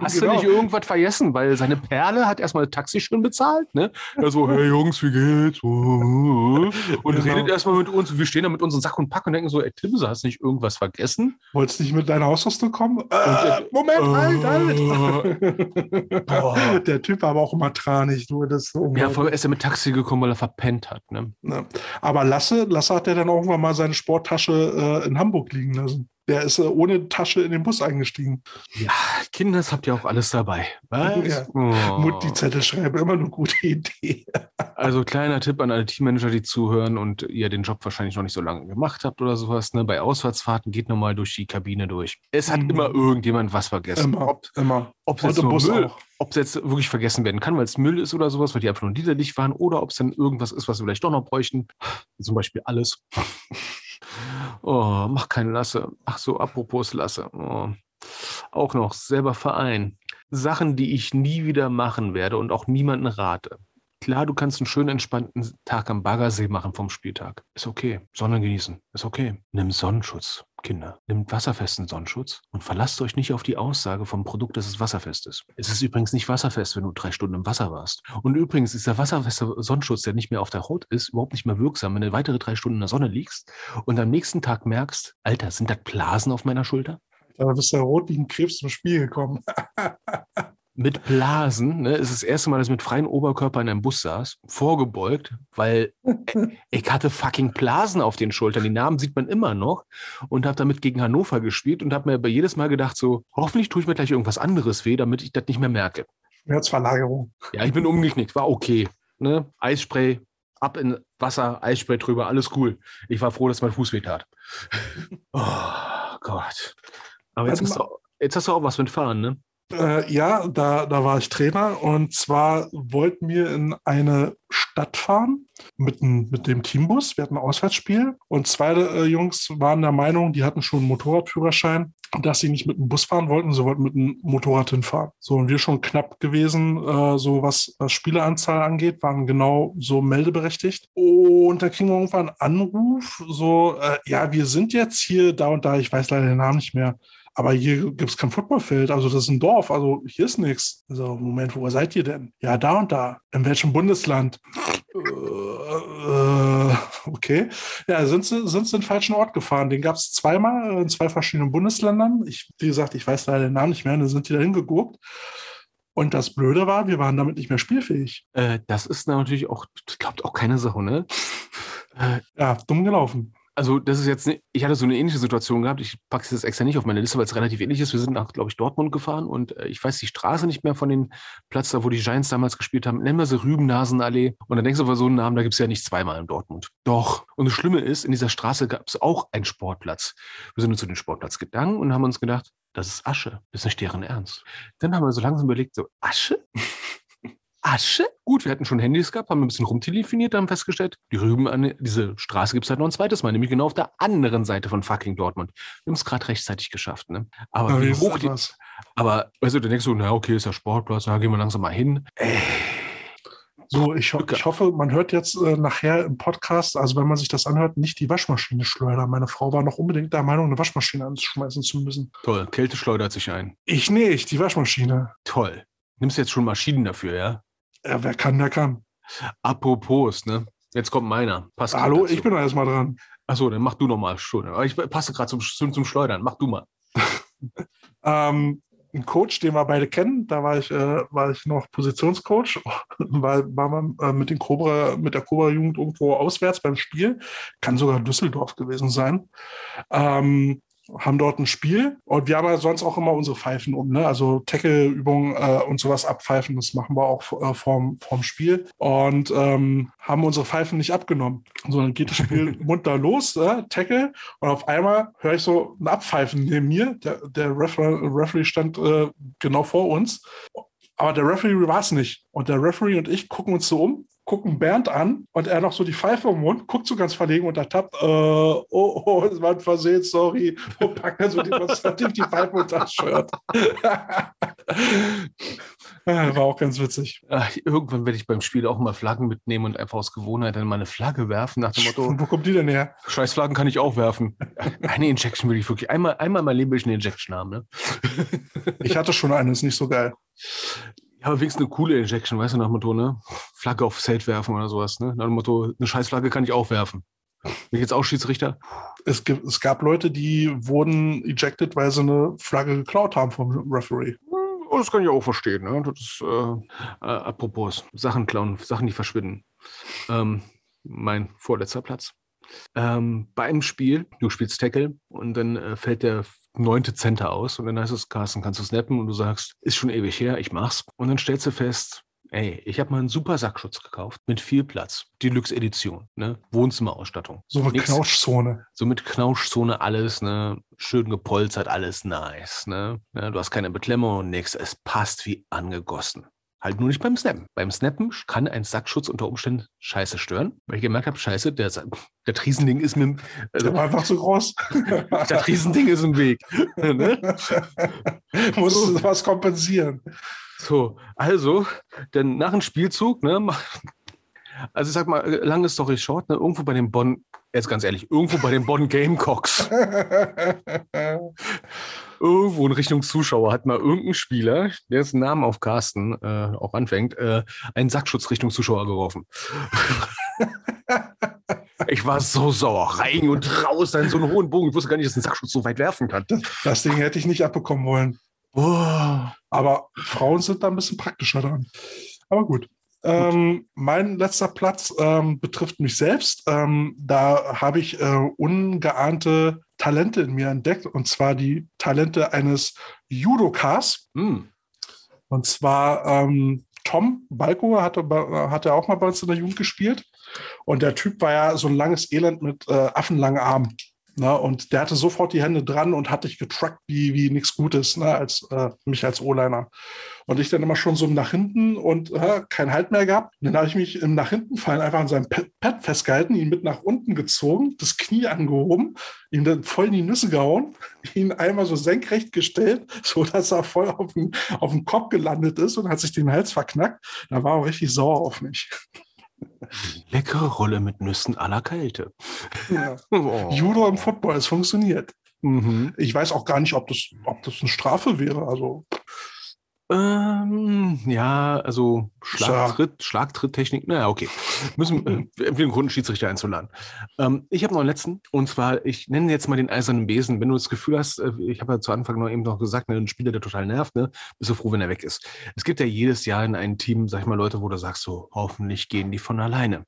hast Genau. du nicht irgendwas vergessen? Weil seine Perle hat erstmal das Taxi schon bezahlt. Ne? Er so, hey Jungs, wie geht's? Und Genau. redet erstmal mit uns. Wir stehen da mit unserem Sack und Pack und denken so, ey Timse, hast du nicht irgendwas vergessen? Wolltest du nicht mit deiner Ausrüstung kommen? Äh, äh, Moment, halt, Boah. halt. Der Typ war aber auch immer tranig. Du, das so Ja, vor allem ist er mit Taxi gekommen, weil er verpennt hat. Ne? Ne? Aber Lasse, Lasse hat ja dann irgendwann mal seine Sporttasche äh, in Hamburg liegen lassen. Der ist äh, ohne Tasche in den Bus eingestiegen. Ja, Kinder, das habt ihr auch alles dabei. Was? Ja. Oh. Mutti Zettel schreiben, immer eine gute Idee. Also kleiner Tipp an alle Teammanager, die zuhören und ihr den Job wahrscheinlich noch nicht so lange gemacht habt oder sowas. Ne? Bei Auswärtsfahrten geht nochmal durch die Kabine durch. Es hat Mhm. immer irgendjemand was vergessen. Immer, Ob immer. ob es Müll, auch. ob es jetzt wirklich vergessen werden kann, weil es Müll ist oder sowas, weil die einfach nur liederlich waren, oder ob es dann irgendwas ist, was wir vielleicht doch noch bräuchten. Zum Beispiel alles. Oh, mach keine Lasse. Ach so, apropos Lasse. Oh. Auch noch selber Verein. Sachen, die ich nie wieder machen werde und auch niemanden rate. Klar, du kannst einen schönen, entspannten Tag am Baggersee machen vom Spieltag. Ist okay. Sonne genießen. Ist okay. Nimm Sonnenschutz, Kinder. Nimmt wasserfesten Sonnenschutz und verlasst euch nicht auf die Aussage vom Produkt, dass es wasserfest ist. Es ist übrigens nicht wasserfest, wenn du drei Stunden im Wasser warst. Und übrigens ist der wasserfeste Sonnenschutz, der nicht mehr auf der Haut ist, überhaupt nicht mehr wirksam, wenn du weitere drei Stunden in der Sonne liegst und am nächsten Tag merkst, Alter, sind das Blasen auf meiner Schulter? Da bist du rot wie ein Krebs zum Spiel gekommen. mit Blasen, ne, ist das erste Mal, dass ich mit freiem Oberkörper in einem Bus saß, vorgebeugt, weil ich hatte fucking Blasen auf den Schultern. Die Namen sieht man immer noch und habe damit gegen Hannover gespielt und habe mir aber jedes Mal gedacht, so, hoffentlich tue ich mir gleich irgendwas anderes weh, damit ich das nicht mehr merke. Schmerzverlagerung. Ja, ich bin umgeknickt, war okay. Ne? Eisspray, ab in Wasser, Eisspray drüber, alles cool. Ich war froh, dass mein Fuß weh tat. Oh Gott. Aber jetzt hast, du, jetzt hast du auch was mit Fahren, ne? Äh, ja, da, da war ich Trainer und zwar wollten wir in eine Stadt fahren mit, dem- mit dem Teambus. Wir hatten ein Auswärtsspiel und zwei äh, Jungs waren der Meinung, die hatten schon einen Motorradführerschein, dass sie nicht mit dem Bus fahren wollten, sie wollten mit dem Motorrad hinfahren. So, und wir schon knapp gewesen, äh, so was äh, Spieleranzahl angeht, waren genau so meldeberechtigt. Und da kriegen wir irgendwann einen Anruf, so, äh, ja, wir sind jetzt hier da und da, ich weiß leider den Namen nicht mehr. Aber hier gibt es kein Footballfeld, also das ist ein Dorf, also hier ist nichts. So, Moment, wo seid ihr denn? Ja, da und da. In welchem Bundesland? Äh, äh, okay. Ja, sind sie, sind sie in den falschen Ort gefahren. Den gab es zweimal in zwei verschiedenen Bundesländern. Ich, wie gesagt, ich weiß leider den Namen nicht mehr, da sind die da hingegurkt. Und das Blöde war, wir waren damit nicht mehr spielfähig. Äh, das ist natürlich auch, glaubt auch keine Sache, ne? Ja, dumm gelaufen. Also, das ist jetzt, ne, ich hatte so eine ähnliche Situation gehabt. Ich packe es jetzt extra nicht auf meine Liste, weil es relativ ähnlich ist. Wir sind nach, glaube ich, Dortmund gefahren und äh, ich weiß die Straße nicht mehr von dem Platz, da wo die Giants damals gespielt haben. Nennen wir sie Rübennasenallee. Und dann denkst du über so einen Namen, da gibt es ja nicht zweimal in Dortmund. Doch. Und das Schlimme ist, in dieser Straße gab es auch einen Sportplatz. Wir sind uns zu dem Sportplatz gegangen und haben uns gedacht, das ist Asche. Das ist nicht deren Ernst. Dann haben wir so langsam überlegt, so, Asche? Asche? Gut, wir hatten schon Handys gehabt, haben ein bisschen rumtelefoniert, haben festgestellt, die Rüben an diese Straße gibt es halt noch ein zweites Mal, nämlich genau auf der anderen Seite von fucking Dortmund. Wir haben es gerade rechtzeitig geschafft, ne? Aber Aber wie hoch die, aber weißt du, dann denkst du, na okay, ist ja Sportplatz, da gehen wir langsam mal hin. Ey, So, ich, ho ich hoffe, man hört jetzt äh, nachher im Podcast, also wenn man sich das anhört, nicht die Waschmaschine schleudern. Meine Frau war noch unbedingt der Meinung, eine Waschmaschine anschmeißen zu müssen. toll, Kälte schleudert sich ein. Ich nicht, die Waschmaschine. Toll. Nimmst jetzt schon Maschinen dafür, ja? Ja, wer kann, der kann. Apropos, ne? Jetzt kommt meiner. Grad Hallo, dazu. ich bin da erstmal dran. Achso, dann mach du noch mal. Schon. Aber ich passe gerade zum, zum, zum Schleudern. Mach du mal. Ähm, ein Coach, den wir beide kennen, da war ich, äh, war ich noch Positionscoach, weil war man äh, mit den Cobra, mit der Cobra-Jugend irgendwo auswärts beim Spiel, kann sogar Düsseldorf gewesen sein. Ähm, haben dort ein Spiel und wir haben ja sonst auch immer unsere Pfeifen um, ne? Also Tackle-Übungen äh, und sowas abpfeifen, das machen wir auch äh, vorm, vorm Spiel und ähm, haben unsere Pfeifen nicht abgenommen. So, dann geht das Spiel munter los, äh, Tackle und auf einmal höre ich so ein Abpfeifen neben mir. Der, der Refer Referee stand äh, genau vor uns. Aber der Referee war es nicht. Und der Referee und ich gucken uns so um. Gucken Bernd an und er noch so die Pfeife im Mund, guckt so ganz verlegen und ertappt, äh, oh, oh, es war ein Versehen, sorry. Und packt dann so demonstrativ die Pfeife unter das Shirt. war auch ganz witzig. Ach, irgendwann werde ich beim Spiel auch mal Flaggen mitnehmen und einfach aus Gewohnheit dann mal eine Flagge werfen, nach dem Motto, Wo kommt die denn her? scheiß Flaggen kann ich auch werfen. Eine Injection will ich wirklich, einmal, einmal mein Leben will ich eine Injection haben, ne? Ich hatte schon eine, ist nicht so geil. Ja, aber wenigstens eine coole Injection, weißt du, nach dem Motto, ne? Flagge aufs Feld werfen oder sowas, ne? Nach dem Motto, eine scheiß Flagge kann ich auch werfen. Bin ich jetzt auch Schiedsrichter? Es, gibt, es gab Leute, die wurden ejected, weil sie eine Flagge geklaut haben vom Referee. Oh, das kann ich auch verstehen. Ne? Das ist, äh, äh, apropos, Sachen klauen, Sachen, die verschwinden. Ähm, mein vorletzter Platz. Ähm, bei einem Spiel, du spielst Tackle und dann äh, fällt der neunte Center aus und dann heißt es, Carsten, kannst du snappen? Und du sagst, ist schon ewig her, ich mach's. Und dann stellst du fest, ey, ich habe mal einen super Sackschutz gekauft mit viel Platz. Deluxe Edition, ne? Wohnzimmerausstattung. So eine Nix. Knautschzone. So mit Knautschzone alles, ne? Schön gepolstert, alles nice, ne? Ja, du hast keine Beklemmung und nichts. Es passt wie angegossen. Halt nur nicht beim Snappen. Beim Snappen kann ein Sackschutz unter Umständen scheiße stören, weil ich gemerkt habe, scheiße, der, der Riesending ist mir, Der also, war einfach zu groß. das Riesending ist im Weg. ne? Musst du was kompensieren. So, also, dann nach dem Spielzug, ne, also ich sag mal, äh, lange Story short, ne, irgendwo bei den Bonn, jetzt ganz ehrlich, irgendwo bei den Bonn Gamecocks, irgendwo in Richtung Zuschauer hat mal irgendein Spieler, der jetzt einen Namen auf Carsten äh, auch anfängt, äh, einen Sackschutz Richtung Zuschauer geworfen. ich war so sauer, rein und raus, in so einen hohen Bogen. Ich wusste gar nicht, dass ein Sackschutz so weit werfen kann. Das Ding hätte ich nicht abbekommen wollen. Oh. Aber Frauen sind da ein bisschen praktischer dran. Aber gut. Ähm, mein letzter Platz ähm, betrifft mich selbst. Ähm, da habe ich äh, ungeahnte Talente in mir entdeckt, und zwar die Talente eines Judokas. Hm. Und zwar ähm, Tom Balko hatte, bei- hatte auch mal bei uns in der Jugend gespielt. Und der Typ war ja so ein langes Elend mit äh, affenlangen Armen. Ne? Und der hatte sofort die Hände dran und hat dich getrackt wie, wie nichts Gutes, ne? als äh, mich als O-Liner. Und ich dann immer schon so nach hinten und äh, kein Halt mehr gehabt. Und dann habe ich mich im nach hinten fallen einfach an seinem Pad festgehalten, ihn mit nach unten gezogen, das Knie angehoben, ihm dann voll in die Nüsse gehauen, ihn einmal so senkrecht gestellt, so dass er voll auf dem, auf dem Kopf gelandet ist und hat sich den Hals verknackt. Da war er richtig sauer auf mich. Leckere Rolle mit Nüssen à la Kälte. Ja. Oh. Judo im Football, es funktioniert. Mhm. Ich weiß auch gar nicht, ob das, ob das eine Strafe wäre. Also, Ähm, ja, also Schlagtritt, Schlagtritttechnik, naja, okay. Müssen äh, wir empfehlen, Kunden Schiedsrichter einzuladen. Ähm, ich habe noch einen letzten, und zwar, ich nenne jetzt mal den eisernen Besen. Wenn du das Gefühl hast, äh, ich habe ja zu Anfang noch eben noch gesagt, ne, ein Spieler, der total nervt, ne, bist du froh, wenn er weg ist. Es gibt ja jedes Jahr in einem Team, sag ich mal, Leute, wo du sagst, so, hoffentlich gehen die von alleine.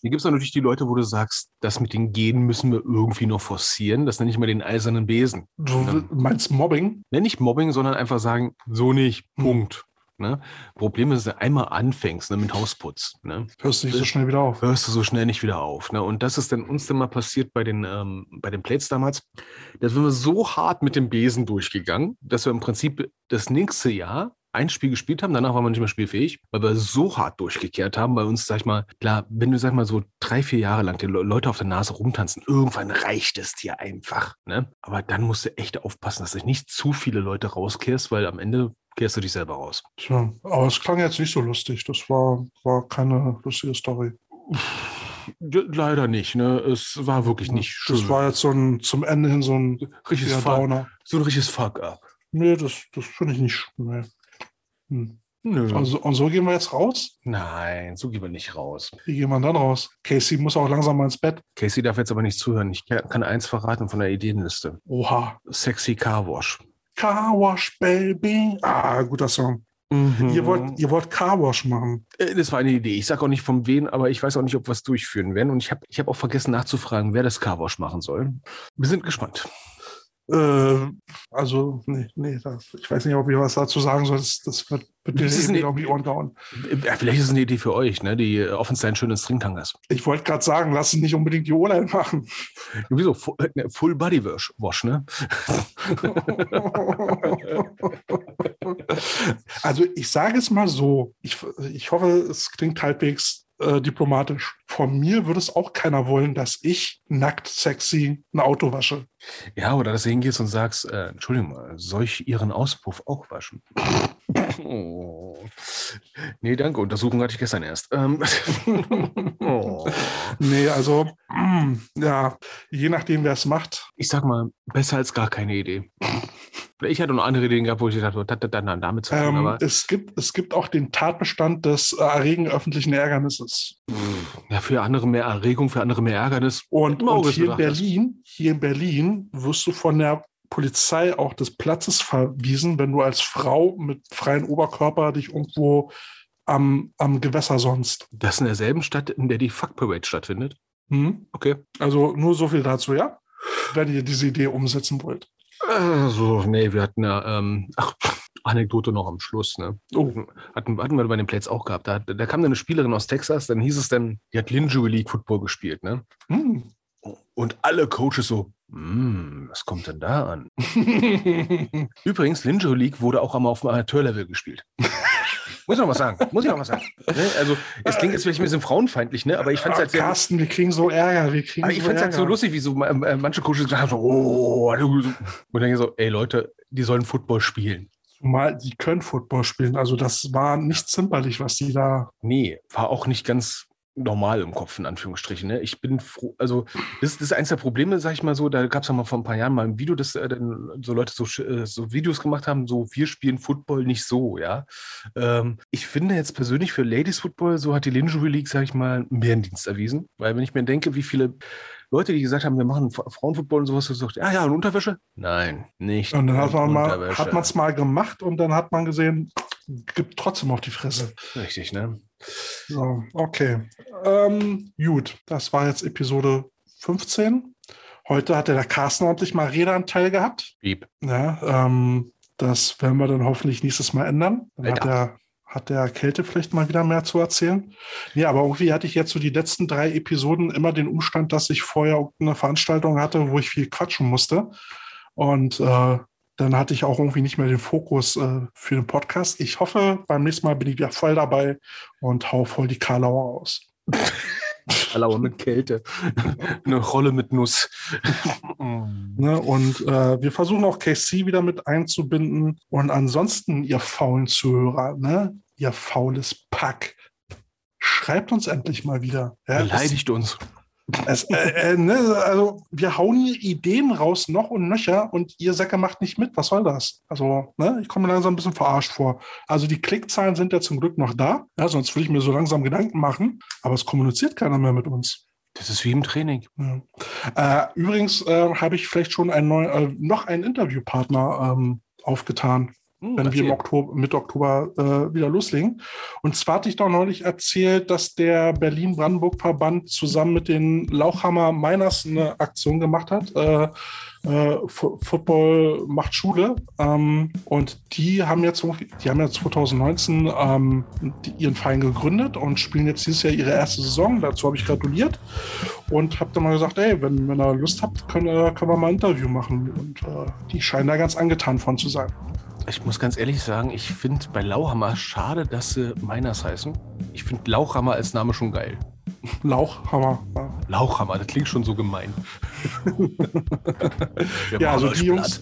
Hier gibt es natürlich die Leute, wo du sagst, das mit den Gehen müssen wir irgendwie noch forcieren. Das nenne ich mal den eisernen Besen. du Ja. meinst Mobbing? Ne, nicht Mobbing, sondern einfach sagen, so nicht, Punkt. Ne? Problem ist, dass du einmal anfängst ne, mit Hausputz. Ne? Hörst du nicht so schnell wieder auf. Hörst du so schnell nicht wieder auf. Ne? Und das ist dann uns dann mal passiert bei den, ähm, bei den Plates damals. Da sind wir so hart mit dem Besen durchgegangen, dass wir im Prinzip das nächste Jahr ein Spiel gespielt haben, danach waren wir nicht mehr spielfähig, weil wir so hart durchgekehrt haben, bei uns, sag ich mal, klar, wenn du, sag ich mal, so drei, vier Jahre lang die Le- Leute auf der Nase rumtanzen, irgendwann reicht es dir einfach, ne? Aber dann musst du echt aufpassen, dass du nicht zu viele Leute rauskehrst, weil am Ende kehrst du dich selber raus. Tja, aber es klang jetzt nicht so lustig. Das war, war keine lustige Story. Ja, Leider nicht, ne? Es war wirklich nicht schön. Das war jetzt so ein, zum Ende hin so ein richtiges Fuck, Downer. so ein richtiges Fuck-up. Nee, das, das finde ich nicht. Nee. Hm. Nö. Also, und so gehen wir jetzt raus? Nein, so gehen wir nicht raus. Wie gehen wir dann raus? Casey muss auch langsam mal ins Bett. Casey darf jetzt aber nicht zuhören. Ich kann kann eins verraten von der Ideenliste. Oha. Sexy Car Wash. Car Wash, Baby. Ah, guter Song. Ihr, wollt, ihr wollt Car Wash machen. Äh, Das war eine Idee. Ich sage auch nicht von wen, aber ich weiß auch nicht, ob wir es durchführen werden. Und ich habe ich hab auch vergessen nachzufragen, wer das Car Wash machen soll. Wir sind gespannt. Äh, also, nee, nee, das, ich weiß nicht, ob ich was dazu sagen soll. Das, das wird bitte ist wieder um die Ohren gehauen. Ja, vielleicht ist es eine Idee für euch, ne? Die äh, offensichtlich ein schönes Stringtangas. Ich wollte gerade sagen, lass es nicht unbedingt die O-Line machen. Wieso? Full, äh, Full Body Wash, Wash ne? also ich sage es mal so, ich, ich hoffe, es klingt halbwegs äh, diplomatisch. Von mir würde es auch keiner wollen, dass ich nackt sexy ein Auto wasche. Ja, oder dass du hingehst und sagst, äh, Entschuldigung mal, soll ich Ihren Auspuff auch waschen? oh. Nee, danke. Untersuchung hatte ich gestern erst. Ähm. oh. Nee, also, mm, ja, je nachdem, wer es macht. Ich sag mal, besser als gar keine Idee. Ich hatte noch andere Ideen gehabt, wo ich dachte, das hat dann damit zu tun. Ähm, aber es, gibt, es gibt auch den Tatbestand des äh, Erregen öffentlichen Ärgernisses. ja, für andere mehr Erregung, für andere mehr Ärgernis. Und, und hier in. Berlin, hier in Berlin wirst du von der Polizei auch des Platzes verwiesen, wenn du als Frau mit freiem Oberkörper dich irgendwo am, am Gewässer sonst. Das in derselben Stadt, in der die Fuck Parade stattfindet. Hm? Okay. Also nur so viel dazu, ja? Wenn ihr diese Idee umsetzen wollt. Also, nee, wir hatten ja, ähm, ach, Anekdote noch am Schluss, ne? Oh, Hatten, hatten wir bei den Plates auch gehabt. Da, da kam dann eine Spielerin aus Texas, dann hieß es dann, die hat Lingerie League Football gespielt, ne? hm. Und alle Coaches so, hm, was kommt denn da an? Übrigens, Lingerie League wurde auch einmal auf dem Amateurlevel gespielt. Muss ich noch was sagen? Muss ich noch was sagen? Ne? Also, es klingt jetzt vielleicht ein bisschen frauenfeindlich, ne? Aber ich fand es halt sehr, Carsten, wir kriegen so Ärger. Wir kriegen aber ich so fand es halt so lustig, wie so äh, manche Coaches gesagt haben, so, oh, und dann so, ey Leute, die sollen Football spielen. Zumal die können Football spielen. Also das war nicht zimperlich, was die da. Nee, war auch nicht ganz normal im Kopf, in Anführungsstrichen. Ne? Ich bin froh, also das, das ist eins der Probleme, sag ich mal so, da gab es ja mal vor ein paar Jahren mal ein Video, dass äh, so Leute so, äh, so Videos gemacht haben, so wir spielen Football nicht so, ja. Ähm, ich finde jetzt persönlich für Ladies Football, so hat die Lingerie League, sag ich mal, mehr einen Dienst erwiesen, weil wenn ich mir denke, wie viele Leute, die gesagt haben, wir machen F- Frauenfootball und sowas, so sagt, ja, ja, und Unterwäsche? Nein, nicht. Und dann hat man mal, hat man es mal gemacht und dann hat man gesehen, gibt trotzdem auf die Fresse. Richtig, ne? So, okay. Ähm, gut, das war jetzt Episode 15. Heute hat der Carsten ordentlich mal Redeanteil gehabt. Piep. Ja, ähm, das werden wir dann hoffentlich nächstes Mal ändern. Dann hat Alter. der, hat der Kälte vielleicht mal wieder mehr zu erzählen. Nee, aber irgendwie hatte ich jetzt so die letzten drei Episoden immer den Umstand, dass ich vorher eine Veranstaltung hatte, wo ich viel quatschen musste. Und äh, dann hatte ich auch irgendwie nicht mehr den Fokus äh, für den Podcast. Ich hoffe, beim nächsten Mal bin ich wieder voll dabei und hau voll die Karlauer aus. Alauer mit Kälte. Eine Rolle mit Nuss. Ne? Und äh, wir versuchen auch KC wieder mit einzubinden. Und ansonsten, ihr faulen Zuhörer, ne? ihr faules Pack, schreibt uns endlich mal wieder. Ja, Beleidigt uns. Es, äh, äh, ne? Also wir hauen hier Ideen raus, noch und nöcher, und ihr Säcke macht nicht mit. Was soll das? Also, ne? ich komme mir langsam ein bisschen verarscht vor. Also die Klickzahlen sind ja zum Glück noch da. Ja, sonst würde ich mir so langsam Gedanken machen. Aber es kommuniziert keiner mehr mit uns. Das ist wie im Training. Ja. Äh, übrigens äh, habe ich vielleicht schon einen neuen, äh, noch einen Interviewpartner ähm, aufgetan, Hm, wenn wir im erzähl. Oktober, Mitte Oktober äh, wieder loslegen. Und zwar hatte ich doch neulich erzählt, dass der Berlin-Brandenburg-Verband zusammen mit den Lauchhammer Miners eine Aktion gemacht hat. Äh, äh, Football macht Schule. Ähm, und die haben jetzt, die haben ja 2019 ähm, die, ihren Verein gegründet und spielen jetzt dieses Jahr ihre erste Saison. Dazu habe ich gratuliert und habe dann mal gesagt, ey, wenn, wenn ihr Lust habt, können, können wir mal ein Interview machen. Und äh, die scheinen da ganz angetan von zu sein. Ich muss ganz ehrlich sagen, ich finde bei Lauhammer schade, dass sie Miners heißen. Ich finde Lauchhammer als Name schon geil. Lauchhammer. Lauchhammer, das klingt schon so gemein. Ja, also die Jungs.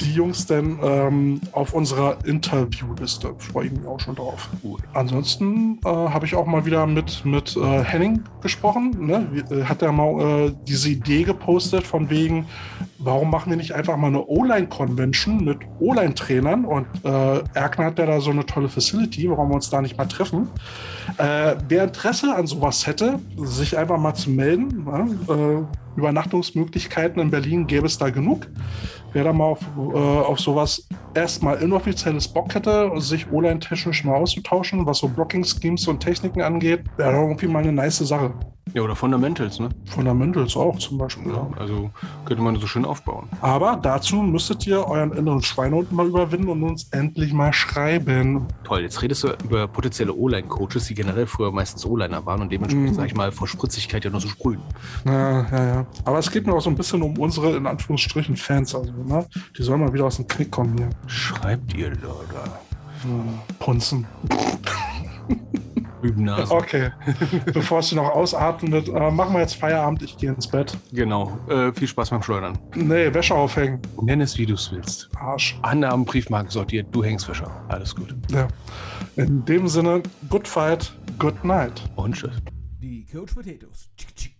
Die Jungs dann ähm, auf unserer Interviewliste. Freue ich mich auch schon drauf. Cool. Ansonsten äh, habe ich auch mal wieder mit, mit äh, Henning gesprochen. Ne? Wie- äh, Hat er mal äh, diese Idee gepostet von wegen, warum machen wir nicht einfach mal eine O-Line-Convention mit O-Line-Trainern? Und äh, Erkner hat ja da so eine tolle Facility, warum wir uns da nicht mal treffen? Äh, wer Interesse an sowas hätte, sich einfach mal zu melden. Ja? Äh, Übernachtungsmöglichkeiten in Berlin gäbe es da genug. Wer da mal auf, äh, auf sowas erstmal inoffizielles Bock hätte, sich O-Line-technisch mal auszutauschen, was so Blocking-Schemes und Techniken angeht, wäre irgendwie mal eine nice Sache. Ja, oder Fundamentals, ne? Fundamentals auch zum Beispiel. Ja, also könnte man so schön aufbauen. Aber dazu müsstet ihr euren inneren Schweinehund mal überwinden und uns endlich mal schreiben. Toll, jetzt redest du über potenzielle O-Line-Coaches, die generell früher meistens O-Liner waren und dementsprechend, Mhm. sag ich mal, vor Spritzigkeit ja nur so sprühen. Ja, ja, ja. Aber es geht mir auch so ein bisschen um unsere, in Anführungsstrichen, Fans. Also, ne? Die sollen mal wieder aus dem Knick kommen hier. Schreibt ihr, Leute. Punzen. Rübennase. Okay, bevor es noch ausatmet, äh, machen wir jetzt Feierabend, ich gehe ins Bett. Genau. Äh, viel Spaß beim Schleudern. Nee, Wäsche aufhängen. Nenn es, wie du es willst. Arsch. Annahmen, Briefmarken sortiert, du hängst Wäsche. Alles gut. Ja. In dem Sinne, good fight, good night. Und tschüss. Die Coach Potatoes. Tschick, tschick.